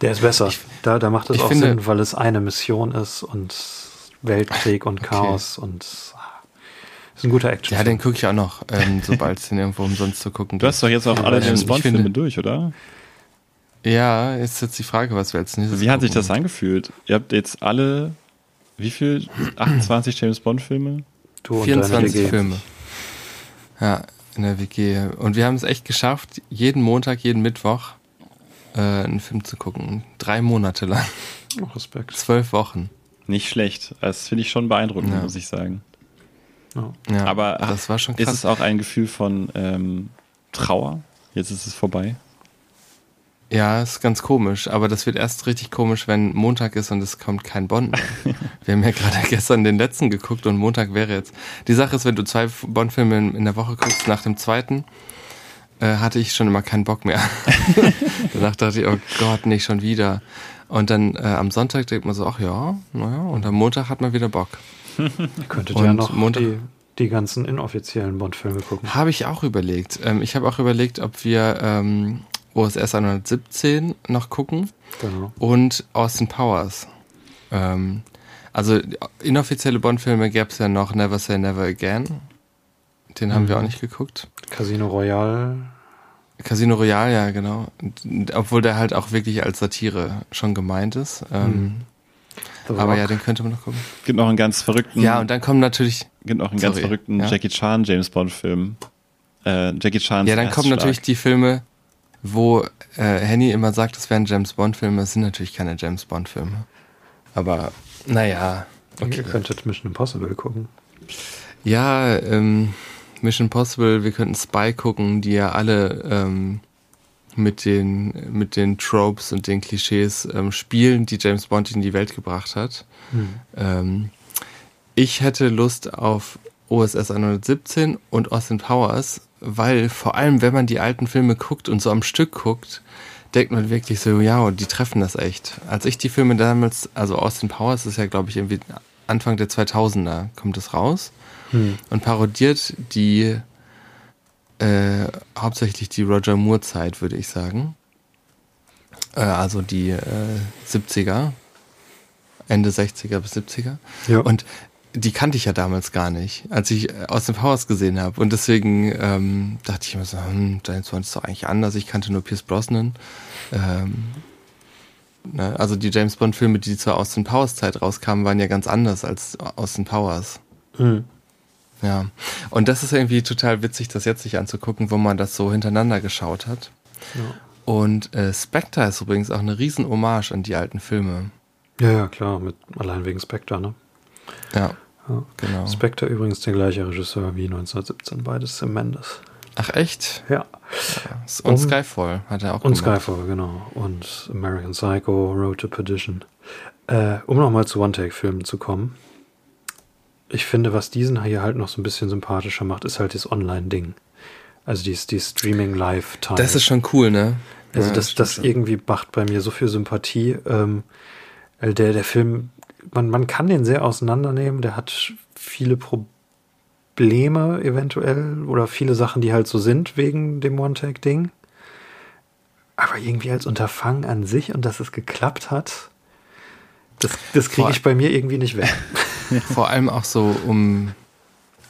der ist besser. da, da macht es ich auch finde- Sinn, weil es eine Mission ist und Weltkrieg und Okay. Chaos und ah, ist ein guter Action. Ja, den gucke ich auch noch, ähm, sobald es den irgendwo umsonst zu gucken Du hast doch jetzt auch alle James ich Bond-Filme durch, oder? Ja, ist jetzt die Frage, was wir als nächstes Wie hat sich das angefühlt? Ihr habt jetzt alle, wie viel? 28 James Bond-Filme? du und deine 24 WG. Filme. Ja, in der WG. Und wir haben es echt geschafft, jeden Montag, jeden Mittwoch äh, einen Film zu gucken. Drei Monate lang. Oh, Respekt. Zwölf Wochen. Nicht schlecht. Das finde ich schon beeindruckend, Ja. muss ich sagen. Ja. Ja, Aber das war schon Ist krass. es auch ein Gefühl von ähm, Trauer? Jetzt ist es vorbei. Ja, ist ganz komisch, aber das wird erst richtig komisch, wenn Montag ist und es kommt kein Bond mehr. Wir haben ja gerade gestern den letzten geguckt und Montag wäre jetzt. Die Sache ist, wenn du zwei Bond-Filme in, in der Woche guckst, nach dem zweiten, äh, hatte ich schon immer keinen Bock mehr. Danach dachte ich, oh Gott, nicht schon wieder. Und dann äh, am Sonntag denkt man so, ach ja, naja, und am Montag hat man wieder Bock. Ihr könntet Und ja noch Montag- die, die ganzen inoffiziellen Bond-Filme gucken. Habe ich auch überlegt. Ähm, ich habe auch überlegt, ob wir ähm, OSS 117 noch gucken Genau. und Austin Powers. Ähm, also inoffizielle Bond-Filme gäbe es ja noch Never Say Never Again. Den haben wir auch nicht geguckt. Casino Royale. Casino Royale, ja, genau. Und, obwohl der halt auch wirklich als Satire schon gemeint ist. Ähm, The aber ja, den könnte man noch gucken. Gibt noch einen ganz verrückten, Ja, und dann kommen natürlich, gibt noch einen ganz Sorry, verrückten ja? Jackie Chan James Bond Film. Äh, Jackie Chan. ja, dann kommen natürlich die Filme, wo äh, Henny immer sagt, es wären James Bond-Filme. Es sind natürlich keine James Bond-Filme. Aber, naja. Ihr könntet Mission Impossible gucken. Ja, ähm, Mission Impossible, wir könnten Spy gucken, die ja alle ähm, mit, den, mit den Tropes und den Klischees ähm, spielen, die James Bond in die Welt gebracht hat. Ähm, ich hätte Lust auf OSS 117 und Austin Powers, weil vor allem, wenn man die alten Filme guckt und so am Stück guckt, denkt man wirklich so, ja, die treffen das echt. Als ich die Filme damals, also Austin Powers ist ja, glaube ich, irgendwie Anfang der 2000er kommt es raus und parodiert die äh, hauptsächlich die Roger Moore Zeit, würde ich sagen. Äh, also die äh, 70er, Ende 60er bis 70er. Ja. Und die kannte ich ja damals gar nicht, als ich äh, aus dem Powers gesehen habe. Und deswegen ähm, dachte ich mir so, hm, James Bond ist doch eigentlich anders. Ich kannte nur Pierce Brosnan. Ähm, ne? Also die James Bond Filme, die zur Austin Powers Zeit rauskamen, waren ja ganz anders als Austin Powers. Mhm. Ja, und das ist irgendwie total witzig, das jetzt sich anzugucken, wo man das so hintereinander geschaut hat. Und äh, Spectre ist übrigens auch eine riesen Hommage an die alten Filme. Ja, ja, klar, mit, allein wegen Spectre, ne? Ja, Ja. genau. Spectre übrigens der gleiche Regisseur wie 1917, beides Sam Mendes. Ach echt? Ja. Und Skyfall hat er auch Und gemacht. Skyfall, genau. Und American Psycho, Road to Perdition. Äh, um nochmal zu One-Take-Filmen zu kommen. Ich finde, was diesen hier halt noch so ein bisschen sympathischer macht, ist halt das Online-Ding. Also die, die Streaming-Live-Time. Das ist schon cool, ne? Also Ja, das, das schon. irgendwie macht bei mir so viel Sympathie. Ähm, der, der Film, man, man kann den sehr auseinandernehmen. Der hat viele Probleme eventuell oder viele Sachen, die halt so sind wegen dem One-Take-Ding. Aber irgendwie als Unterfangen an sich und dass es geklappt hat, das, das kriege ich bei mir irgendwie nicht weg. Vor allem auch so, um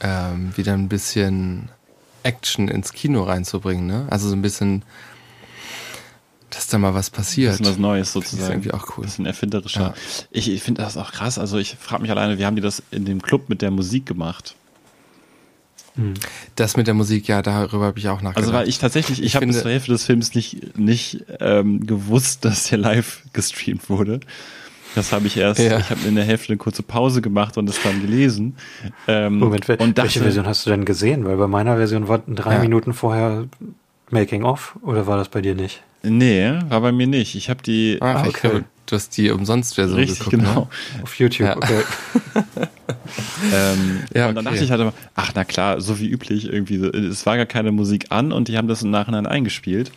ähm, wieder ein bisschen Action ins Kino reinzubringen, ne? Also so ein bisschen, dass da mal was passiert. Das ist was Neues Finde ich sozusagen. irgendwie auch cool. Das ist ein erfinderischer. Ja. Ich, ich finde das auch krass. Also ich frage mich alleine, wie haben die das in dem Club mit der Musik gemacht? Das mit der Musik, ja, darüber habe ich auch nachgedacht. Also weil ich tatsächlich, ich, Ich habe bis zur Hälfte des Films nicht, nicht ähm, gewusst, dass der live gestreamt wurde. Das habe ich erst, Ja. ich habe in der Hälfte eine kurze Pause gemacht und es dann gelesen. Ähm, Moment, wel- und dachte, welche Version hast du denn gesehen? Weil bei meiner Version war drei Ja. Minuten vorher Making of oder war das bei dir nicht? Nee, war bei mir nicht. Ich habe die Ach, Ah, ich okay. glaube, du hast die umsonst Version richtig geguckt. genau. Ne? Auf YouTube, Ja. okay. Ähm, Ja, Und dann okay. dachte ich halt immer, ach na klar, so wie üblich irgendwie. so, Es war gar keine Musik an und die haben das im Nachhinein eingespielt.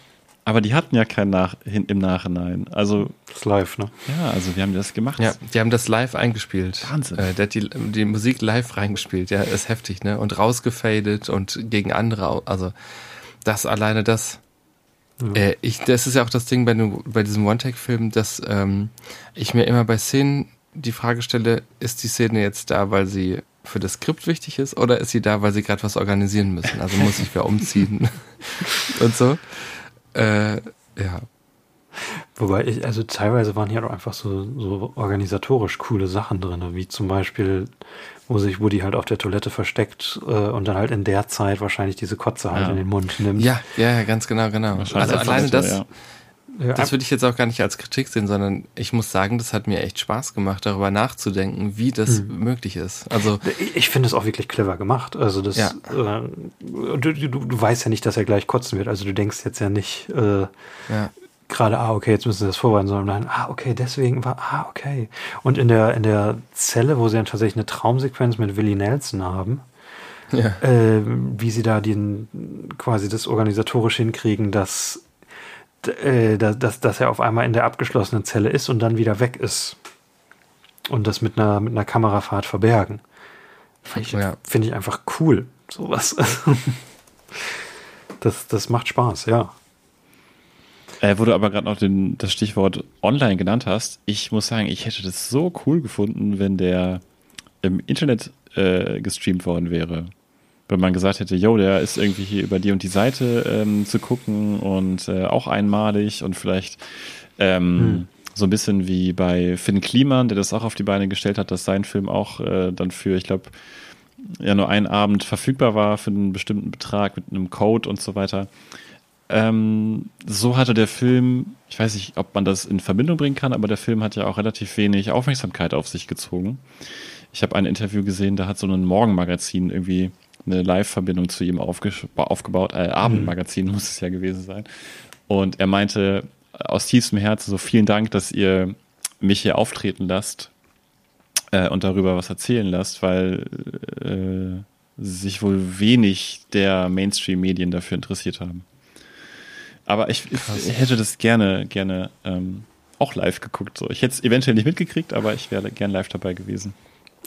Aber die hatten ja kein Nach hin, im Nachhinein. Also Das ist live, ne? ja, also wir haben das gemacht. Ja, die haben das live eingespielt. Wahnsinn. Äh, der hat die, die Musik live reingespielt. Ja, ist heftig, ne? Und rausgefadet und gegen andere. Also, das alleine das. Äh, ich, das ist ja auch das Ding bei, dem, bei diesem One-Take-Film, dass ähm, ich mir immer bei Szenen die Frage stelle, ist die Szene jetzt da, weil sie für das Skript wichtig ist oder ist sie da, weil sie gerade was organisieren müssen? Also muss ich wer umziehen und so. Äh, ja. Wobei ich, also teilweise waren hier doch einfach so, so organisatorisch coole Sachen drin, wie zum Beispiel, wo sich Woody halt auf der Toilette versteckt äh, und dann halt in der Zeit wahrscheinlich diese Kotze halt Ja. in den Mund nimmt. Ja, ja, ja, ganz genau, genau. Also alleine das, ja. Ja, Das würde ich jetzt auch gar nicht als Kritik sehen, sondern ich muss sagen, das hat mir echt Spaß gemacht, darüber nachzudenken, wie das Mhm. möglich ist. Also, Ich- Ich finde es auch wirklich clever gemacht. Also das, Ja. äh, du, du, du weißt ja nicht, dass er gleich kotzen wird. Also du denkst jetzt ja nicht äh, ja. Gerade, ah, okay, jetzt müssen sie das vorbereiten, sondern nein, ah, okay, deswegen war, ah, okay. Und in der, in der Zelle, wo sie dann tatsächlich eine Traumsequenz mit Willie Nelson haben, ja. äh, wie sie da den quasi das organisatorisch hinkriegen, dass, äh, dass, dass, dass er auf einmal in der abgeschlossenen Zelle ist und dann wieder weg ist. Und das mit einer, mit einer Kamerafahrt verbergen. Finde ich, Ja. find ich einfach cool. Sowas. Das, das macht Spaß, ja. Äh, wo du aber gerade noch den, das Stichwort online genannt hast, ich muss sagen, ich hätte das so cool gefunden, wenn der im Internet äh, gestreamt worden wäre. Wenn man gesagt hätte, yo, der ist irgendwie hier über die und die Seite ähm, zu gucken und äh, auch einmalig und vielleicht ähm, so ein bisschen wie bei Finn Kliman, der das auch auf die Beine gestellt hat, dass sein Film auch äh, dann für, ich glaube, ja nur einen Abend verfügbar war für einen bestimmten Betrag mit einem Code und so weiter. Ähm, so hatte der Film, ich weiß nicht, ob man das in Verbindung bringen kann, aber der Film hat ja auch relativ wenig Aufmerksamkeit auf sich gezogen. Ich habe ein Interview gesehen, da hat so ein Morgenmagazin irgendwie eine Live-Verbindung zu ihm aufgebaut, äh, Abendmagazin muss es ja gewesen sein. Und er meinte aus tiefstem Herzen so vielen Dank, dass ihr mich hier auftreten lasst äh, und darüber was erzählen lasst, weil äh, sich wohl wenig der Mainstream-Medien dafür interessiert haben. Aber ich, ich hätte das gerne, gerne ähm, auch live geguckt. So. Ich hätte es eventuell nicht mitgekriegt, aber ich wäre gern live dabei gewesen.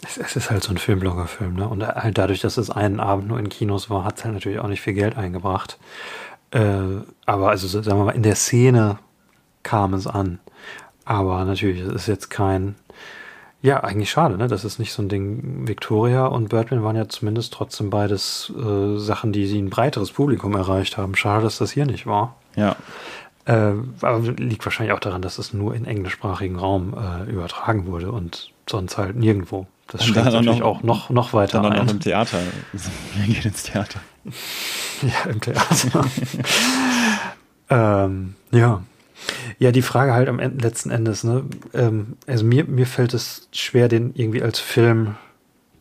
Es, es ist halt so ein Filmblogger-Film, ne? Und halt dadurch, dass es einen Abend nur in Kinos war, hat es halt natürlich auch nicht viel Geld eingebracht. Äh, aber also so, sagen wir mal, in der Szene kam es an. Aber natürlich, es ist jetzt kein. Ja, eigentlich schade, ne? Das ist nicht so ein Ding. Victoria und Birdman waren ja zumindest trotzdem beides äh, Sachen, die sie ein breiteres Publikum erreicht haben. Schade, dass das hier nicht war. Ja, Äh, aber liegt wahrscheinlich auch daran, dass es nur in englischsprachigen Raum äh, übertragen wurde und sonst halt nirgendwo. Das schränkt dann natürlich noch- auch noch, noch weiter dann ein. noch im Theater. Wir gehen ins Theater. Ja, im Theater. ähm, ja. Ja, die Frage halt am Ende, letzten Endes, ne? Ähm, also mir, mir fällt es schwer, den irgendwie als Film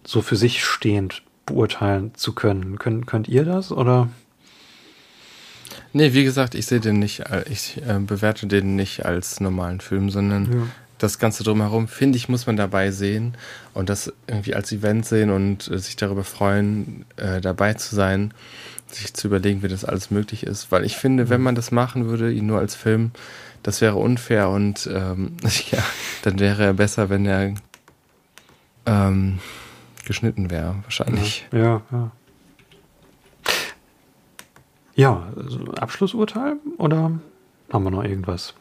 so für sich stehend beurteilen zu können. Könnt, könnt ihr das oder? Nee, wie gesagt, ich sehe den nicht, al- ich äh, bewerte den nicht als normalen Film, sondern Ja. das Ganze drumherum, finde ich, muss man dabei sehen und das irgendwie als Event sehen und äh, sich darüber freuen, äh, dabei zu sein, sich zu überlegen, wie das alles möglich ist. Weil ich finde, wenn man das machen würde, ihn nur als Film, das wäre unfair und ähm, ja, dann wäre er besser, wenn er ähm, geschnitten wäre, wahrscheinlich. Ja, ja. Ja, also Abschlussurteil oder haben wir noch irgendwas?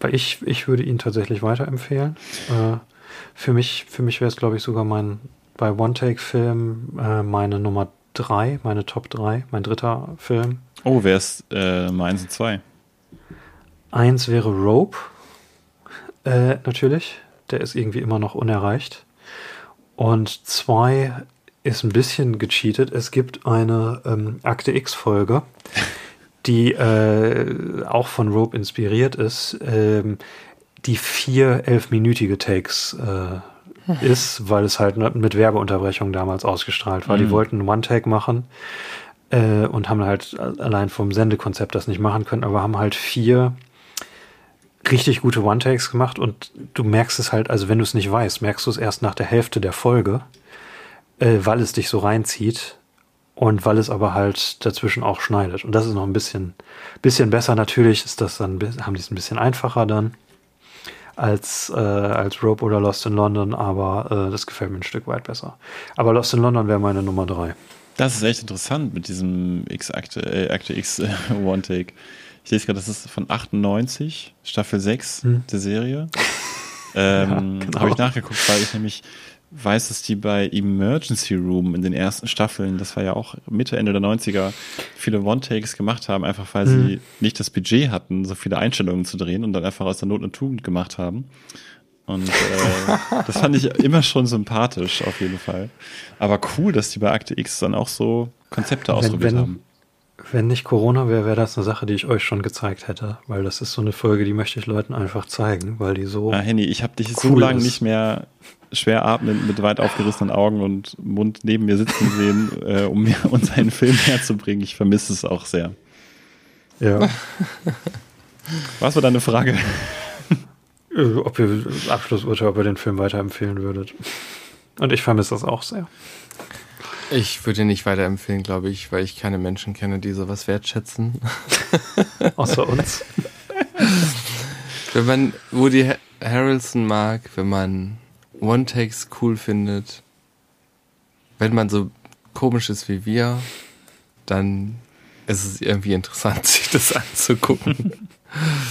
Weil ich, ich würde ihn tatsächlich weiterempfehlen. Äh, für mich, für mich wäre es, glaube ich, sogar mein bei One-Take-Film äh, meine Nummer drei, meine Top 3, mein dritter Film. Oh, wer ist äh, meins und zwei? Eins wäre Rope, äh, natürlich. Der ist irgendwie immer noch unerreicht. Und zwei ist ein bisschen gecheatet. Es gibt eine ähm, Akte X-Folge, die äh, auch von Rope inspiriert ist, ähm, die vier elfminütige Takes äh, ist, weil es halt mit Werbeunterbrechung damals ausgestrahlt war. Die Mhm. wollten einen One-Take machen äh, und haben halt allein vom Sendekonzept das nicht machen können, aber haben halt vier richtig gute One-Takes gemacht und du merkst es halt, also wenn du es nicht weißt, merkst du es erst nach der Hälfte der Folge, äh, weil es dich so reinzieht und weil es aber halt dazwischen auch schneidet. Und das ist noch ein bisschen, bisschen besser. Natürlich ist das dann, haben die es ein bisschen einfacher dann als, äh, als Rope oder Lost in London, aber äh, das gefällt mir ein Stück weit besser. Aber Lost in London wäre meine Nummer drei. Das ist echt interessant mit diesem X-Akte äh, Akte X äh, One-Take. Ich lese gerade, das ist von 98, Staffel 6 Hm. der Serie. Ähm, Ja, genau. Habe ich nachgeguckt, weil ich nämlich weiß, dass die bei Emergency Room in den ersten Staffeln, das war ja auch Mitte, Ende der 90er, viele One-Takes gemacht haben, einfach weil Mhm. sie nicht das Budget hatten, so viele Einstellungen zu drehen und dann einfach aus der Not eine Tugend gemacht haben. Und äh, das fand ich immer schon sympathisch, auf jeden Fall. Aber cool, dass die bei Akte X dann auch so Konzepte Wenn- ausprobiert wenn- haben. Wenn nicht Corona wäre, wäre das eine Sache, die ich euch schon gezeigt hätte, weil das ist so eine Folge, die möchte ich Leuten einfach zeigen, weil die so. Ah, Henny, ich habe dich so cool lange ist. nicht mehr schwer atmend mit weit aufgerissenen Augen und Mund neben mir sitzen sehen, äh, um mir uns einen Film herzubringen. Ich vermisse es auch sehr. Ja. Was war deine Frage? Äh, ob ihr Abschlussurteil, ob ihr den Film weiterempfehlen würdet. Und ich vermisse das auch sehr. Ich würde ihn nicht weiterempfehlen, glaube ich, weil ich keine Menschen kenne, die sowas wertschätzen. Außer uns. Wenn man Woody Ha- Harrelson mag, wenn man One-Takes cool findet. Wenn man so komisch ist wie wir, dann ist es irgendwie interessant, sich das anzugucken.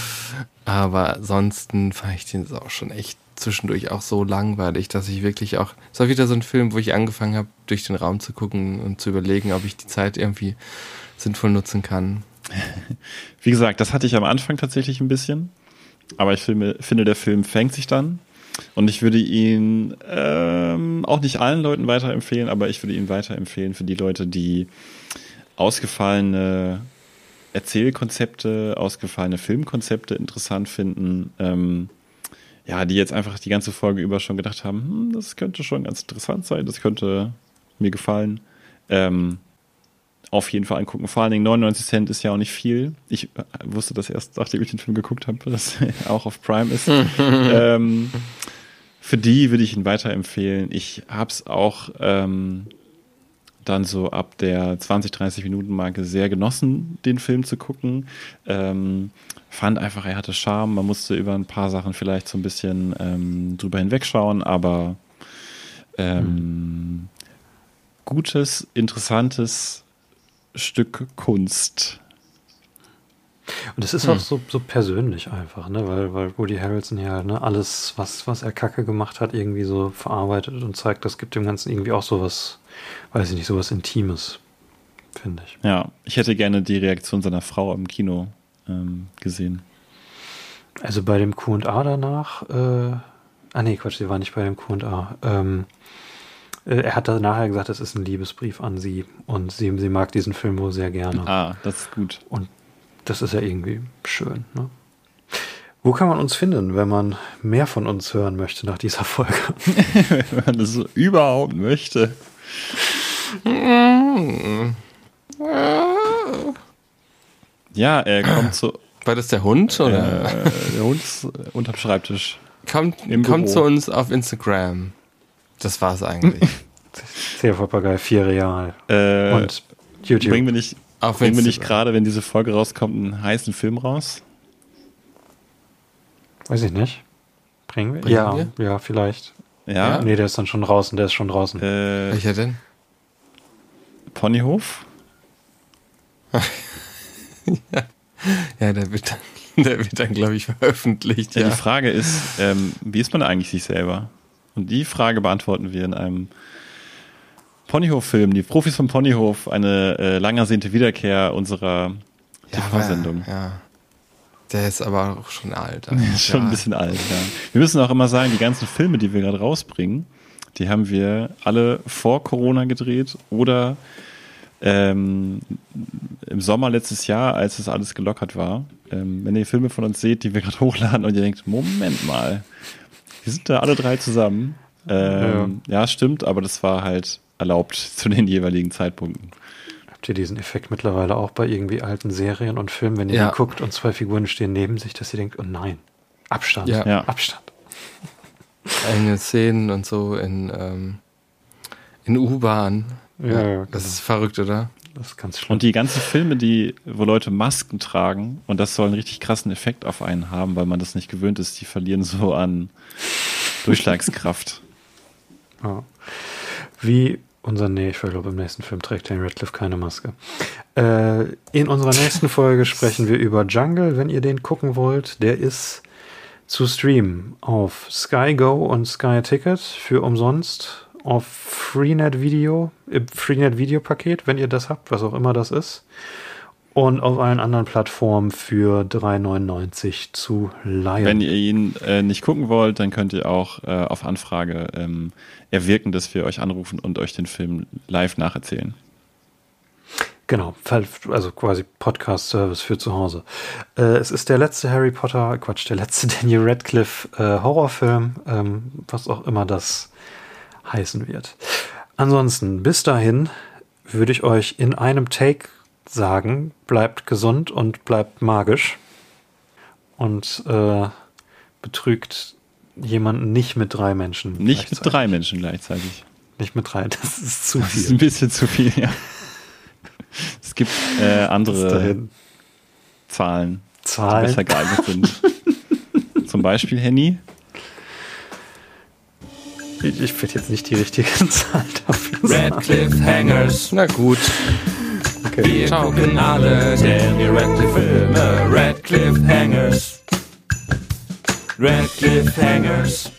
Aber ansonsten fand ich den auch schon echt zwischendurch auch so langweilig, dass ich wirklich auch. Es war wieder so ein Film, wo ich angefangen habe, durch den Raum zu gucken und zu überlegen, ob ich die Zeit irgendwie sinnvoll nutzen kann. Wie gesagt, das hatte ich am Anfang tatsächlich ein bisschen. Aber ich finde, finde der Film fängt sich dann. Und ich würde ihn ähm, auch nicht allen Leuten weiterempfehlen, aber ich würde ihn weiterempfehlen für die Leute, die ausgefallene Erzählkonzepte, ausgefallene Filmkonzepte interessant finden. Ähm, ja, die jetzt einfach die ganze Folge über schon gedacht haben, hm, das könnte schon ganz interessant sein, das könnte mir gefallen. Ähm, auf jeden Fall angucken. Vor allen Dingen 99 Cent ist ja auch nicht viel. Ich äh, wusste das erst, nachdem ich den Film geguckt habe, dass er auch auf Prime ist. ähm, für die würde ich ihn weiterempfehlen. Ich habe es auch ähm, dann so ab der 20, 30 Minuten Marke sehr genossen, den Film zu gucken. Ähm, fand einfach, er hatte Charme. Man musste über ein paar Sachen vielleicht so ein bisschen ähm, drüber hinwegschauen, aber ähm, mhm. gutes, interessantes Stück Kunst. Und es ist hm. auch so, so persönlich einfach, ne? Weil, weil Woody Harrelson ja ne, alles, was, was er Kacke gemacht hat, irgendwie so verarbeitet und zeigt, das gibt dem Ganzen irgendwie auch sowas, weiß ich nicht, sowas Intimes, finde ich. Ja, ich hätte gerne die Reaktion seiner Frau im Kino ähm, gesehen. Also bei dem QA danach, äh, ah nee, Quatsch, sie war nicht bei dem QA. Ähm, äh, er hat da nachher gesagt, es ist ein Liebesbrief an sie und sie, sie mag diesen Film wohl sehr gerne. Ah, das ist gut. Und das ist ja irgendwie schön. Ne? Wo kann man uns finden, wenn man mehr von uns hören möchte nach dieser Folge? wenn man das überhaupt möchte. Ja, er kommt zu. War das der Hund? Oder? Äh, der Hund ist unterm Schreibtisch. Kommt, kommt zu uns auf Instagram. Das war's eigentlich. Sehr Papagei, vier Real. Äh, Und YouTube. Bringen wir nicht, bringen wir nicht gerade, wenn diese Folge rauskommt, einen heißen Film raus? Weiß ich nicht. Bringen wir? Bringen ja, wir? ja, vielleicht. Ja? Nee, der ist dann schon draußen, der ist schon draußen. Äh, Welcher denn? Ponyhof? ja. ja, der wird dann, der wird dann glaube ich, veröffentlicht. Ja, ja. Die Frage ist, ähm, wie ist man eigentlich sich selber? Und die Frage beantworten wir in einem Ponyhof-Film. Die Profis vom Ponyhof, eine äh, lang ersehnte Wiederkehr unserer TV-Sendung. Ja, ja, Der ist aber auch schon alt. ist schon ein bisschen alt, ja. Wir müssen auch immer sagen, die ganzen Filme, die wir gerade rausbringen, die haben wir alle vor Corona gedreht oder ähm, im Sommer letztes Jahr, als es alles gelockert war. Ähm, wenn ihr Filme von uns seht, die wir gerade hochladen und ihr denkt, Moment mal, wir sind da alle drei zusammen. Ähm, ja. ja, stimmt, aber das war halt erlaubt zu den jeweiligen Zeitpunkten. Habt ihr diesen Effekt mittlerweile auch bei irgendwie alten Serien und Filmen, wenn ihr ja. guckt und zwei Figuren stehen neben sich, dass ihr denkt, oh nein, Abstand, ja. ja. Abstand. Enge Szenen und so in, ähm, in U-Bahn. Ja, ja, das ist verrückt, oder? Das ist ganz schlimm. Und die ganzen Filme, die, wo Leute Masken tragen, und das soll einen richtig krassen Effekt auf einen haben, weil man das nicht gewöhnt ist, die verlieren so an Durchschlagskraft. Ja. Wie unser, nee, ich glaube, im nächsten Film trägt Daniel Radcliffe keine Maske. Äh, in unserer nächsten Folge sprechen wir über Jungle, wenn ihr den gucken wollt. Der ist zu streamen auf Sky Go und Sky Ticket für umsonst auf Freenet Video, im Freenet Video Paket, wenn ihr das habt, was auch immer das ist. Und auf allen anderen Plattformen für 3,99 zu leihen. Wenn ihr ihn äh, nicht gucken wollt, dann könnt ihr auch äh, auf Anfrage ähm, erwirken, dass wir euch anrufen und euch den Film live nacherzählen. Genau, also quasi Podcast-Service für zu Hause. Äh, es ist der letzte Harry Potter, Quatsch, der letzte Daniel Radcliffe äh, Horrorfilm, ähm, was auch immer das heißen wird. Ansonsten, bis dahin würde ich euch in einem Take sagen, bleibt gesund und bleibt magisch und äh, betrügt jemanden nicht mit drei Menschen. Nicht mit drei Menschen gleichzeitig. Nicht mit drei, das ist zu viel. Das ist ein bisschen zu viel, ja. Es gibt äh, andere Zahlen, Zahlen, die besser geeignet sind. Zum Beispiel Henny. Ich, ich werde jetzt nicht die richtige Zahl dafür. Red Cliffhangers. Na gut. Okay. Wir Ciao. gucken alle Daniel Radcliffe Filme. Red Cliffhangers. Red Cliffhangers.